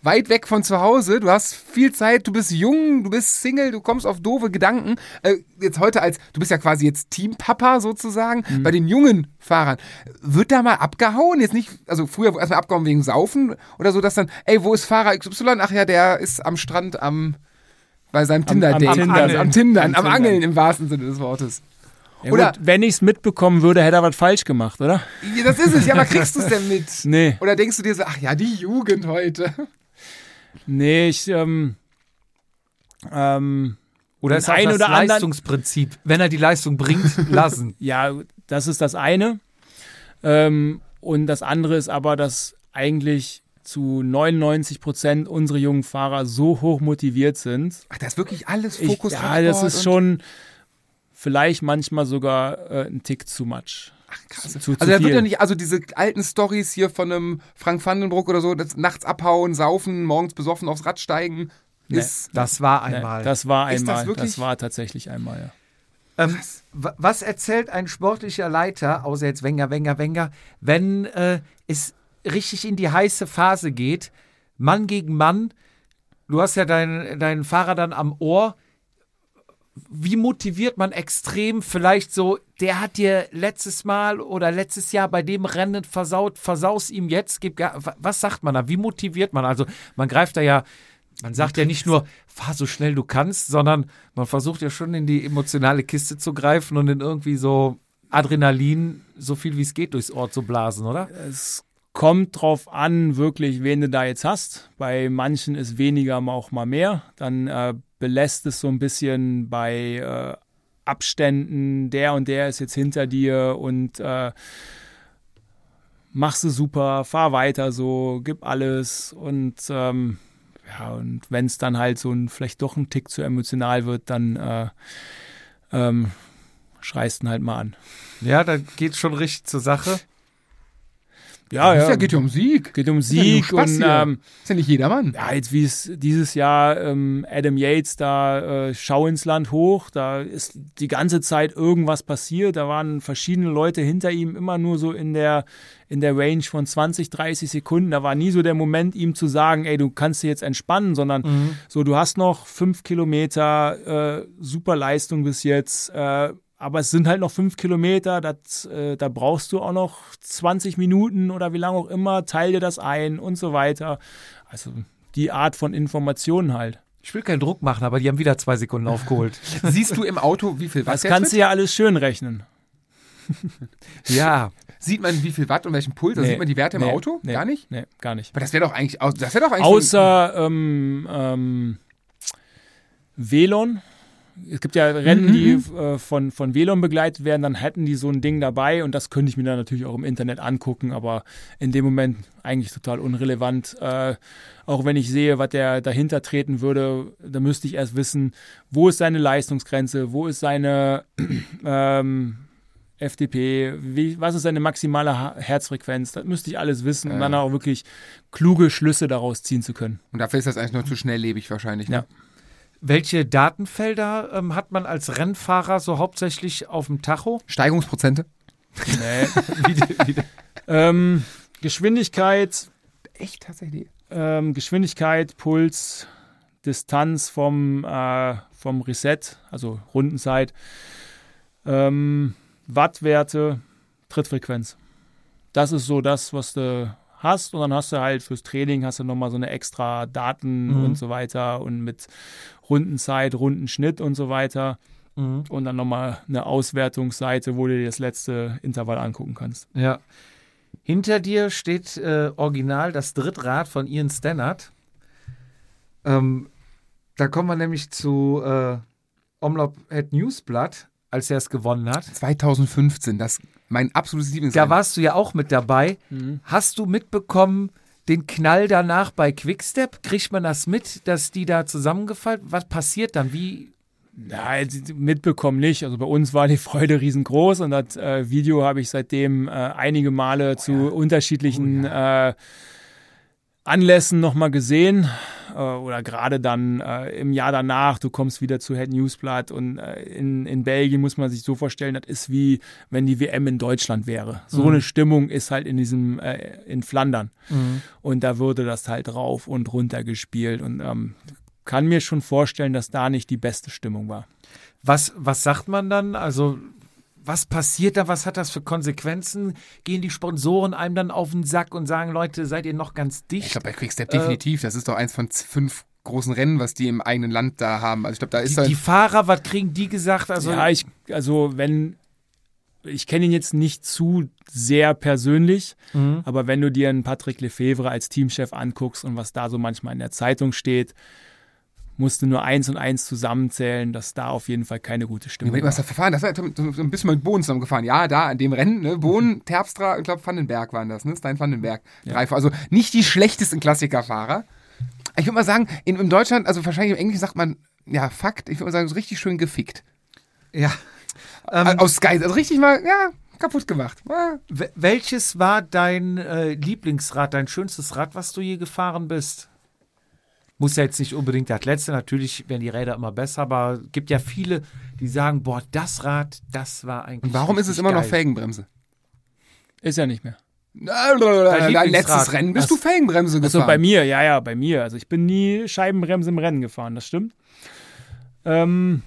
weit weg von zu Hause. Du hast viel Zeit, du bist jung, du bist Single, du kommst auf doofe Gedanken. Äh, jetzt heute als, du bist ja quasi jetzt Teampapa sozusagen, Mhm. bei den jungen Fahrern. Wird da mal abgehauen? Jetzt nicht, also früher erstmal abgehauen wegen Saufen oder so, dass dann, ey, wo ist Fahrer XY? Ach ja, der ist am Strand am, bei seinem Tinder-Date. am Am, Tindern. am Tindern, Am am. Angeln im wahrsten Sinne des Wortes. Ja, Oder- gut, wenn ich es mitbekommen würde, hätte er was falsch gemacht, oder? Ja, das ist es. Ja, aber kriegst du es denn mit? Nee. Oder denkst du dir so, ach ja, die Jugend heute. Nee, ich, ähm, ähm, Oder ist das oder anderen- Leistungsprinzip? Wenn er die Leistung bringt, lassen. ja, das ist das eine. Ähm, und das andere ist aber, dass eigentlich zu 99 Prozent unsere jungen Fahrer so hoch motiviert sind. Ach, da ist wirklich alles Ich, Fokus ja, das ist schon vielleicht manchmal sogar äh, ein Tick zu much. Ach, krass. Zu, zu also da wird ja nicht, also diese alten Stories hier von einem Frank Vandenbroek oder so, das nachts abhauen, saufen, morgens besoffen aufs Rad steigen, Nee. ist Das war Nee, einmal. das war Ist das einmal. wirklich- das war tatsächlich einmal, ja. Ähm, wa- was erzählt ein sportlicher Leiter, außer jetzt Wenger, Wenger, Wenger, wenn äh, es richtig in die heiße Phase geht, Mann gegen Mann, du hast ja deinen deinen Fahrer dann am Ohr, wie motiviert man extrem vielleicht so, der hat dir letztes Mal oder letztes Jahr bei dem Rennen versaut, versaus ihm jetzt, gib was sagt man da, wie motiviert man? Also man greift da ja, man sagt ja nicht nur, fahr so schnell du kannst, sondern man versucht ja schon in die emotionale Kiste zu greifen und in irgendwie so Adrenalin so viel wie es geht durchs Ohr zu blasen, oder? Es kommt drauf an, wirklich, wen du da jetzt hast. Bei manchen ist weniger auch mal mehr. Dann äh, belässt es so ein bisschen bei äh, Abständen, der und der ist jetzt hinter dir und äh, machst du super, fahr weiter so, gib alles und ähm, ja, und wenn es dann halt so ein, vielleicht doch ein Tick zu emotional wird, dann äh, ähm, schreist ihn halt mal an. Ja, da geht schon richtig zur Sache. Ja, ja, geht ja um Sieg. Geht um ja Sieg Spaß und ähm, Ist ja nicht jedermann. ja, jetzt wie es dieses Jahr ähm, Adam Yates da äh, Schau ins Land hoch, da ist die ganze Zeit irgendwas passiert, da waren verschiedene Leute hinter ihm immer nur so in der in der Range von 20, 30 Sekunden, da war nie so der Moment ihm zu sagen, ey, du kannst dir jetzt entspannen, sondern so, du hast noch fünf Kilometer, äh, super Leistung bis jetzt, äh, aber es sind halt noch fünf Kilometer, das, äh, da brauchst du auch noch 20 Minuten oder wie lange auch immer, teil dir das ein und so weiter. Also die Art von Informationen halt. Ich will keinen Druck machen, aber die haben wieder zwei Sekunden aufgeholt. Siehst du im Auto, wie viel Watt Das kannst du ja alles schön rechnen. ja, Sieht man, wie viel Watt und welchen Puls? Also Nee. sieht man die Werte im Nee. Auto? Nee. Gar nicht? Nee, gar nicht. Aber das wäre doch eigentlich, das wäre doch eigentlich so Außer ähm, ähm, Velon. Es gibt ja Rennen, die äh, von, von Velon begleitet werden, dann hätten die so ein Ding dabei und das könnte ich mir dann natürlich auch im Internet angucken, aber in dem Moment eigentlich total unrelevant. Äh, auch wenn ich sehe, was der dahinter treten würde, da müsste ich erst wissen, wo ist seine Leistungsgrenze, wo ist seine ähm, FDP, wie, was ist seine maximale Ha- Herzfrequenz, das müsste ich alles wissen, um Ja. dann auch wirklich kluge Schlüsse daraus ziehen zu können. Und dafür ist das eigentlich nur zu schnelllebig wahrscheinlich. Ne? Ja. Welche Datenfelder ähm, hat man als Rennfahrer so hauptsächlich auf dem Tacho? Steigungsprozente? Nee. ähm, Geschwindigkeit, Echt tatsächlich? ähm, Geschwindigkeit, Puls, Distanz vom, äh, vom Reset, also Rundenzeit, ähm, Wattwerte, Trittfrequenz. Das ist so das, was du hast. Und dann hast du halt fürs Training hast du nochmal so eine extra Daten Mhm. und so weiter und mit Rundenzeit, Rundenschnitt und so weiter. Mhm. Und dann nochmal eine Auswertungsseite, wo du dir das letzte Intervall angucken kannst. Ja. Hinter dir steht äh, original das Drittrad von Ian Stannard. Ähm, da kommen wir nämlich zu äh, Omlop Head Newsblatt, als er es gewonnen hat. 2015, das mein absolutes Da Lieblingsrennen. warst du ja auch mit dabei. Hast du mitbekommen, den Knall danach bei Quickstep? Kriegt man das mit, dass die da zusammengefallen? Was passiert dann? Wie? Ja, jetzt mitbekommen nicht. Also bei uns war die Freude riesengroß und das äh, Video habe ich seitdem äh, einige Male zu unterschiedlichen äh, Anlässen nochmal gesehen. Äh, oder gerade dann äh, im Jahr danach, du kommst wieder zu Head Newsblatt und äh, in, in Belgien muss man sich so vorstellen, das ist wie wenn die WM in Deutschland wäre. So eine Stimmung ist halt in diesem, äh, in Flandern. Und da würde das halt rauf und runter gespielt und ähm, kann mir schon vorstellen, dass da nicht die beste Stimmung war. Was, was sagt man dann? Also, was passiert da? Was hat das für Konsequenzen? Gehen die Sponsoren einem dann auf den Sack und sagen, Leute, seid ihr noch ganz dicht? Ich glaube, bei Quickstep definitiv. Das ist doch eins von fünf großen Rennen, was die im eigenen Land da haben. Also ich glaube, da ist die, da die Fahrer, was kriegen die gesagt? Also, ja, ich, also wenn, ich kenne ihn jetzt nicht zu sehr persönlich, Mhm. aber wenn du dir einen Patrick Lefevre als Teamchef anguckst und was da so manchmal in der Zeitung steht, musste nur eins und eins zusammenzählen, dass da auf jeden Fall keine gute Stimmung mal, was war. da verfahren, das war ja so ein bisschen mit Bohnen zusammengefahren. Ja, da an dem Rennen, ne? Bohnen, Terpstra, ich glaube Vandenberg waren das, ne? Stein Vandenberg. Drei, also nicht die schlechtesten Klassikerfahrer. Ich würde mal sagen, in, in Deutschland, also wahrscheinlich im Englischen sagt man, ja, Fakt, ich würde mal sagen, so richtig schön gefickt. Ja. Ähm, Aus Sky, also richtig mal, ja, kaputt gemacht. Ja. Wel- Welches war dein äh, Lieblingsrad, dein schönstes Rad, was du je gefahren bist? Muss ja jetzt nicht unbedingt das letzte, natürlich werden die Räder immer besser, aber es gibt ja viele, die sagen, boah, das Rad, das war eigentlich. Und warum ist es immer noch geil. Felgenbremse? Ist ja nicht mehr. Dein letztes Rennen bist Das- du Felgenbremse Also gefahren. bei mir, ja, ja, bei mir. Also ich bin nie Scheibenbremse im Rennen gefahren, das stimmt. Ähm,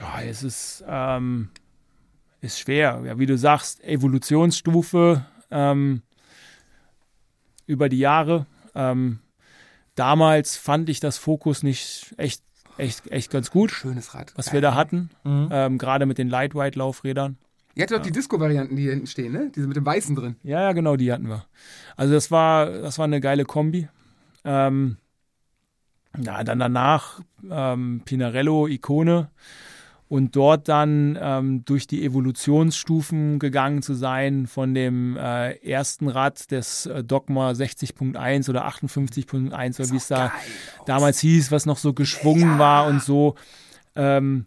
ja, es ist, ähm, ist schwer. Ja, wie du sagst, Evolutionsstufe ähm, über die Jahre. Ähm, damals fand ich das Fokus nicht echt, echt, echt ganz gut, Schönes Rad. was wir da hatten. Mhm. Ähm, Gerade mit den Lightweight-Laufrädern. Ihr hattet doch die Disco-Varianten, die hier hinten stehen, ne? Diese mit dem Weißen drin. Ja, ja, genau, die hatten wir. Also das war, das war eine geile Kombi. Ähm, ja, dann danach ähm, Pinarello, Ikone und dort dann ähm, durch die Evolutionsstufen gegangen zu sein von dem äh, ersten Rad des äh, Dogma 60.1 oder 58.1 oder wie es da damals hieß, was noch so geschwungen war und so. Ähm,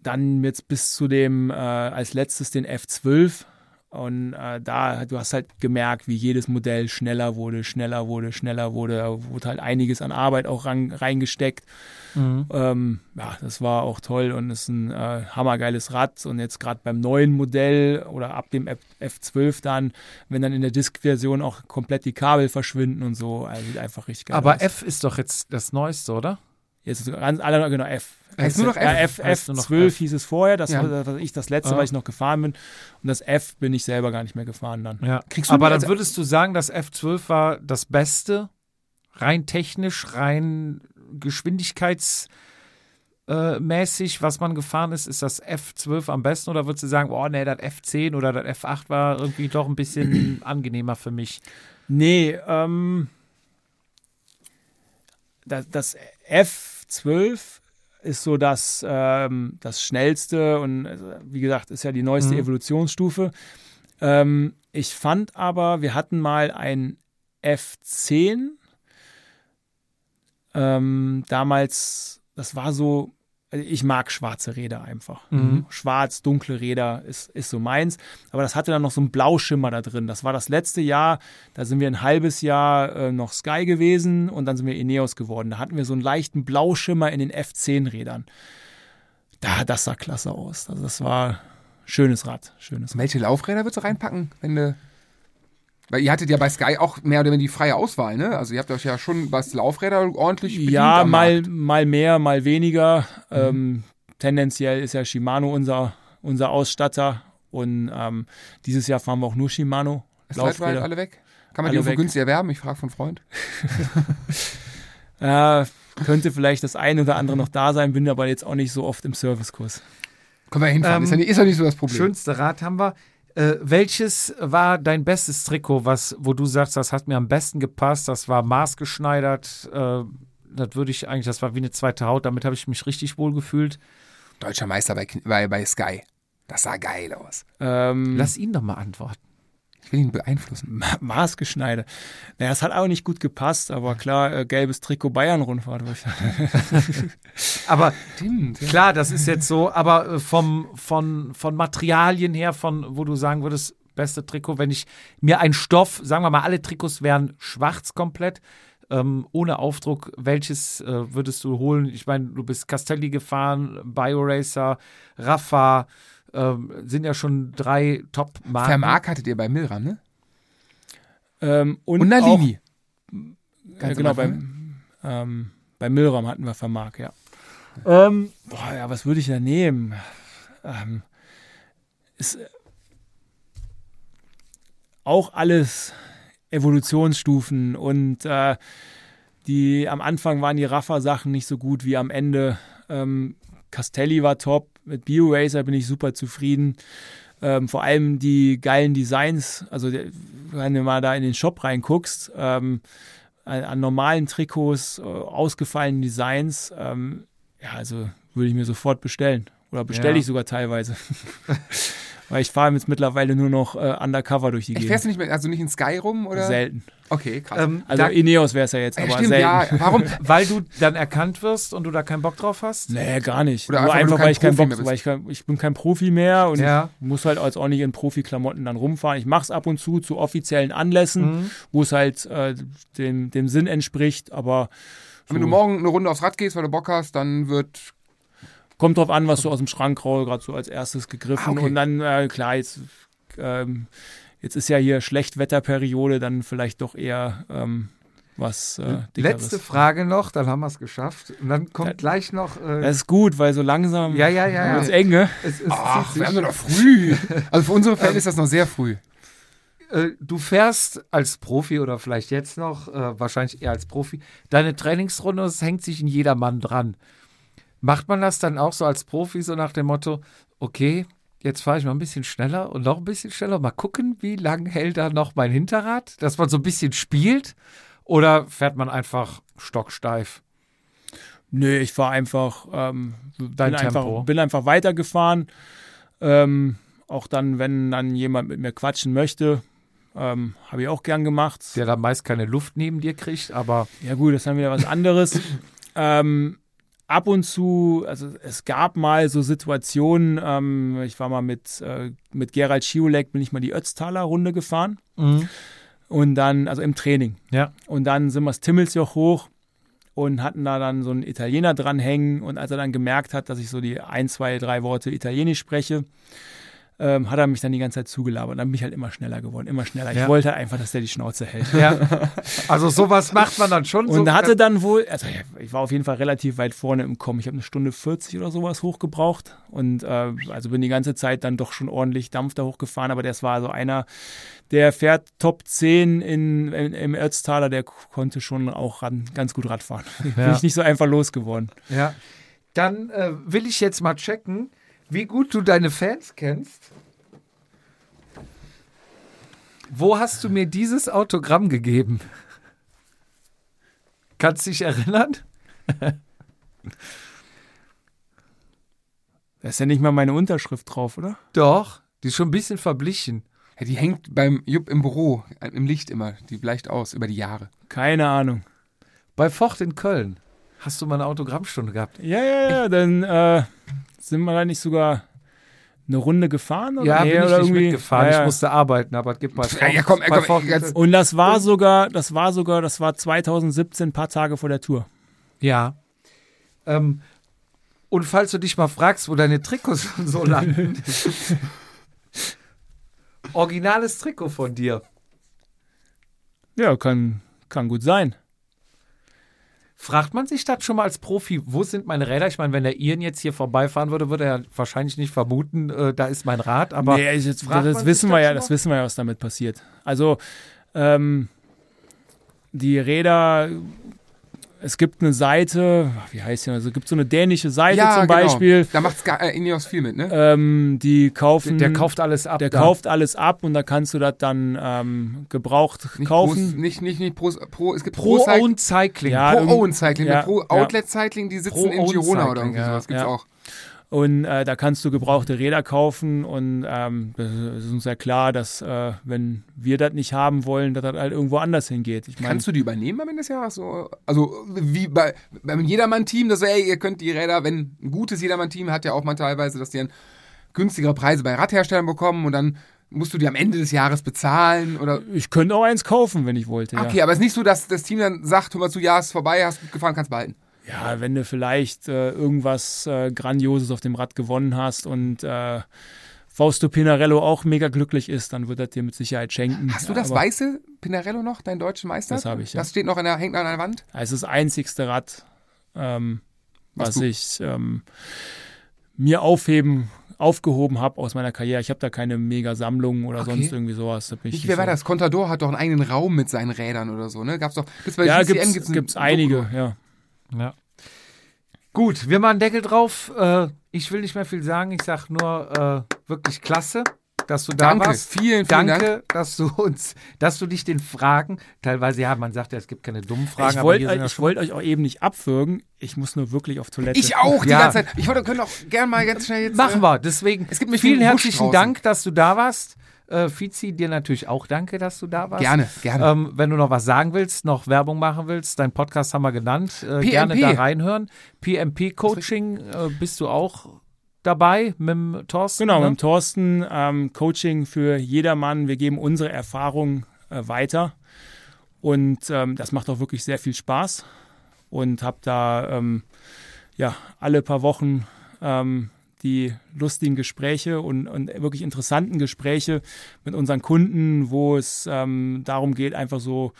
dann jetzt bis zu dem äh, als letztes den F12 und äh, da du hast halt gemerkt, wie jedes Modell schneller wurde, schneller wurde, schneller wurde, da wurde halt einiges an Arbeit auch ran, reingesteckt. Mhm. Ähm, ja, das war auch toll und ist ein äh, hammergeiles Rad. Und jetzt gerade beim neuen Modell oder ab dem F F12 dann, wenn dann in der Disk-Version auch komplett die Kabel verschwinden und so, also sieht einfach richtig geil Aber aus. F ist doch jetzt das Neueste, oder? Jetzt ist ganz alle genau F. Heißt nur noch Ja, F? F, Heißt nur noch F12 F. hieß es vorher, das Ja. war ich das letzte, Ah. weil ich noch gefahren bin. Und das F bin ich selber gar nicht mehr gefahren dann. Ja. Kriegst du Aber dann würdest du sagen, das F12 war das Beste, rein technisch, rein Geschwindigkeitsmäßig, äh, was man gefahren ist, ist das F12 am besten oder würdest du sagen, oh nee, das F10 oder das F8 war irgendwie doch ein bisschen angenehmer für mich? Nee, ähm, das, das F12 ist so das, ähm, das schnellste und also, wie gesagt, ist ja die neueste Mhm. Evolutionsstufe. Ähm, ich fand aber, wir hatten mal ein F10. Ähm, damals, das war so, ich mag schwarze Räder einfach. Mhm. Schwarz, dunkle Räder ist, ist so meins. Aber das hatte dann noch so einen Blauschimmer da drin. Das war das letzte Jahr. Da sind wir ein halbes Jahr äh, noch Sky gewesen und dann sind wir Ineos geworden. Da hatten wir so einen leichten Blauschimmer in den F10-Rädern. Da, das sah klasse aus. Also das war schönes Rad. Schönes Rad. Welche Laufräder würdest du reinpacken, wenn du. Weil ihr hattet ja bei Sky auch mehr oder weniger die freie Auswahl, ne? Also ihr habt euch ja schon was Laufräder ordentlich bedient Ja, am mal, Markt. mal mehr, mal weniger. Ähm, tendenziell ist ja Shimano unser, unser Ausstatter. Und ähm, dieses Jahr fahren wir auch nur Shimano. Laufräder. alle weg? Kann man Alle die weg. günstig erwerben? Ich frage von Freund. Äh, könnte vielleicht das eine oder andere noch da sein, bin aber jetzt auch nicht so oft im Servicekurs. Können wir hinfahren. Ähm, ist, ja nicht, ist ja nicht so das Problem. Schönste Rad haben wir. Äh, welches war dein bestes Trikot, was, wo du sagst, das hat mir am besten gepasst, das war maßgeschneidert, äh, das würde ich eigentlich, das war wie eine zweite Haut, damit habe ich mich richtig wohl gefühlt. Deutscher Meister bei, bei, bei Sky. Das sah geil aus. Ähm, Lass ihn doch mal antworten. Ich will ihn beeinflussen. Ma- Maßgeschneide. Naja, es hat auch nicht gut gepasst, aber klar, äh, gelbes Trikot Bayern-Rundfahrt. Aber Stimmt. Ja. klar, das ist jetzt so, aber äh, vom, von, von Materialien her, von wo du sagen würdest, beste Trikot, wenn ich mir ein Stoff, sagen wir mal, alle Trikots wären schwarz komplett, ähm, ohne Aufdruck, welches äh, würdest du holen? Ich meine, du bist Castelli gefahren, BioRacer, Rafa, ähm, sind ja schon drei Top-Marken. Vermark hattet ihr bei Milram, ne? ähm, und Und Nalini. Auch, äh, Ganz genau, beim, ähm, bei Milram hatten wir Vermark, ja. Ähm, boah, ja, was würde ich da nehmen? Ähm, ist äh, auch alles Evolutionsstufen und äh, die am Anfang waren die Rafa-Sachen nicht so gut wie am Ende. Ähm, Castelli war top, mit BioRacer bin ich super zufrieden. Ähm, vor allem die geilen Designs, also wenn du mal da in den Shop reinguckst, ähm, an, an normalen Trikots, äh, ausgefallenen Designs, ähm, ja, also würde ich mir sofort bestellen. Oder bestelle Ja. ich sogar teilweise. Weil ich fahre jetzt mittlerweile nur noch äh, undercover durch die Ich Gegend. fährst du nicht mehr, also nicht in Sky rum oder? Selten. Okay, krass. Ähm, Also da, Ineos wäre es ja jetzt, aber stimmt, selten. ja. Warum? weil du dann erkannt wirst und du da keinen Bock drauf hast? Nee, gar nicht. Oder Nur einfach, einfach, kein weil ich keinen Profi Bock, mehr weil ich, kein, ich bin kein Profi mehr und Ja. ich muss halt als auch nicht in Profiklamotten dann rumfahren. Ich mache es ab und zu zu offiziellen Anlässen, Mhm. wo es halt äh, dem, dem Sinn entspricht, aber so, Wenn du morgen eine Runde aufs Rad gehst, weil du Bock hast, dann wird. Kommt drauf an, was du aus dem Schrank raus, gerade so als erstes gegriffen Ah, okay. und dann, äh, klar, jetzt, ähm, jetzt ist ja hier Schlechtwetterperiode, dann vielleicht doch eher ähm, was äh. Letzte Frage noch, dann haben wir es geschafft. Und dann kommt Ja. gleich noch. Äh, Das ist gut, weil so langsam ja, ja, ja. wird's ja. eng, ne? Es, es Ach, wir haben doch noch früh. Also für unsere Fälle ist das noch sehr früh. Äh, du fährst als Profi oder vielleicht jetzt noch, äh, wahrscheinlich eher als Profi, deine Trainingsrunde, es hängt sich in jedermann dran. Macht man das dann auch so als Profi, so nach dem Motto, okay, jetzt fahre ich mal ein bisschen schneller und noch ein bisschen schneller, mal gucken, wie lang hält da noch mein Hinterrad, dass man so ein bisschen spielt? Oder fährt man einfach stocksteif? Nö, ich war einfach, ähm, Dein bin, Tempo. einfach bin einfach weitergefahren. Ähm, auch dann, wenn dann jemand mit mir quatschen möchte, ähm, habe ich auch gern gemacht. Der da meist keine Luft neben dir kriegt, aber Ja gut, das ist dann wieder was anderes. ähm, ab und zu, also es gab mal so Situationen, ähm, ich war mal mit, äh, mit Gerald Schiolek, bin ich mal die Ötztaler Runde gefahren. Und dann, also im Training. ja. Und dann sind wir das Timmelsjoch hoch und hatten da dann so einen Italiener dranhängen. Und als er dann gemerkt hat, dass ich so die ein, zwei, drei Worte Italienisch spreche, ähm, hat er mich dann die ganze Zeit zugelabert. Dann bin ich halt immer schneller geworden, immer schneller. Ja. Ich wollte halt einfach, dass der die Schnauze hält. ja. Also sowas macht man dann schon. Und so, hatte dann wohl, also ich war auf jeden Fall relativ weit vorne im Kommen. Ich habe eine Stunde 40 oder sowas hochgebraucht und äh, also bin die ganze Zeit dann doch schon ordentlich Dampf da hochgefahren. Aber das war so einer, der fährt Top 10 in, in, im Ötztaler, der konnte schon auch ran, ganz gut Radfahren. Bin Ja. ich nicht so einfach losgeworden. Ja. Dann äh, will ich jetzt mal checken, wie gut du deine Fans kennst. Wo hast du mir dieses Autogramm gegeben? Kannst du dich erinnern? Da ist ja nicht mal meine Unterschrift drauf, oder? Doch, die ist schon ein bisschen verblichen. Ja, die hängt beim Jupp im Büro, im Licht immer. Die bleicht aus über die Jahre. Keine Ahnung. Bei Ford in Köln hast du mal eine Autogrammstunde gehabt. Ja, ja, ja, dann äh, sind wir da nicht sogar eine Runde gefahren? Oder? Ja, Nee, bin ich oder nicht irgendwie- mitgefahren. Ja, ja. Ich musste arbeiten, aber es gibt bei Ja, komm, komm, Köln- Und das war sogar, das war sogar, das war 2017, ein paar Tage vor der Tour. Ja. Ähm, und falls du dich mal fragst, wo deine Trikots so landen. Originales Trikot von dir. Ja, kann, kann gut sein. Fragt man sich das schon mal als Profi, wo sind meine Räder? Ich meine, wenn der Ian jetzt hier vorbeifahren würde, würde er wahrscheinlich nicht vermuten, äh, da ist mein Rad, aber nee, ich jetzt, das sich wissen das wir ja, das wissen wir ja, was damit passiert. Also, ähm, die Räder, es gibt eine Seite, wie heißt die, also es gibt so eine dänische Seite zum Beispiel, Genau. Da macht äh, Ineos viel mit, ne? ähm, die kaufen, der kauft alles ab. der da. kauft alles ab und da kannst du das dann ähm, gebraucht Nicht kaufen. Pro, nicht, nicht, nicht Pro, Pro es gibt Pro, Pro Cycling, Owned Cycling. Ja, Pro Owen Cycling, ja, Pro ja. Outlet Cycling, die sitzen in Girona oder irgendwie ja. sowas. Gibt's Ja. auch. Und äh, da kannst du gebrauchte Räder kaufen und ähm, das ist uns ja klar, dass äh, wenn wir das nicht haben wollen, dass das halt irgendwo anders hingeht. Ich meine, Kannst du die übernehmen am Ende des Jahres? So, also wie bei, beim Jedermann-Team, dass ey, ihr könnt die Räder, wenn ein gutes Jedermann-Team hat ja auch mal teilweise, dass die dann günstigere Preise bei Radherstellern bekommen und dann musst du die am Ende des Jahres bezahlen oder. ich könnte auch eins kaufen, wenn ich wollte. Ja. Okay, aber es ist nicht so, dass das Team dann sagt, hör mal zu, ja, ist vorbei, hast gut gefahren, kannst behalten. Ja, wenn du vielleicht äh, irgendwas äh, Grandioses auf dem Rad gewonnen hast und äh, Fausto Pinarello auch mega glücklich ist, dann wird er dir mit Sicherheit schenken. Hast du das Aber weiße Pinarello noch, deinen deutschen Meister? Das habe ich, ja. Das steht noch an der, hängt an der Wand? Es ist das einzigste Rad, ähm, Was was ich ähm, mir aufheben, aufgehoben habe aus meiner Karriere. Ich habe da keine mega Sammlung oder Okay. sonst irgendwie sowas. Ich wer war so- das? Contador hat doch einen eigenen Raum mit seinen Rädern oder so, ne? Gab's doch. Gibt's bei Ja, GCN gibt's, gibt's gibt's, ein einige, Doku. ja. Ja. Gut, wir machen Deckel drauf. Äh, ich will nicht mehr viel sagen. Ich sag nur äh, wirklich klasse. dass du da Danke, warst. vielen, vielen Danke, Dank. dass du uns, dass du dich den Fragen, teilweise, ja, man sagt ja, es gibt keine dummen Fragen, ich aber wollte ja wollt euch auch eben nicht abwürgen. Ich muss nur wirklich auf Toilette. Ich auch die Ja. ganze Zeit. Ich wollte, können auch gern mal ganz schnell jetzt. Machen äh, wir. Deswegen Es gibt vielen herzlichen. Dank, dass du da warst. Äh, Fizi, dir natürlich auch danke, dass du da warst. Gerne, gerne. Ähm, wenn du noch was sagen willst, noch Werbung machen willst, dein Podcast haben wir genannt. Äh, gerne da reinhören. PMP Coaching äh, bist du auch dabei mit dem Thorsten. Genau, ne? mit dem Thorsten, ähm, Coaching für jedermann. Wir geben unsere Erfahrung äh, weiter. Und ähm, das macht auch wirklich sehr viel Spaß. Und habe da ähm, ja, alle paar Wochen ähm, die lustigen Gespräche und, und wirklich interessanten Gespräche mit unseren Kunden, wo es ähm, darum geht, einfach so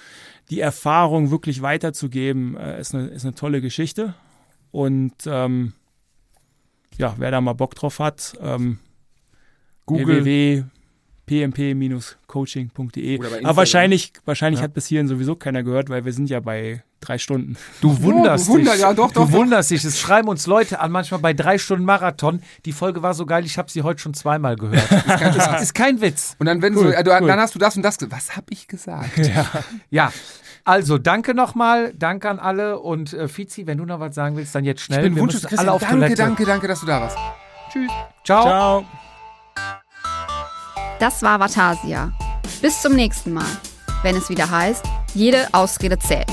die Erfahrung wirklich weiterzugeben, äh, ist, eine, ist eine tolle Geschichte. Und ähm, ja, wer da mal Bock drauf hat, ähm, Google. www.pmp-coaching.de. Bei Instagram. Aber wahrscheinlich, wahrscheinlich Ja. hat bis hierhin sowieso keiner gehört, weil wir sind ja bei drei Stunden. Du wunderst du wunder- dich. ja, doch, doch, du doch. wunderst dich. Es schreiben uns Leute an, manchmal bei drei Stunden Marathon. Die Folge war so geil, ich habe sie heute schon zweimal gehört. ist, ist kein Witz. Und dann, wenn Cool, so, äh, du, cool. dann hast du das und das gesagt. Was habe ich gesagt? Ja. Also, danke nochmal, danke an alle und äh, Fizi, wenn du noch was sagen willst, dann jetzt schnell. Ich bin Wir Christian. alle auf danke, Toilette. danke, danke, dass du da warst. Tschüss. Ciao. Ciao. Das war Vatasia. Bis zum nächsten Mal, wenn es wieder heißt, jede Ausrede zählt.